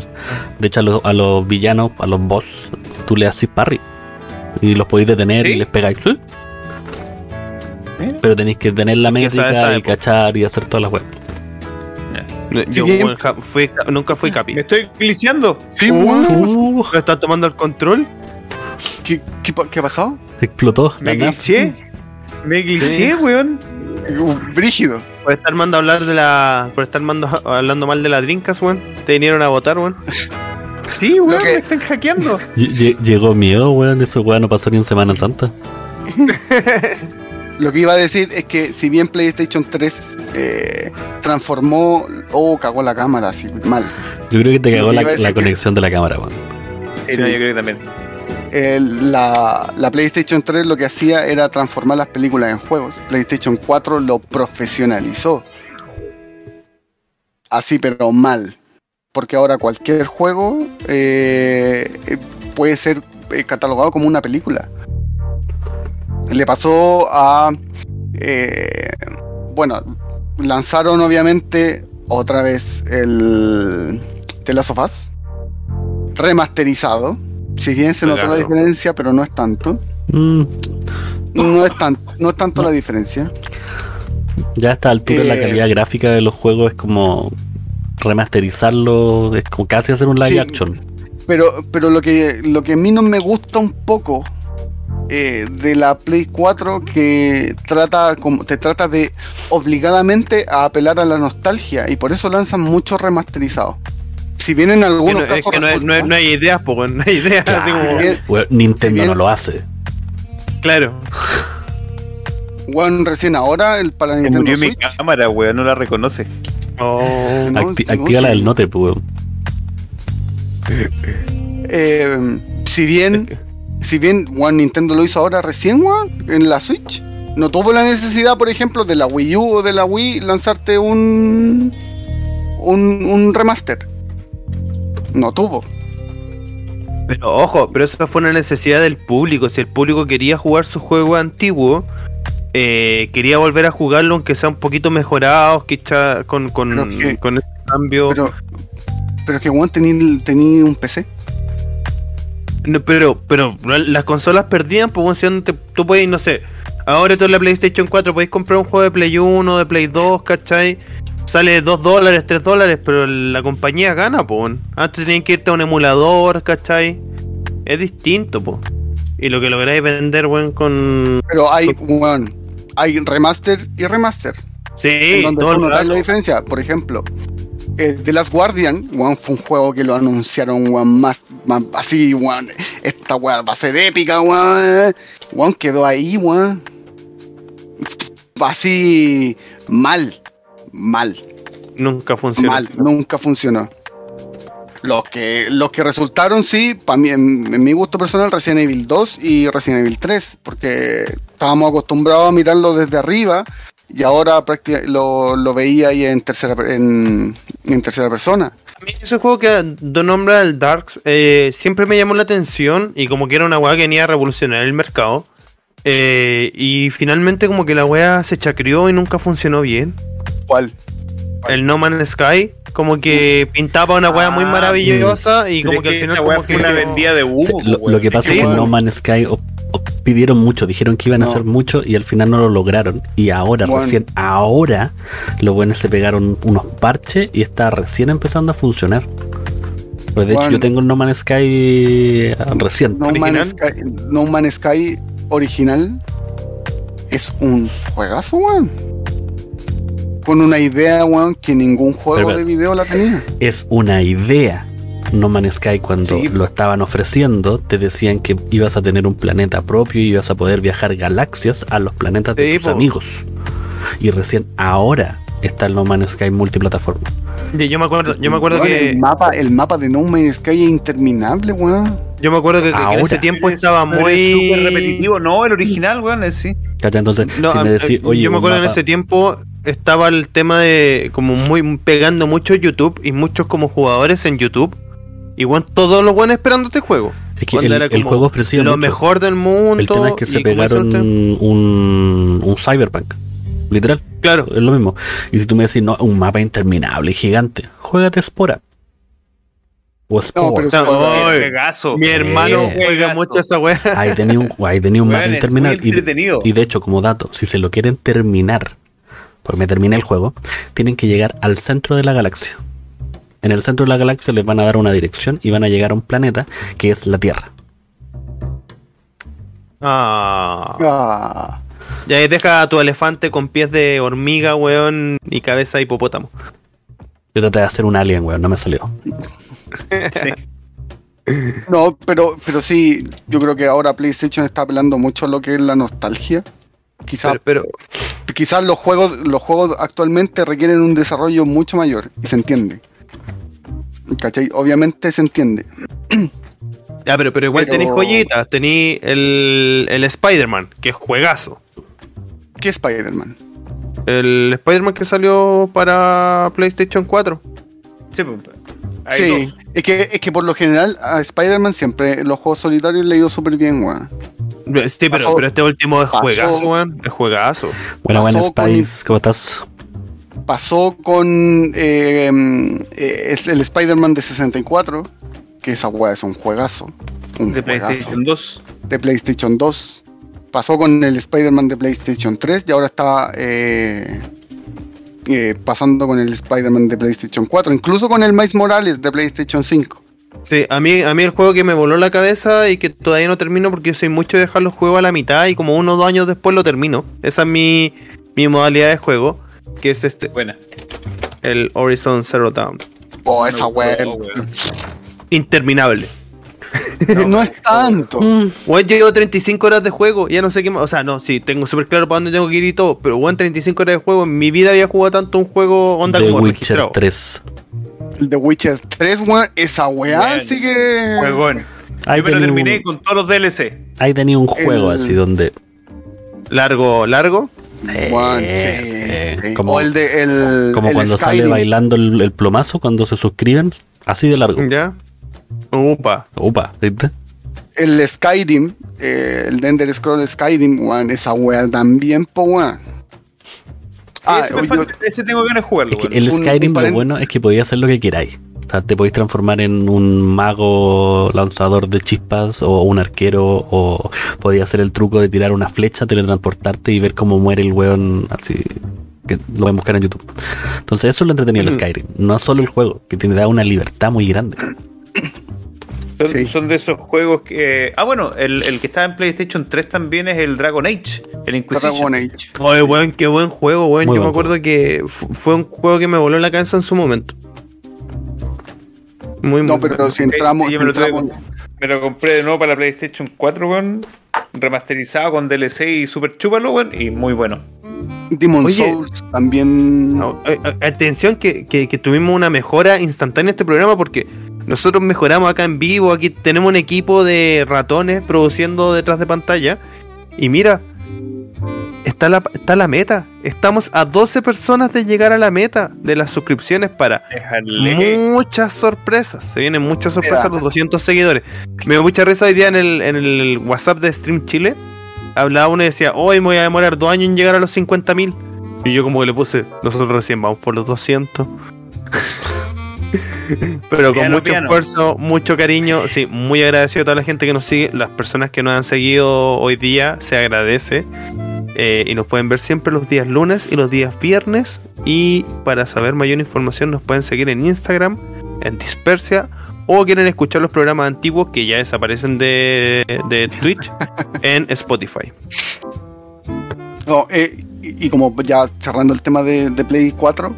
De hecho a los, a los villanos, a los boss, tú le haces parry. Y los podéis detener ¿Sí? y les pegáis. Pero tenéis que tener la métrica y cachar y hacer todas las weas. Yo fui- nunca fui capi. Me estoy glitchando. Sí, weón. Uh, ¿Me están tomando el control? ¿Qué, qué, ha pasado? explotó. Me glitché. Me glitché, weón. Uh, Brígido. Por estar mando a hablar de la. Por estar mando, hablando mal de la Drinkas, weón. Te vinieron a votar, weón. Sí, weón, que- me están hackeando. Lle- lle- Llegó miedo, weón. Eso weón no pasó ni en Semana Santa. Lo que iba a decir es que si bien PlayStation 3 eh, transformó o cagó la cámara así mal, Yo creo que te cagó la, que- conexión de la cámara, weón. Sí, no, yo creo que también. el- la, la PlayStation 3 lo que hacía era transformar las películas en juegos. PlayStation 4 lo profesionalizó. Así, pero mal. Porque ahora cualquier juego eh, eh, puede ser eh, catalogado como una película. Le pasó a... eh, bueno, lanzaron obviamente otra vez el The Last of Us remasterizado. Si bien se notó la diferencia, pero no es tanto. Mm, No es, tan, no es tanto la diferencia. ya a esta altura la Eh, calidad gráfica de los juegos es como remasterizarlo, es como casi hacer un live Sí. action. Pero, pero lo que lo que a mí no me gusta un poco eh, de la Play 4 que trata como te trata de obligadamente a apelar a la nostalgia y por eso lanzan muchos remasterizados. Si bien en Que algunos no, es casos que no, hay- no hay- resulta- no hay ideas, po, weón. No hay ideas. Así como. bien- Nintendo si bien- no lo hace. Claro. Weón, recién ahora el para Nintendo murió mi Switch. cámara, weón, no la reconoce. Oh. No, Acti- no, activa la sí. del note, weón. Eh, si bien, si bien weón, Nintendo lo hizo ahora recién, weón, en la Switch, no tuvo la necesidad, por ejemplo, de la Wii U o de la Wii lanzarte un un, un remaster. No tuvo. Pero ojo, pero eso fue una necesidad del público. Si el público quería jugar su juego antiguo, eh, quería volver a jugarlo aunque sea un poquito mejorados, quizá con, con, que- con ese cambio. Pero, pero es que weón tenía tenía un PC. No, pero, pero las consolas perdían, pues bueno, si tú puedes, no sé, ahora tú en la PlayStation 4 podéis comprar un juego de Play 1, de Play 2, ¿cachai? Sale 2 dólares, 3 dólares, pero la compañía gana, pues. Antes tenían que irte a un emulador, ¿cachai? Es distinto, pues. Y lo que lográis vender, weón, con... Pero hay, weón, hay remaster y remaster. Sí, en donde todo rato. la diferencia. Por ejemplo, eh, The Last Guardian, weón, fue un juego que lo anunciaron, weón, más, más así, weón. Esta weón va a ser épica, weón. Weón, quedó ahí, weón. Así, mal, mal, Nunca funcionó. mal, nunca funcionó. Los que, los que resultaron, sí, para mí, en, en mi gusto personal, Resident Evil 2 y Resident Evil 3, porque estábamos acostumbrados a mirarlo desde arriba y ahora lo, lo veía ahí en tercera, en, en tercera persona. A mí ese juego que do nombra el Darks eh, siempre me llamó la atención y como que era una weá que venía a revolucionar el mercado. Eh, y finalmente como que la weá se chacrió y nunca funcionó bien. ¿Cuál? El No Man's Sky como que pintaba una weá muy Ah, maravillosa y como que al final esa como fue que una vendida de humo. Sí, lo, que pasa Sí, es que bueno. No Man's Sky pidieron mucho, dijeron que iban a hacer mucho y al final no lo lograron. Y ahora, Bueno. recién, ahora, los buenos se pegaron unos parches y está recién empezando a funcionar. Pues de hecho yo tengo el No Man's Sky eh, reciente. No Man's ¿Original? Sky, no Man's Sky original es un juegazo, weón. Con una idea, weón, que ningún juego Pero- de video la tenía. Es una idea. No Man's Sky cuando Sí. lo estaban ofreciendo, te decían que ibas a tener un planeta propio y ibas a poder viajar galaxias a los planetas de tus po. amigos. Y recién ahora está el No Man's Sky multiplataforma. Yo, yo me acuerdo, yo me acuerdo que El mapa, el mapa de No Man's Sky es interminable, weón. yo me acuerdo que, que en ese tiempo estaba muy súper repetitivo. No, el original, weón, es sí. Entonces, No, si a- me decís, eh, oye, yo me acuerdo en mapa- ese tiempo estaba el tema de como muy pegando mucho YouTube y muchos como jugadores en YouTube. Y bueno, todos los buenos esperando este juego. es que el, el juego ofrecía lo mucho. mejor del mundo. El tema es que se pegaron un, un cyberpunk. Literal, Claro, es lo mismo. Y si tú me decís, no, un mapa interminable, gigante, juégate Spora. O pero- No, Ay, Juegazo. mi hermano Eh. juega mucho esa wea. Ahí tenía un, ahí tenía un mapa interminable. Y, entretenido. y de hecho, como dato, si se lo quieren terminar, porque me terminé el juego, tienen que llegar al centro de la galaxia. En el centro de la galaxia les van a dar una dirección y van a llegar a un planeta que es la Tierra. Ah. Ah, Y ahí deja a tu elefante con pies de hormiga, weón, y cabeza de hipopótamo. Yo traté de hacer un alien, weón, no me salió. Sí. no, pero, pero sí, yo creo que ahora PlayStation está apelando mucho a lo que es la nostalgia. Quizás Pero, pero quizás los juegos los juegos actualmente requieren un desarrollo mucho mayor y se entiende. ¿Cachai? Obviamente se entiende. Ya, pero, pero igual Pero- tenéis joyitas, tenéis el, el Spider-Man, que es juegazo. ¿Qué es Spider-Man? El Spider-Man que salió para PlayStation 4. Sí, pues, Sí, es que, es que por lo general a Spider-Man siempre los juegos solitarios le ha ido súper bien, weón. Sí, pero, Pasó- pero este último es pasó- juegazo, weón. Es juegazo. Bueno, bueno, Spice, ¿cómo estás? Pasó con eh, eh, es el Spider-Man de 64, que esa weá es un juegazo. Un De juegazo. PlayStation 2. de PlayStation 2. Pasó con el Spider-Man de PlayStation 3 y ahora está eh, eh, pasando con el Spider-Man de PlayStation 4, incluso con el Miles Morales de PlayStation 5. Sí, a mí, a mí el juego que me voló la cabeza y que todavía no termino porque yo soy mucho de dejar los juegos a la mitad y como uno o dos años después lo termino. Esa es mi, mi modalidad de juego, que es este, Buena. el Horizon Zero Dawn. Oh, esa weá. Oh, weón. Interminable. No, es tanto. Mm, Bueno, yo llevo 35 horas de juego, ya no sé qué más. O sea, no, sí, tengo súper claro para dónde tengo que ir y todo. Pero bueno, 35 horas de juego. En mi vida había jugado tanto un juego onda The como Witcher registrado. 3. El de Witcher 3, weón, esa weá Bueno, sí que. Juegón. Ahí Yo me lo terminé un- con todos los DLC. Ahí tenía un juego El- así donde. Largo, largo. Eh, eh, como o el de el, como el cuando sale Skyrim. bailando el, el plomazo cuando se suscriben. Así de largo. ¿Ya? Upa. Opa, ¿viste? El Skyrim, eh, el de Ender Scroll Skyrim, weón, esa weá también, po weón. Ah, ese, me yo- falta- ese tengo ganas de jugarlo. Es que el un- Skyrim un lo bueno es que podías hacer lo que queráis. O sea, te podéis transformar en un mago lanzador de chispas o un arquero o podías hacer el truco de tirar una flecha, teletransportarte y ver cómo muere el weón así. Que lo pueden buscar en YouTube. Entonces eso es lo entretenido del Mm. Skyrim. No solo el juego, que te da una libertad muy grande. Son, Sí. son de esos juegos que. Ah, bueno, el, el que está en PlayStation 3 también es el Dragon Age, el Inquisition. Dragon Age. Oye, weón, qué buen juego, weón. Yo me acuerdo que fu- fue un juego que me voló la cabeza en su momento. Muy, muy No, pero bueno. si entramos. Sí, yo me lo entramos- traigo. Me lo compré de nuevo para la PlayStation 4, weón. Remasterizado con DLC y super chúpalo, weón. Y muy bueno. Demon Oye. Souls también. No, eh, eh, atención que, que- que tuvimos una mejora instantánea en este programa porque nosotros mejoramos acá en vivo, aquí tenemos un equipo de ratones produciendo detrás de pantalla y mira, está la, está la meta, estamos a 12 personas de llegar a la meta de las suscripciones para Déjale. muchas sorpresas, se vienen muchas sorpresas los 200 seguidores. Me dio mucha risa hoy día en el, en el WhatsApp de Stream Chile, hablaba uno y decía, hoy me voy a demorar dos años en llegar a los 50.000 y yo como que le puse, nosotros recién vamos por los 200. Pero con Piano, mucho piano. esfuerzo, mucho cariño, sí, muy agradecido a toda la gente que nos sigue, las personas que nos han seguido hoy día, se agradece. Eh, y nos pueden ver siempre los días lunes y los días viernes. Y para saber mayor información nos pueden seguir en Instagram, en Dispersia, o quieren escuchar los programas antiguos que ya desaparecen de, de Twitch en Spotify. No, eh, y, y como ya cerrando el tema de, de Play 4,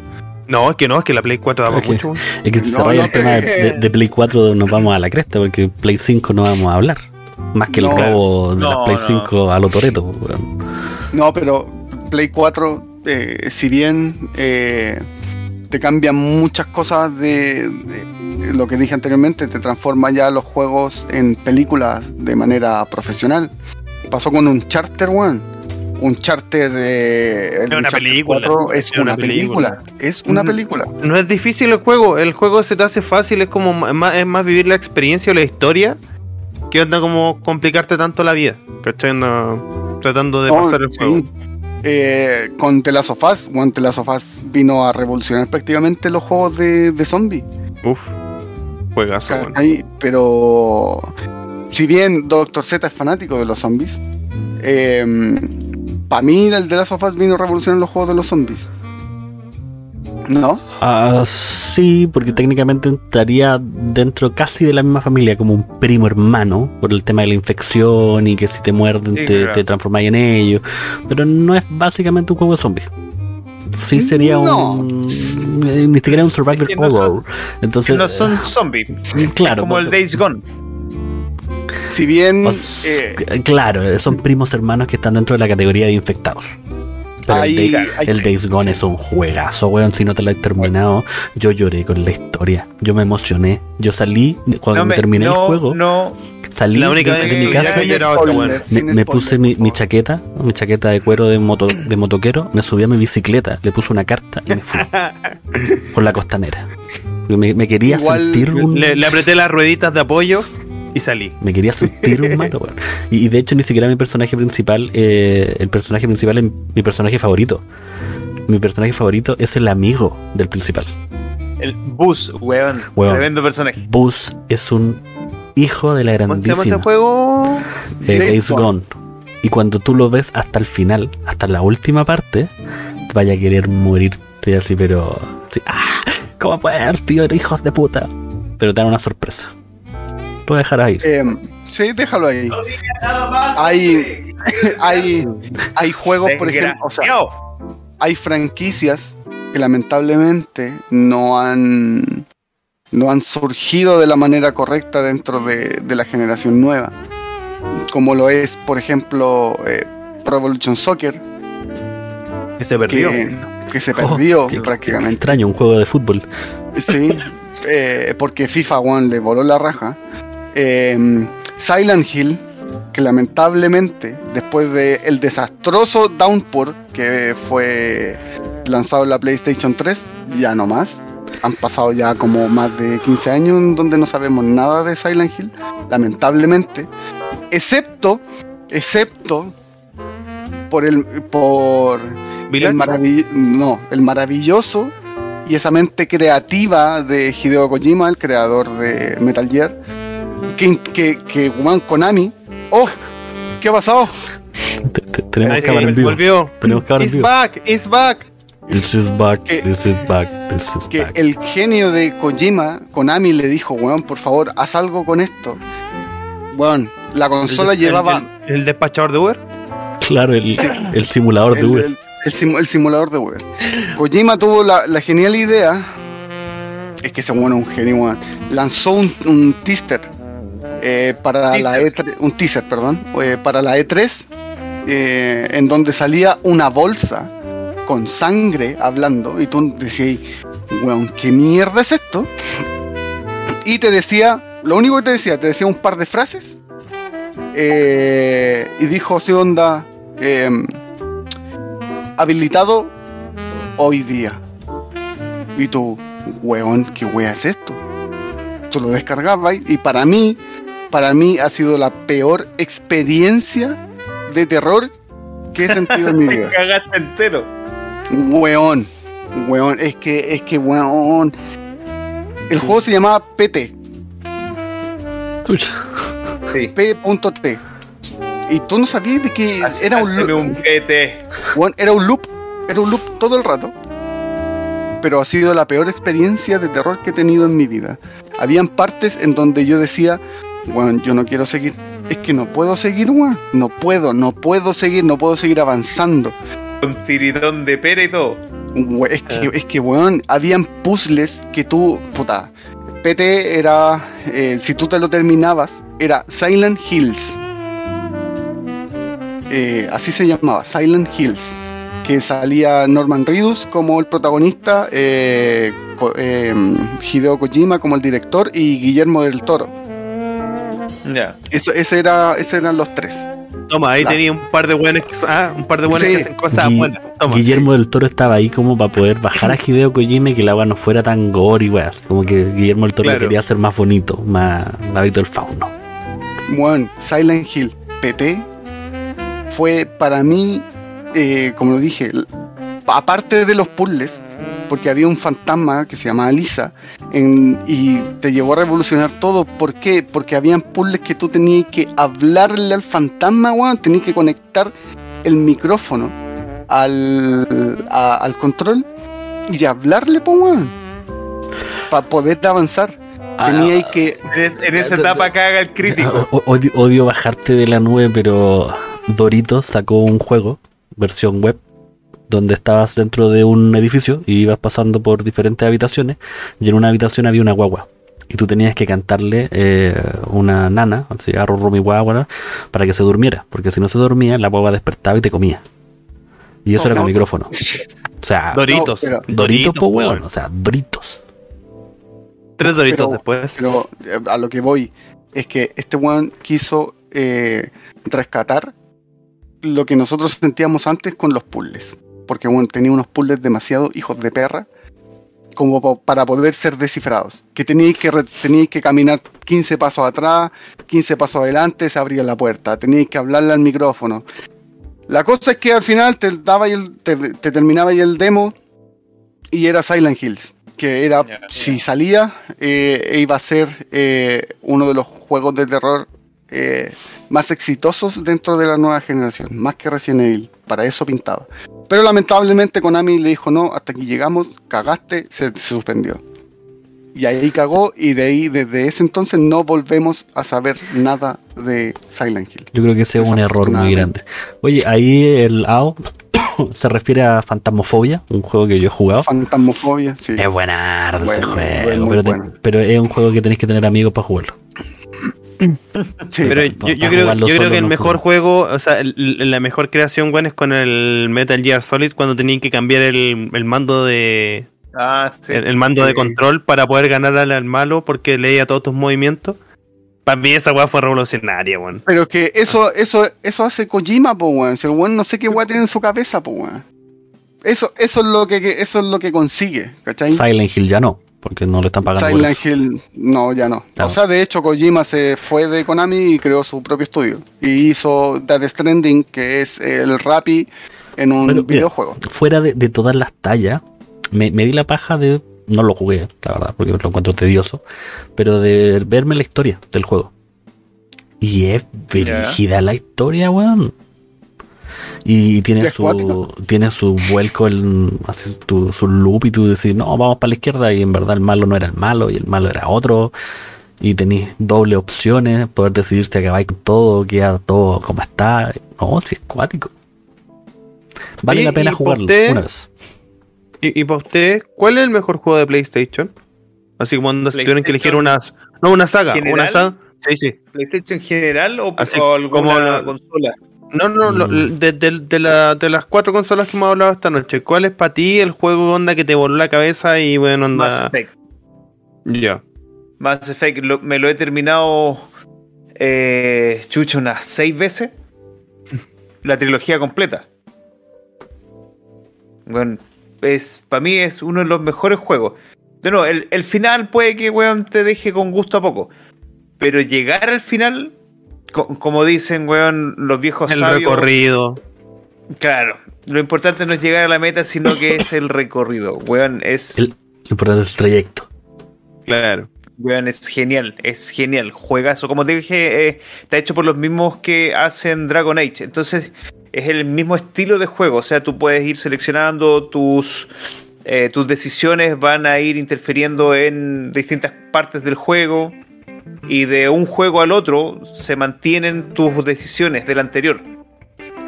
No, es que no, es que la Play 4 daba Ok. mucho. Es que No, el tema de, te- de- Play 4 nos vamos a la cresta, porque Play 5 no vamos a hablar. Más que el robo de No, las Play no. 5 a lo Toreto. No, pero Play 4, eh, si bien eh, te cambian muchas cosas de, de lo que dije anteriormente, te transforma ya los juegos en películas de manera profesional. Pasó con un Charter One. Un Charter. eh, el una Uncharted película, 4 es, una película. Es una Mm. película. No es difícil el juego, el juego se te hace fácil, es como más, es más vivir la experiencia o la historia que onda como complicarte tanto la vida. ¿Cachai? No, tratando de No, pasar el sí. juego. Eh, con The Last of Us, One The Last of Us vino a revolucionar prácticamente los juegos de, de zombies. Uf, juegazo. ¿cachai? Pero si bien Doctor Z es fanático de los zombies, para mí el de Last of Us vino a revolucionar los juegos de los zombies. ¿No? Ah, sí, porque técnicamente estaría dentro casi de la misma familia, como un primo hermano, por el tema de la infección y que si te muerden Sí, te, claro. te transformáis en ellos. Pero no es básicamente un juego de zombies. Sí sería No. un. eh, Ni siquiera un Es que no son- horror. Entonces, no son zombies. eh, claro. como el Days Gone. Si bien pues, eh, claro, son primos hermanos que están dentro de la categoría de infectados. Pero el, hay- Days Gone es un juegazo, weón. Si no te lo has terminado, yo lloré con la historia. Yo me emocioné. Yo salí, cuando No me me- terminé no, el juego, No, salí La única de, de mi casa, spoiler, me, me puse mi, chaqueta, mi chaqueta de cuero de, moto, de motoquero, me subí a mi bicicleta, le puse una carta y me fui por la costanera. Me, me quería Igual sentir un... Le, le apreté las rueditas de apoyo y salí. Me quería sentir un malo, weón. Y, y de hecho ni siquiera mi personaje principal, eh, el personaje principal es mi personaje favorito. Mi personaje favorito es el amigo del principal. el Bus, weón. Weón. Tremendo personaje. Buzz es un hijo de la ¿Cómo se llama grandísima ese juego? eh, Days Days Gone. Gone. Y cuando tú lo ves hasta el final, hasta la última parte, te vaya a querer morirte así, pero... así, ¡Ah! ¿Cómo puedes, tío? Hijos de puta. Pero te dan una sorpresa. Lo voy a dejar ahí. Eh, sí, déjalo ahí. Hay, hay, hay juegos, por ejemplo, o sea, Desgraciado. hay franquicias que lamentablemente no han no han surgido de la manera correcta dentro de, de la generación nueva. Como lo es, por ejemplo, eh, Pro Evolution Soccer, Que se perdió. que, que se Oh, perdió qué prácticamente. extraño, un juego de fútbol. Sí, eh, porque FIFA One le voló la raja. Eh, Silent Hill, que lamentablemente, después de el desastroso Downpour que fue lanzado en la PlayStation 3, ya no más. Han pasado ya como más de 15 años en donde no sabemos nada de Silent Hill, lamentablemente. Excepto, excepto por el por el no, el maravilloso y esa mente creativa de Hideo Kojima, el creador de Metal Gear, que, que, que weón, Konami. ¡Oh! ¿Qué ha pasado? Te- te- tenemos que hablar en sí, vivo. volvió. Tenemos que hablar en vivo. back, it's back. This is back, Que- this is back, this is Que back. el genio de Kojima, Konami, le dijo, weón, por favor, haz algo con esto. Weón, la consola El- llevaba El, el despachador de Uber. Claro, el, el simulador de Uber. el- el simu- el simulador de Uber. Kojima tuvo la, la genial idea. Es que ese weón es un genio, weón. Lanzó un, un teaser eh, para la Teaser. E3, un teaser, perdón, eh, para la E3, eh, en donde salía una bolsa con sangre hablando, y tú decías, weón, ¿qué mierda es esto? Y te decía, lo único que te decía, te decía un par de frases, eh, y dijo así onda, em, habilitado hoy día. Y tú, weón, ¿qué wea es esto? Tú lo descargabas y para mí, para mí ha sido la peor experiencia de terror que he sentido en mi vida. cagaste entero. Weón, weón, es que, es que weón. El juego se llamaba PT. Sí. P.T. Y tú no sabías de que Así- era un, loop, un PT. weón, era un loop, era un loop todo el rato. Pero ha sido la peor experiencia de terror que he tenido en mi vida. Habían partes en donde yo decía, weón, yo no quiero seguir. Es que no puedo seguir, weón. No puedo, no puedo seguir, no puedo seguir avanzando. Con tiritón de pera y todo. We- Es que, Ah. es que, weón, habían puzzles que tú, puta, PT era, eh, si tú te lo terminabas, era Silent Hills. Eh, así se llamaba, Silent Hills. Que salía Norman Reedus como el protagonista, eh, eh, Hideo Kojima como el director y Guillermo del Toro. Ya. Eso, ese era, ese eran los tres. Toma, ahí Claro. tenía un par de buenos que, ah, un par de buenos Sí. que hacen cosas Gui- buenas. Toma. Guillermo del Toro estaba ahí como para poder bajar a Hideo Kojima y que la agua no fuera tan gore y weas. Como que Guillermo del Toro Claro. quería hacer más bonito, más David del Fauno. Bueno, Silent Hill PT fue para mí, eh, como lo dije, aparte de los puzzles, porque había un fantasma que se llamaba Lisa en- y te llegó a revolucionar todo. ¿Por qué? Porque habían puzzles que tú tenías que hablarle al fantasma, weón, tenías que conectar el micrófono al, a- al control y hablarle, pues, weón, para poder avanzar. Teníais que En, es- en esa etapa caga el crítico. Odio, odio bajarte de la nube, pero Doritos sacó un juego, versión web, donde estabas dentro de un edificio y ibas pasando por diferentes habitaciones y en una habitación había una guagua. Y tú tenías que cantarle eh, una nana, así, arro mi guagua, para que se durmiera. Porque si no se dormía, la guagua despertaba y te comía. Y eso No, era con no. micrófono. O sea, Doritos. No, pero- Doritos, po, weón. O sea, Doritos. Tres Doritos Pero- después. Pero eh, a lo que voy es que este weón quiso eh, rescatar lo que nosotros sentíamos antes con los puzzles. Porque weón tenía unos puzzles demasiado hijos de perra como para poder ser descifrados. Que teníais que, teníais que caminar 15 pasos atrás, 15 pasos adelante, se abría la puerta. Teníais que hablarle al micrófono. La cosa es que al final te, daba el, te, te terminaba el demo y era Silent Hills. Que era, si salía, eh, iba a ser eh, uno de los juegos de terror eh, más exitosos dentro de la nueva generación, más que Resident Evil. Para eso pintaba. Pero lamentablemente Konami le dijo no, hasta aquí llegamos, cagaste, se, se suspendió. Y ahí cagó y de ahí, desde ese entonces, no volvemos a saber nada de Silent Hill. Yo creo que ese es un error muy grande. Oye, ahí el AO se refiere a Fantasmofobia, un juego que yo he jugado. Fantasmofobia, sí. Es buenardo ese Bueno, juego, bueno, muy pero, te- pero es un juego que tenéis que tener amigos para jugarlo. Sí. Pero yo, creo, yo que el no mejor juego. juego, o sea, el- el- la mejor creación, bueno, es con el Metal Gear Solid cuando tenían que cambiar el, el mando de Ah, sí. el, el mando de control para poder ganarle al malo porque leía todos tus movimientos. Para mí esa weá fue revolucionaria, weón. Pero que eso, eso, eso hace Kojima, po, weón. Si el weón no sé qué weón tiene en su cabeza, po, weón. Eso, eso es lo que, que- eso es lo que consigue, ¿cachai? Silent Hill ya no, porque no le están pagando. Silent. Hill, no, ya no. O sea, de hecho, Kojima se fue de Konami y creó su propio estudio. Y hizo Death Stranding, que es el Rappi en un mira, videojuego. Fuera de, de todas las tallas, me, me di la paja de. No lo jugué, la verdad, porque lo encuentro tedioso. Pero de verme la historia del juego. Y es dirigida la historia, weón. Y tiene su, tiene su vuelco, el, así, tu- su loop, y tú decís, no, vamos para la izquierda, y en verdad el malo no era el malo, y el malo era otro. Y tenéis doble opciones, poder decidirte acabar con todo, queda todo como está. No, si es cuático. Vale Oye, la pena ¿y jugarlo usted? una vez. Y, y para usted, ¿cuál es el mejor juego de PlayStation? Así como cuando se tuvieron que elegir una, no, una saga, ¿General? una saga. Sí, sí. ¿PlayStation en general o, Así o alguna como la- consola? No, no, lo- Mm. de, de- de la- de las cuatro consolas que hemos hablado esta noche, ¿cuál es para ti el juego onda que te voló la cabeza y bueno, Mass onda? Effect. Ya. Mass Effect lo- me lo he terminado eh, chucho unas seis veces. La trilogía completa. Bueno, es, para mí es uno de los mejores juegos. De nuevo, el, el final puede que weón, te deje con gusto a poco. Pero llegar al final, co- como dicen weón, los viejos El sabios. recorrido. Claro. Lo importante no es llegar a la meta, sino que es el recorrido. Weón, es. El- Lo importante es el trayecto. Claro. Weón, es genial, es genial. Juegazo. Como te dije, eh, está hecho por los mismos que hacen Dragon Age. Entonces, es el mismo estilo de juego. O sea, tú puedes ir seleccionando tus. eh, tus decisiones van a ir interfiriendo en distintas partes del juego. Y de un juego al otro se mantienen tus decisiones del anterior.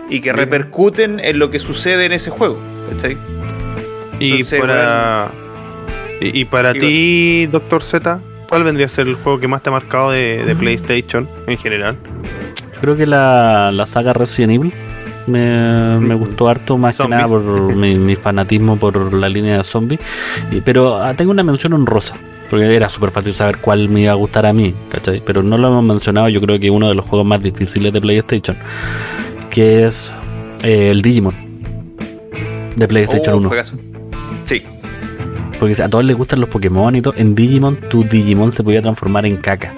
Y que repercuten en lo que sucede en ese juego. ¿cachai? Y Entonces, para. Y, y para ti, Doctor Z, ¿cuál vendría a ser el juego que más te ha marcado de, de PlayStation en general? Creo que la, la saga Resident Evil me, me gustó harto, más Zombies. que nada por mi, mi fanatismo por la línea de zombies. Pero ah, tengo una mención honrosa, porque era súper fácil saber cuál me iba a gustar a mí, ¿cachai? Pero no lo hemos mencionado, yo creo que uno de los juegos más difíciles de PlayStation, que es eh, el Digimon de PlayStation Oh, 1. juegazo. Sí. Porque a todos les gustan los Pokémon y todo. En Digimon, tu Digimon se podía transformar en caca.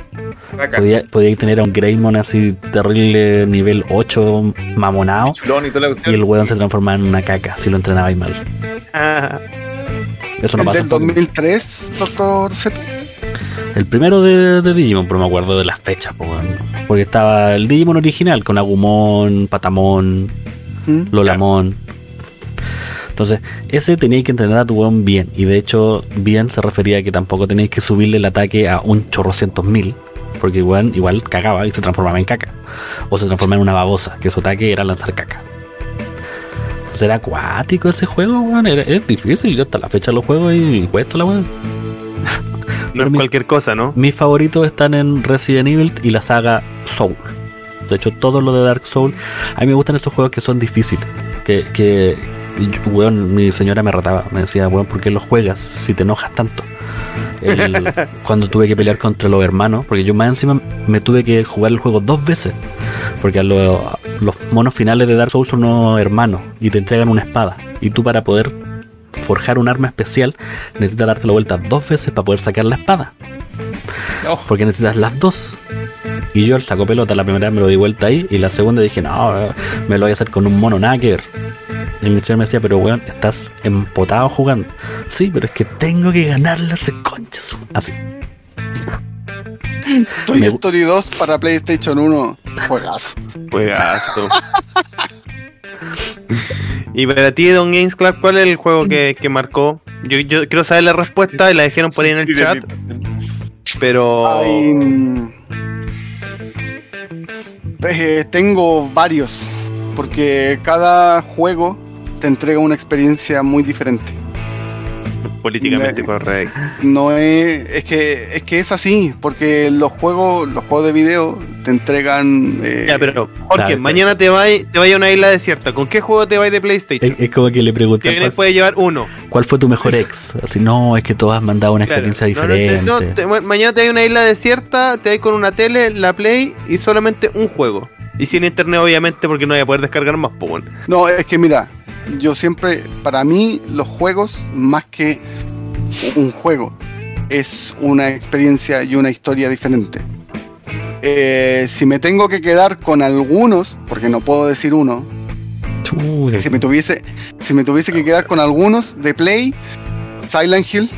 Podía, podía tener a un Greymon así terrible nivel 8 mamonado. Chulón y el weón se transformaba en una caca si lo entrenabais mal. Ah, Eso no el pasa. del en Pokémon. 2003, Doctor Z. El primero de, de Digimon, pero me acuerdo de las fechas, porque estaba el Digimon original con Agumon, Patamon, ¿Mm? Lolamon. Entonces, ese teníais que entrenar a tu weón bien. Y de hecho, bien se refería a que tampoco teníais que subirle el ataque a un chorrocientos mil. Porque weón igual cagaba y se transformaba en caca. O se transformaba en una babosa, que su ataque era lanzar caca. Entonces era acuático ese juego, weón. Es difícil. Yo hasta la fecha lo juego y cuesta la weón. no es mi- cualquier cosa, ¿no? Mis favoritos están en Resident Evil y la saga Soul. De hecho, todo lo de Dark Soul. A mí me gustan estos juegos que son difíciles. Que, que weón, mi señora me rataba. Me decía, weón, ¿por qué los juegas si te enojas tanto? El- cuando tuve que pelear contra los hermanos, porque yo más encima me tuve que jugar el juego dos veces. Porque a lo- los monos finales de Dark Souls son unos hermanos y te entregan una espada. Y tú para poder forjar un arma especial necesitas darte la vuelta dos veces para poder sacar la espada Oh, porque necesitas las dos. Y yo el saco pelota la primera vez me lo di vuelta ahí y la segunda dije, no, me lo voy a hacer con un mono nada que ver. Y mi señor me decía, pero weón, estás empotado jugando. Sí, pero es que tengo que ganarle a ese concha su-". Así. Toy Me- Story 2 para PlayStation 1. Juegazo. Juegazo. y para ti, Don Games Club, ¿cuál es el juego que, que marcó? Yo, yo quiero saber la respuesta y la dijeron por ahí en el chat, pero... Ay, mm, eh, tengo varios. Porque cada juego te entrega una experiencia muy diferente. Políticamente me- correcto. No es, es que es que es así, porque los juegos, los juegos de video te entregan eh, Ya, pero Jorge, Claro, mañana te vas te vayas a una isla desierta. ¿Con qué juego te vas de PlayStation? Es, es como que le preguntan cuál, puede llevar uno. cuál fue tu mejor ex. Así, no, es que todos han mandado una Claro. experiencia No, no, diferente. no, te- ma- mañana te vas a una isla desierta, te vas con una tele, la Play y solamente un juego. Y sin internet, obviamente, porque no voy a poder descargar más, pues bueno. No, es que mira, yo siempre, para mí, los juegos, más que un juego, es una experiencia y una historia diferente. Eh, si me tengo que quedar con algunos, porque no puedo decir uno, si me tuviese, si me tuviese que quedar con algunos de Play, Silent Hill,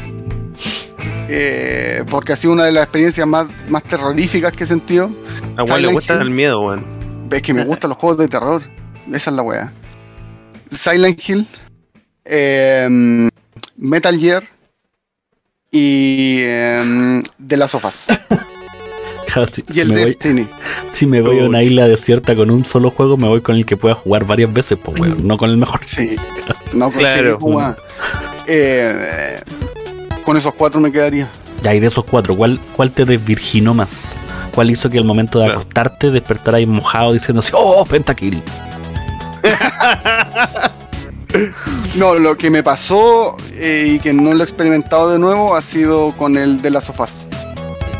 eh, porque ha sido una de las experiencias más, más terroríficas que he sentido. A Juan le gusta Hill. el miedo, weón. Es que me gustan los juegos de terror. Esa es la wea. Silent Hill, em, Metal Gear y The Last of Us. Si, Y si el me voy, Destiny. si me voy a una isla desierta con un solo juego, me voy con el que pueda jugar varias veces, pues weón, no con el mejor. Sí. No, pues Claro. sí, wea. Eh, con esos cuatro me quedaría. Ya, y de esos cuatro, ¿cuál, cuál te desvirginó más? ¿Cuál hizo que al momento de Claro. acostarte despertaras ahí mojado diciendo así, oh, pentakill? No, lo que me pasó eh, y que no lo he experimentado de nuevo ha sido con el de las sofás.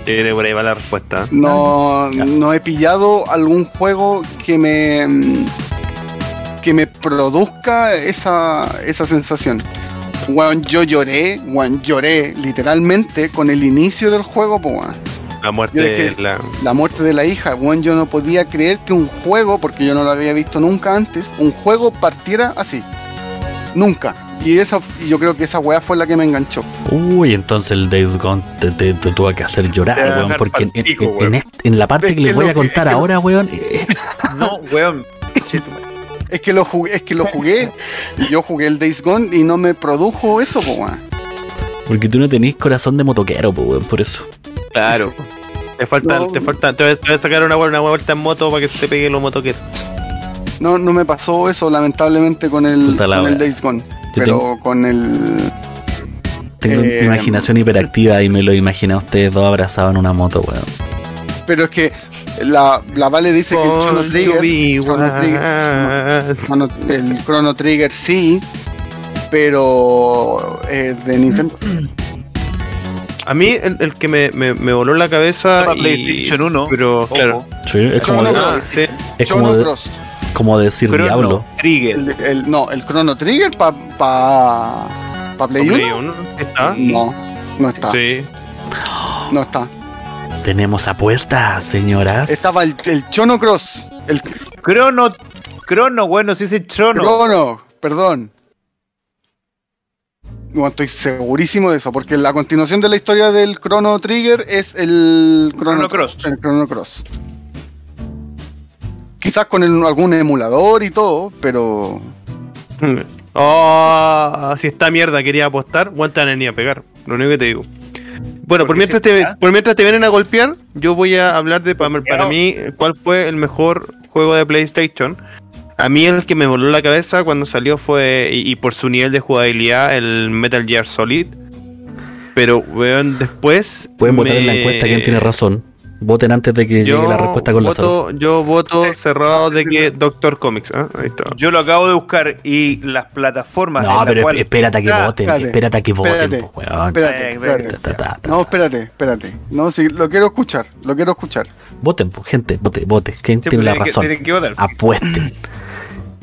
Que por ahí va la respuesta. No, no he pillado algún juego que me mm, que me produzca esa, esa sensación. Weón, yo lloré, weón, lloré literalmente con el inicio del juego, pues. La muerte de la. la muerte de la hija, weón, yo no podía creer que un juego, porque yo no lo había visto nunca antes, un juego partiera así. Nunca. Y esa, y yo creo que esa weá fue la que me enganchó. Uy, entonces el Days Gone te, te- te tuvo que hacer llorar, weón, porque en, en- la parte Es que les voy a contar que ahora, weón, eh, No, weón. Es que lo jugué, es que lo jugué. y yo jugué el Days Gone y no me produjo eso, po, weón. porque tú no tenés corazón de motoquero, weón, por eso. Claro. Te falta, No. te falta, te voy a- sacar una, una vuelta en moto para que se te pegue los motoqueros. No, no me pasó eso lamentablemente con el, con el. Days Gone. Yo pero con el. Tengo Eh, imaginación hiperactiva y me lo imaginé a ustedes dos abrazados en una moto, weón. Pero es que la, la Vale dice que el Chrono Trigger. Chrono Trigger-. Chrono- el Chrono Trigger sí, pero eh, de Nintendo. A mí el, el que me, me, me voló la cabeza Para y... PlayStation 1. Pero ojo, claro. Sí, es como, Chrono de- Ah, sí. es como, de- Cross. como decir Chrono diablo. Trigger. El, el- no, el Chrono Trigger para pa, pa Play Play 1. uno, ¿Está? No, no está. Sí. No está. Tenemos apuestas, señoras. Estaba el, el Chrono Cross. El Crono. Crono, bueno, si ese Chrono. Chrono, perdón. Estoy segurísimo de eso, porque la continuación de la historia del Chrono Trigger es el Chrono, Chrono Cross. El Chrono Cross. Quizás con el- algún emulador y todo, pero Oh, si esta mierda quería apostar, guanta ni a pegar. Lo único que te digo. Bueno, por mientras, te, por mientras te vienen a golpear, yo voy a hablar de para, para mí cuál fue el mejor juego de PlayStation. A mí el que me voló la cabeza cuando salió fue, y, y por su nivel de jugabilidad, el Metal Gear Solid. Pero, weón, después... Pueden votar en la encuesta quién tiene razón. Voten antes de que Yo llegue la respuesta con la voto, yo voto cerrado de que Doctor Comics. ¿ah? Ahí está. Yo lo acabo de buscar y las plataformas. en No, la pero cual espérate a que está- voten, espérate, espérate a que voten, espérate, weón. espérate, Eh, espérate. Ta, ta, ta, ta. No, espérate, espérate. No, sí, lo quiero escuchar, lo quiero escuchar. Voten, po, gente, vote, vote. ¿Quién tiene la tienen que- razón? que votar.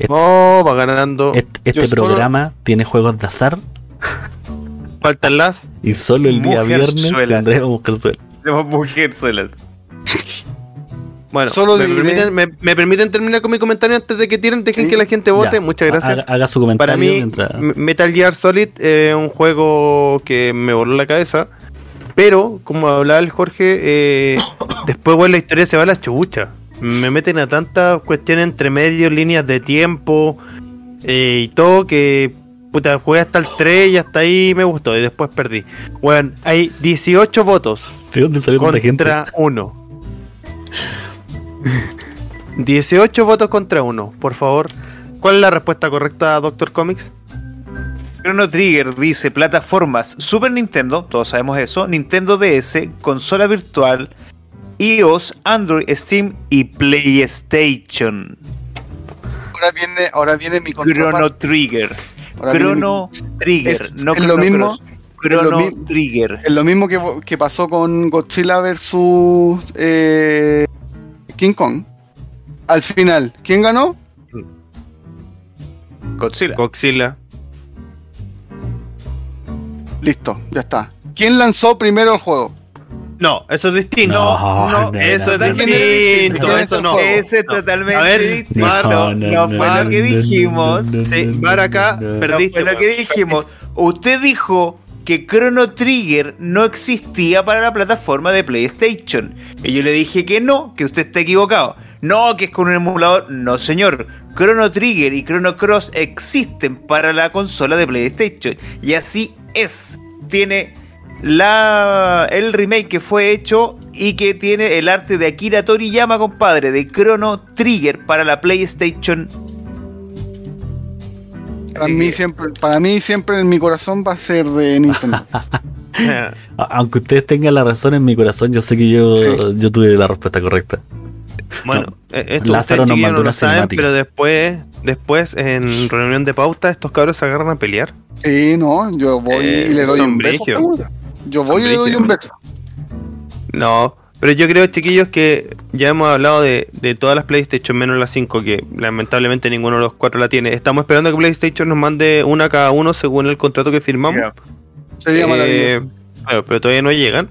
Apuesten. Oh, va ganando. Este, este solo- programa tiene juegos de azar Faltan las. y solo el día viernes tendremos mujerzuelas. Tenemos mujerzuelas. Bueno, Solo me, diré- permiten, me, me permiten terminar con mi comentario antes de que tiren, dejen Sí. que la gente vote. Ya, Muchas gracias. Haga, haga su comentario Para mí, mientras- Metal Gear Solid es un juego que me voló la cabeza. Pero, como hablaba el Jorge, eh, después bueno, la historia se va a la chubucha. Me meten a tantas cuestiones entre medio, líneas de tiempo eh, y todo que puta, jugué hasta el 3 y hasta ahí me gustó y después perdí. Bueno, hay 18 votos ¿De dónde salió tanta gente? contra 1. 18 votos contra 1, por favor. ¿Cuál es la respuesta correcta, Doctor Comics? Chrono Trigger dice plataformas Super Nintendo, todos sabemos eso, Nintendo DS, consola virtual, iOS, Android, Steam y PlayStation. Ahora viene, ahora viene mi Chrono. Trigger. Ahora viene mi- Chrono Trigger, Es- no es Chrono lo mismo- Cross. Chrono lo Trigger. Es lo mismo que, que pasó con Godzilla versus eh, King Kong. Al final, ¿quién ganó? Godzilla. Godzilla. Listo, ya está. ¿Quién lanzó primero el juego? No, eso es distinto. No, No, no, eso no, es distinto. ¿Quién Eso es no. Ese es totalmente A ver, distinto. No, no fue lo que dijimos. Sí, Mar acá, No perdiste. fue lo que dijimos. Usted dijo que Chrono Trigger no existía para la plataforma de PlayStation. Y yo le dije que no, que usted está equivocado. No, que es con un emulador. No, señor. Chrono Trigger y Chrono Cross existen para la consola de PlayStation. Y así es. Tiene la, el remake que fue hecho y que tiene el arte de Akira Toriyama, compadre, de Chrono Trigger para la PlayStation. Para mí, siempre, para mí siempre en mi corazón va a ser de Nintendo. Aunque ustedes tengan la razón en mi corazón, yo sé que yo, Sí. yo tuve la respuesta correcta. Bueno, No. eh, esto Lázaro nos mandó no lo una saben, pero después, después en reunión de pauta, estos cabros se agarran a pelear. Sí, no, yo voy Eh, y le doy un beso. Yo voy y le doy un beso. No, pero yo creo, chiquillos, que ya hemos hablado de, de todas las PlayStation menos la 5, que lamentablemente ninguno de los cuatro la tiene. Estamos esperando que PlayStation nos mande una cada uno según el contrato que firmamos. Sería Eh, maravilloso. claro, pero todavía no llegan.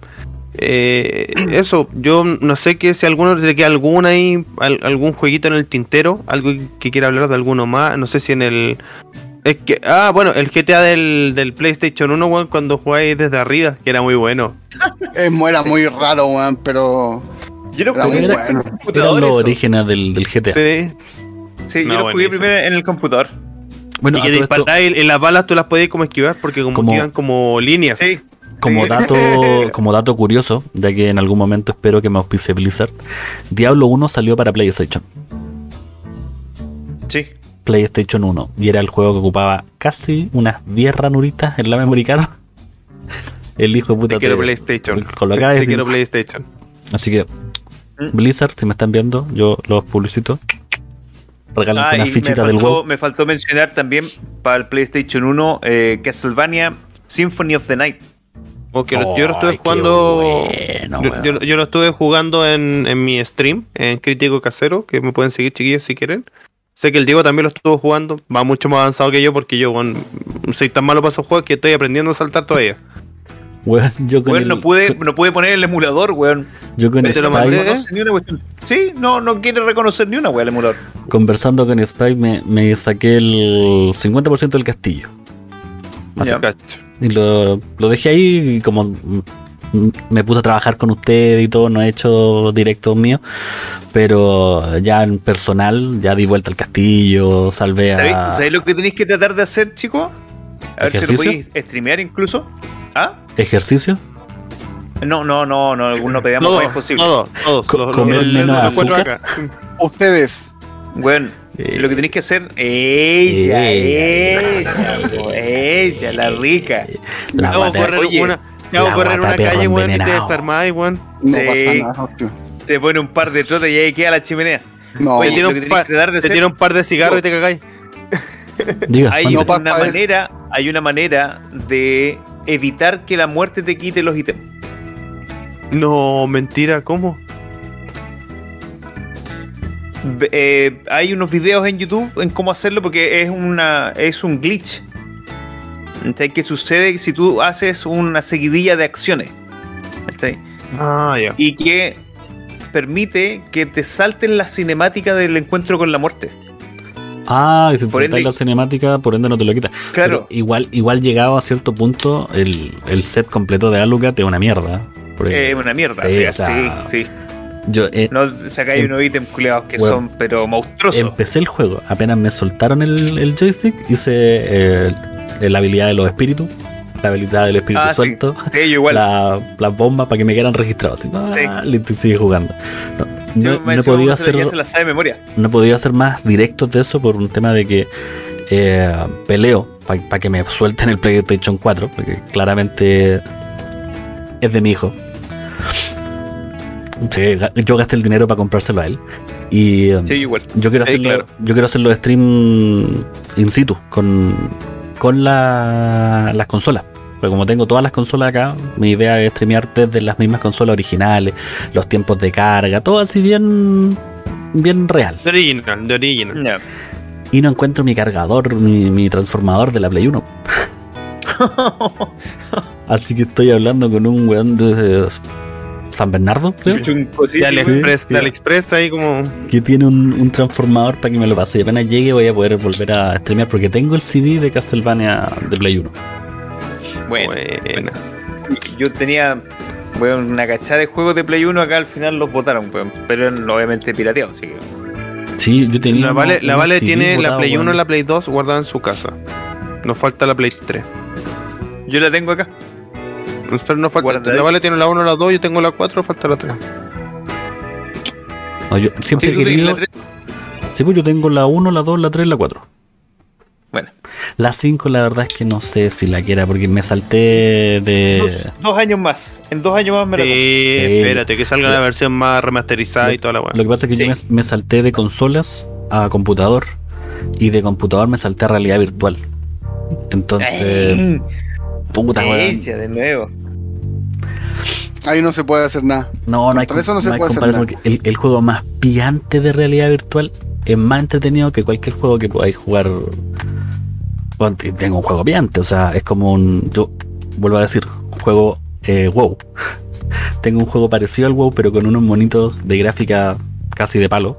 Eh, eso, yo no sé que si alguno le queda alguna ahí, algún jueguito en el tintero, algo que quiera hablar de alguno más, no sé si en el... Es que, ah, bueno, el GTA del, del PlayStation 1, weón, cuando jugáis desde arriba, que era muy bueno. Es, era muy raro, weón, pero Yo lo era jugué muy en el bueno. Computador. orígenes del, del GTA. Sí, Sí, yo lo jugué buenísimo. primero en el computador. Bueno, y que disparáis y, las balas tú las podías como esquivar porque como, Como- iban como líneas. Sí. como dato, como dato curioso, ya que en algún momento espero que me auspice Blizzard, Diablo 1 salió para PlayStation. PlayStation 1 y era el juego que ocupaba casi unas 10 ranuritas en la memory card. El hijo de puta Te quiero te- PlayStation. colocaba Te y- quiero PlayStation. Así que Mm. Blizzard, si me están viendo, yo los publicito. Regálense Ah, unas fichitas del WoW. me faltó mencionar también para el PlayStation 1 eh, Castlevania Symphony of the Night. Porque lo- yo lo estuve jugando. bueno, yo, weón. yo- yo lo estuve jugando en, en mi stream, en Crítico Casero, que me pueden seguir chiquillos si quieren. Sé que el Diego también lo estuvo jugando, va mucho más avanzado que yo porque yo weón, soy tan malo para esos juegos que estoy aprendiendo a saltar todavía. Weón, yo con Weón, el- no pude, no pude poner el emulador, weón. yo con reconoce ni una cuestión. Sí, no, no quiere reconocer ni una weón el emulador. conversando con Spike me, me saqué el 50% del castillo. Ya. Cacho. Y lo, lo dejé ahí como me puse a trabajar con usted y todo, no he hecho directos míos, pero ya en personal, ya di vuelta al castillo, salvé a... ¿Sabéis sabéis lo que tenéis que tratar de hacer, chicos? A ver si lo ¿Ejercicio? podéis streamear incluso. ¿Ah? ejercicio. No, no, no, no, no pedíamos Todo, más imposible. todo, todos. Co- Los, los, acá. Ustedes, Bueno, Eh. lo que tenéis que hacer, ella, Ella. ella, ella, la rica. La correr una, te hago correr una calle, weón, y te desarmáis, weón. no Sí. pasa nada. tío. Te pone un par de trotes y ahí queda la chimenea. No, Oye, te tenés par, que tratar de te tira un par de cigarros y te cagáis. Diga, Hay. No una eso. manera, hay una manera de evitar que la muerte te quite los ítems. No, mentira, ¿cómo? Eh, hay unos videos en YouTube en cómo hacerlo porque es una es un glitch. ¿Cachai? Que sucede si tú haces una seguidilla de acciones. ¿cachai? Ah, ya. Y que permite que te salten la cinemática del encuentro con la muerte. Ah, y si te Por ende- la cinemática, por ende no te lo quita. Claro. Pero igual, igual llegado a cierto punto, el, el set completo de Alucard es una mierda. Es una mierda. Sí, Sí, o sea, sí, sí. yo eh, No sacáis em- unos ítems culeados que Bueno, son pero monstruosos. empecé el juego, apenas me soltaron el, el joystick, hice eh, la habilidad de los espíritus, la habilidad del espíritu Ah, sí. suelto, Sí, yo igual. la- las bombas para que me quedaran registrados. Así, ah, Sí. sigue jugando. No, he podido hacer no he podido hacer más directos de eso por un tema de que eh, peleo para que me suelten el PlayStation 4, porque claramente es de mi hijo. Sí, yo gasté el dinero para comprárselo a él. Y Sí, yo igual. yo quiero Sí, hacerlo, claro. yo quiero hacerlo stream in situ con, con la- las consolas. Porque como tengo todas las consolas acá, mi idea es streamear desde las mismas consolas originales, los tiempos de carga, todo así bien bien real. De original, de original. Y no encuentro mi cargador, mi, mi transformador de la Play 1. Así que estoy hablando con un weón de San Bernardo, creo, Chuchun De cosita. AliExpress, Sí, de. AliExpress ahí como. que tiene un, un transformador para que me lo pase. Y apenas llegue voy a poder volver a streamear porque tengo el CD de Castlevania de Play 1. Bueno, yo tenía weón, una cachada de juegos de Play 1 acá al final los botaron, weón, pero obviamente pirateados, así que. Sí, yo tenía. La Vale, la tiene la Play 1 y la Play 2 guardada en su casa. Nos falta la Play 3. Yo la tengo acá. Nosotros no falta. La Vale tiene la 1, la 2, yo tengo la 4, falta la 3. No, yo siempre Sí, he querido. Sí, pues yo tengo la 1, la 2, la 3, la 4. Bueno, La 5, la verdad es que no sé si la quiera porque me salté de. dos, dos años más. En dos años más me la. Sí, Sí. espérate, que salga la versión más remasterizada y toda la weá. Lo que pasa es que yo Sí. me, me salté de consolas a computador y de computador me salté a realidad virtual. Entonces, Ay, puta de nuevo. Ahí no se puede hacer nada. No, no hay, eso no se hay puede hacer nada. el, el juego más pillante de realidad virtual es más entretenido que cualquier juego que podáis jugar. Bueno, tengo un juego pillante, o sea, es como un. Yo vuelvo a decir, juego eh, WoW. tengo un juego parecido al WoW, pero con unos monitos de gráfica casi de palo.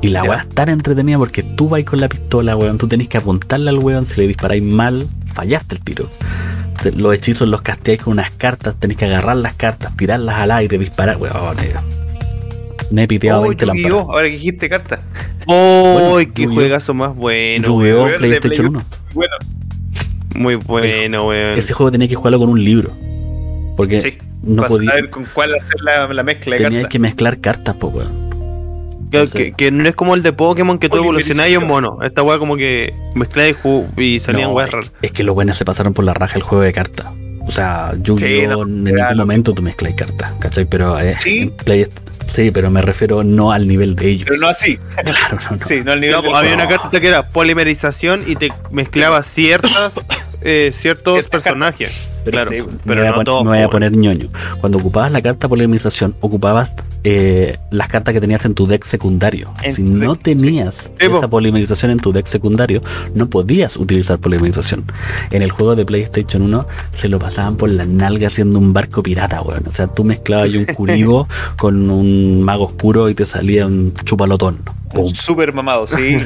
Y la weá es tan entretenida porque tú vas con la pistola, weón. Tú tenés que apuntarle al weón. Si le disparáis mal, fallaste el tiro. Te- Los hechizos los casteáis con unas cartas. Tenés que agarrar las cartas, tirarlas al aire, disparar, weón. eh. Me he piteado Oh, 20 Yu-Gi-Oh! lámparas. ahora que dijiste carta. ¡Oh, Bueno, qué juegazo más bueno! Yu-Gi-Oh! de PlayStation Play 1. Bueno, Muy bueno, weón. Ese juego tenía que jugarlo con un libro. Porque sí. no podía. saber con cuál hacer la, la mezcla de Tenía cartas. que mezclar cartas, po, weón. Que, Entonces- que- que no es como el de Pokémon que tú evolucionás y un mono. Esta weá como que mezcláis y y salían No, weas es, raras. es que los buenos se pasaron por la raja el juego de cartas. O sea, Yu-Gi-Oh! Sí, no, en claro. ningún momento tú mezclas cartas, ¿cachai? Pero eh, Sí. Play- sí, pero me refiero no al nivel de ellos. Pero no así. Claro, no, no. Sí, no al nivel No, pues, había una carta que era polimerización y te mezclaba ciertas eh, ciertos personajes. Pero, claro, me pero voy a, no me voy a poner ñoño. Cuando ocupabas la carta polemización, ocupabas eh, las cartas que tenías en tu deck secundario. En si no tenías Sí, esa polimerización en tu deck secundario, no podías utilizar polimerización. En el juego de PlayStation 1 se lo pasaban por la nalga haciendo un barco pirata, weón. O sea, tú mezclabas ahí un curibo con un mago oscuro y te salía un chupalotón. Pum. Super mamado, sí.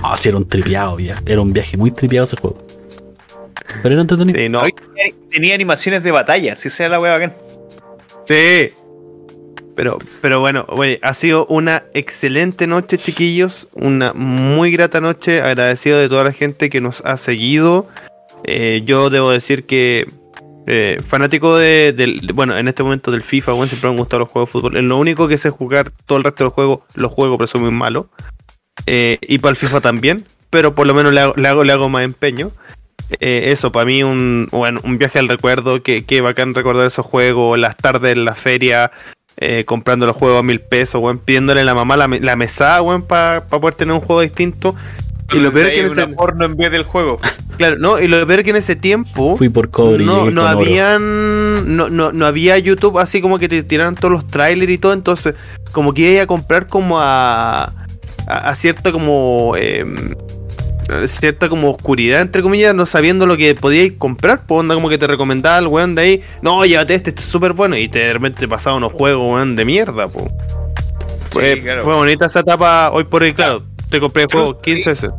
No, sí, era un tripeado, viejo. Era un viaje muy tripeado ese juego. Pero era entretenido. Sí, no. Hoy tenía, tenía animaciones de batalla, si sea la wea bacán. Sí. Pero, pero bueno, oye, ha sido una excelente noche, chiquillos. Una muy grata noche. Agradecido de toda la gente que nos ha seguido. Eh, yo debo decir que eh, fanático de, del- de- bueno, en este momento del FIFA, bueno, siempre me han gustado los juegos de fútbol. Es lo único que sé jugar, todo el resto de los juegos, los juegos, pero soy muy malo. Eh, y para el FIFA también, pero por lo menos le hago, le hago, le hago más empeño. Eh, eso, para mí un, bueno, un viaje al recuerdo, que, que bacán recordar esos juegos, las tardes en la feria, eh, comprando los juegos a mil pesos, weón, pidiéndole a la mamá la, la mesada, weón, para poder tener un juego distinto. Y lo peor es que en ese, porno en vez del juego. claro, no, y lo peor es que en ese tiempo Fui por cobre no, llegué no habían no, no, no había YouTube así como que te tiraran todos los trailers y todo, entonces como que iba a comprar como a a, a cierta como em, cierta como oscuridad entre comillas, no sabiendo lo que podíais comprar, pues onda como que te recomendaba el weón de ahí, no, llévate este, este es súper bueno, y te, de repente te pasaba unos juegos weón de mierda, pues. Fue, claro. fue bonita esa etapa hoy por hoy, claro, te compré el juego 15 veces.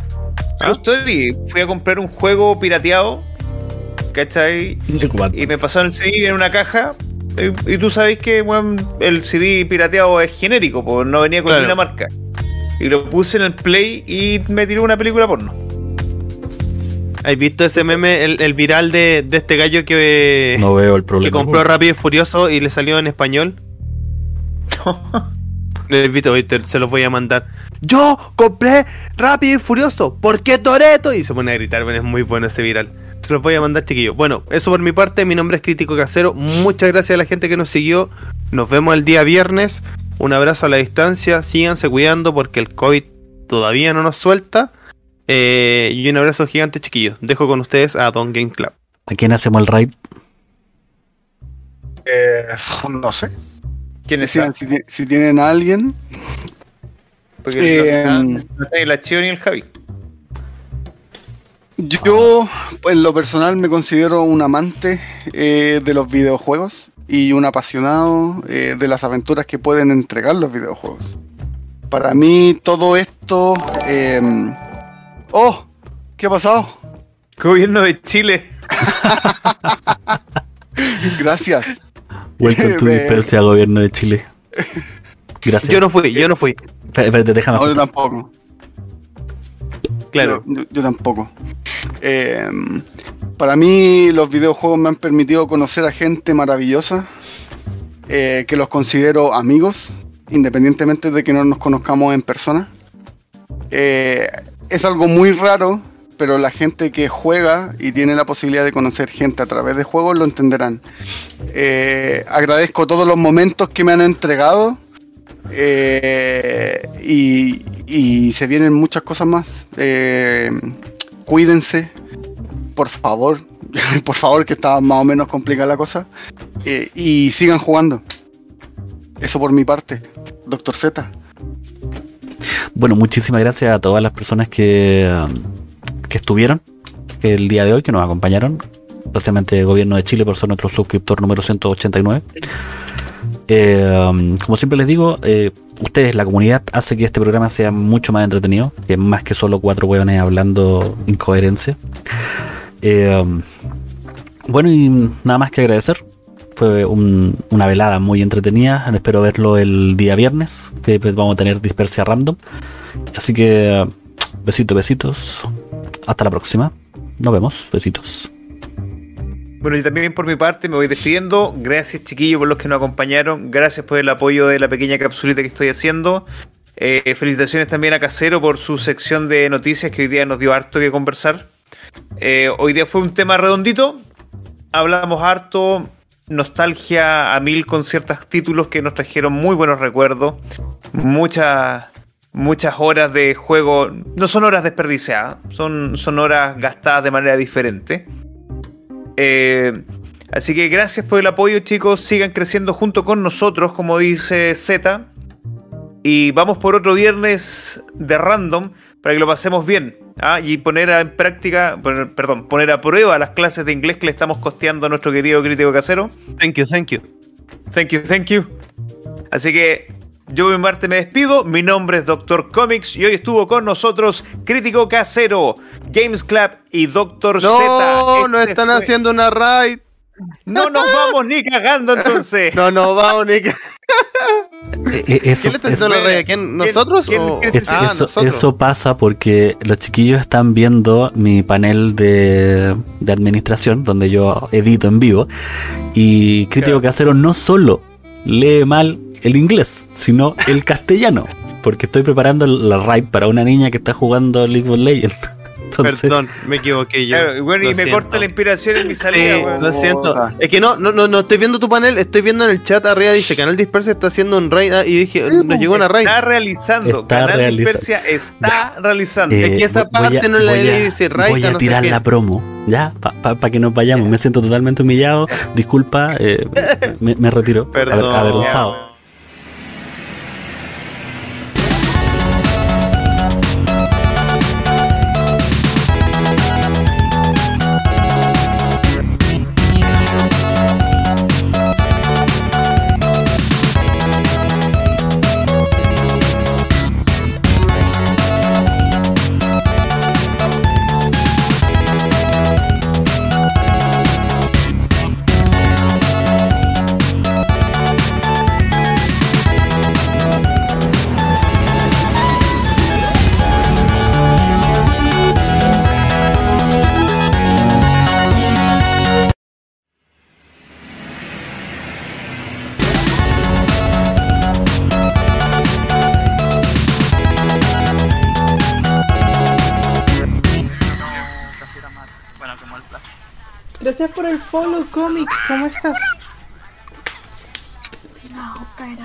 ¿Ah? Justo hoy fui a comprar un juego pirateado, ¿cachai? Y me pasaron el CD en una caja. Y, y tú sabes que weón, el CD pirateado es genérico, pues no venía con Claro. ninguna marca. Y lo puse en el play y me tiró una película porno. ¿Has visto ese meme, el, el viral de, de este gallo que, No veo el que problema. compró Rápido y Furioso y le salió en español? Hoy te- se los voy a mandar. Yo compré Rápido y Furioso, ¿por qué Toreto? Y se pone a gritar, bueno, es muy bueno ese viral. Se los voy a mandar, chiquillos. Bueno, eso por mi parte, mi nombre es Crítico Casero. Muchas gracias a la gente que nos siguió. Nos vemos el día viernes. Un abrazo a la distancia. Síganse cuidando porque el COVID todavía no nos suelta. Eh, y un abrazo gigante, chiquillos. Dejo con ustedes a Don Game Club. ¿A quién hacemos el raid? Eh, no sé. ¿Quién es si, ti- si tienen a alguien. Porque Eh, no, está- no está ni la Chio ni el Javi. Yo, en lo personal, me considero un amante eh, de los videojuegos y un apasionado eh, de las aventuras que pueden entregar los videojuegos. Para mí, todo esto. eh, ¡Oh! ¿Qué ha pasado? Gobierno de Chile. Gracias. Welcome to Dispersia, gobierno de Chile. Gracias. Yo no fui, yo no fui. Espérate, espérate, déjame. No, yo tampoco. Claro. Yo, yo- yo tampoco. Eh, para mí los videojuegos me han permitido conocer a gente maravillosa, eh, que los considero amigos, independientemente de que no nos conozcamos en persona. Eh, es algo muy raro, pero la gente que juega y tiene la posibilidad de conocer gente a través de juegos lo entenderán. Eh, agradezco todos los momentos que me han entregado. y se vienen muchas cosas más. Cuídense, por favor, por favor, que está más o menos complicada la cosa. Eh, y sigan jugando. Eso por mi parte, Doctor Z. Bueno, muchísimas gracias a todas las personas que, que estuvieron el día de hoy, que nos acompañaron. Especialmente el gobierno de Chile por ser nuestro suscriptor número 189. Eh, um, como siempre les digo, eh, ustedes, la comunidad, hace que este programa sea mucho más entretenido, que más que solo cuatro hueones hablando incoherencia. Eh, um, bueno, y nada más que agradecer. Fue un- una velada muy entretenida. Espero verlo el día viernes, que vamos a tener dispersia random. Así que besitos, besitos. Hasta la próxima. Nos vemos. Besitos. Bueno, y también por mi parte me voy despidiendo. Gracias, chiquillos, por los que nos acompañaron. Gracias por el apoyo de la pequeña capsulita que estoy haciendo. Eh, felicitaciones también a Casero por su sección de noticias que hoy día nos dio harto que conversar. Eh, hoy día fue un tema redondito. Hablamos harto, nostalgia a mil con ciertos títulos que nos trajeron muy buenos recuerdos. Muchas, muchas horas de juego. No son horas desperdiciadas, son, son horas gastadas de manera diferente. Eh, así que gracias por el apoyo, chicos. Sigan creciendo junto con nosotros, como dice Z. Y vamos por otro viernes de random para que lo pasemos bien. ¿ah? Y poner en práctica, perdón, poner a prueba las clases de inglés que le estamos costeando a nuestro querido crítico casero. Thank you, thank you. Thank you, thank you. Así que yo, mi Marte, me despido. Mi nombre es Doctor Comics y hoy estuvo con nosotros Crítico Casero, Games Club y Doctor Z. No, no Este están fue- haciendo una raid. No nos vamos ni cagando entonces. No, no, vamos, ni que- Eh, eh, eso, ¿Quién le está haciendo la raid? ¿Quién? ¿Nosotros quién- o...? es- Ah, eso- nosotros. eso pasa porque los chiquillos están viendo mi panel de, de administración, donde yo edito en vivo, y Crítico Claro. Casero no solo lee mal el inglés, sino el castellano, porque estoy preparando la raid para una niña que está jugando League of Legends. Entonces, Perdón, me equivoqué yo. Claro, y bueno, y Lo me siento. corta la inspiración en mi salida, Sí, lo siento. Es que no, no, no, no estoy viendo tu panel, estoy viendo en el chat arriba dice Canal Dispersa está haciendo un raid ah, y yo dije, nos llegó una raid. Está realizando. Está Canal realizando. Dispersia está realizando. eh, es que esa voy a- parte no la he dice raid, Voy a no tirar la promo, ya, para que nos vayamos. Me siento totalmente humillado. Disculpa, eh, me, me retiro. Perdón. Avergonzado. Follow, cómic. ¿Cómo estás? No, pero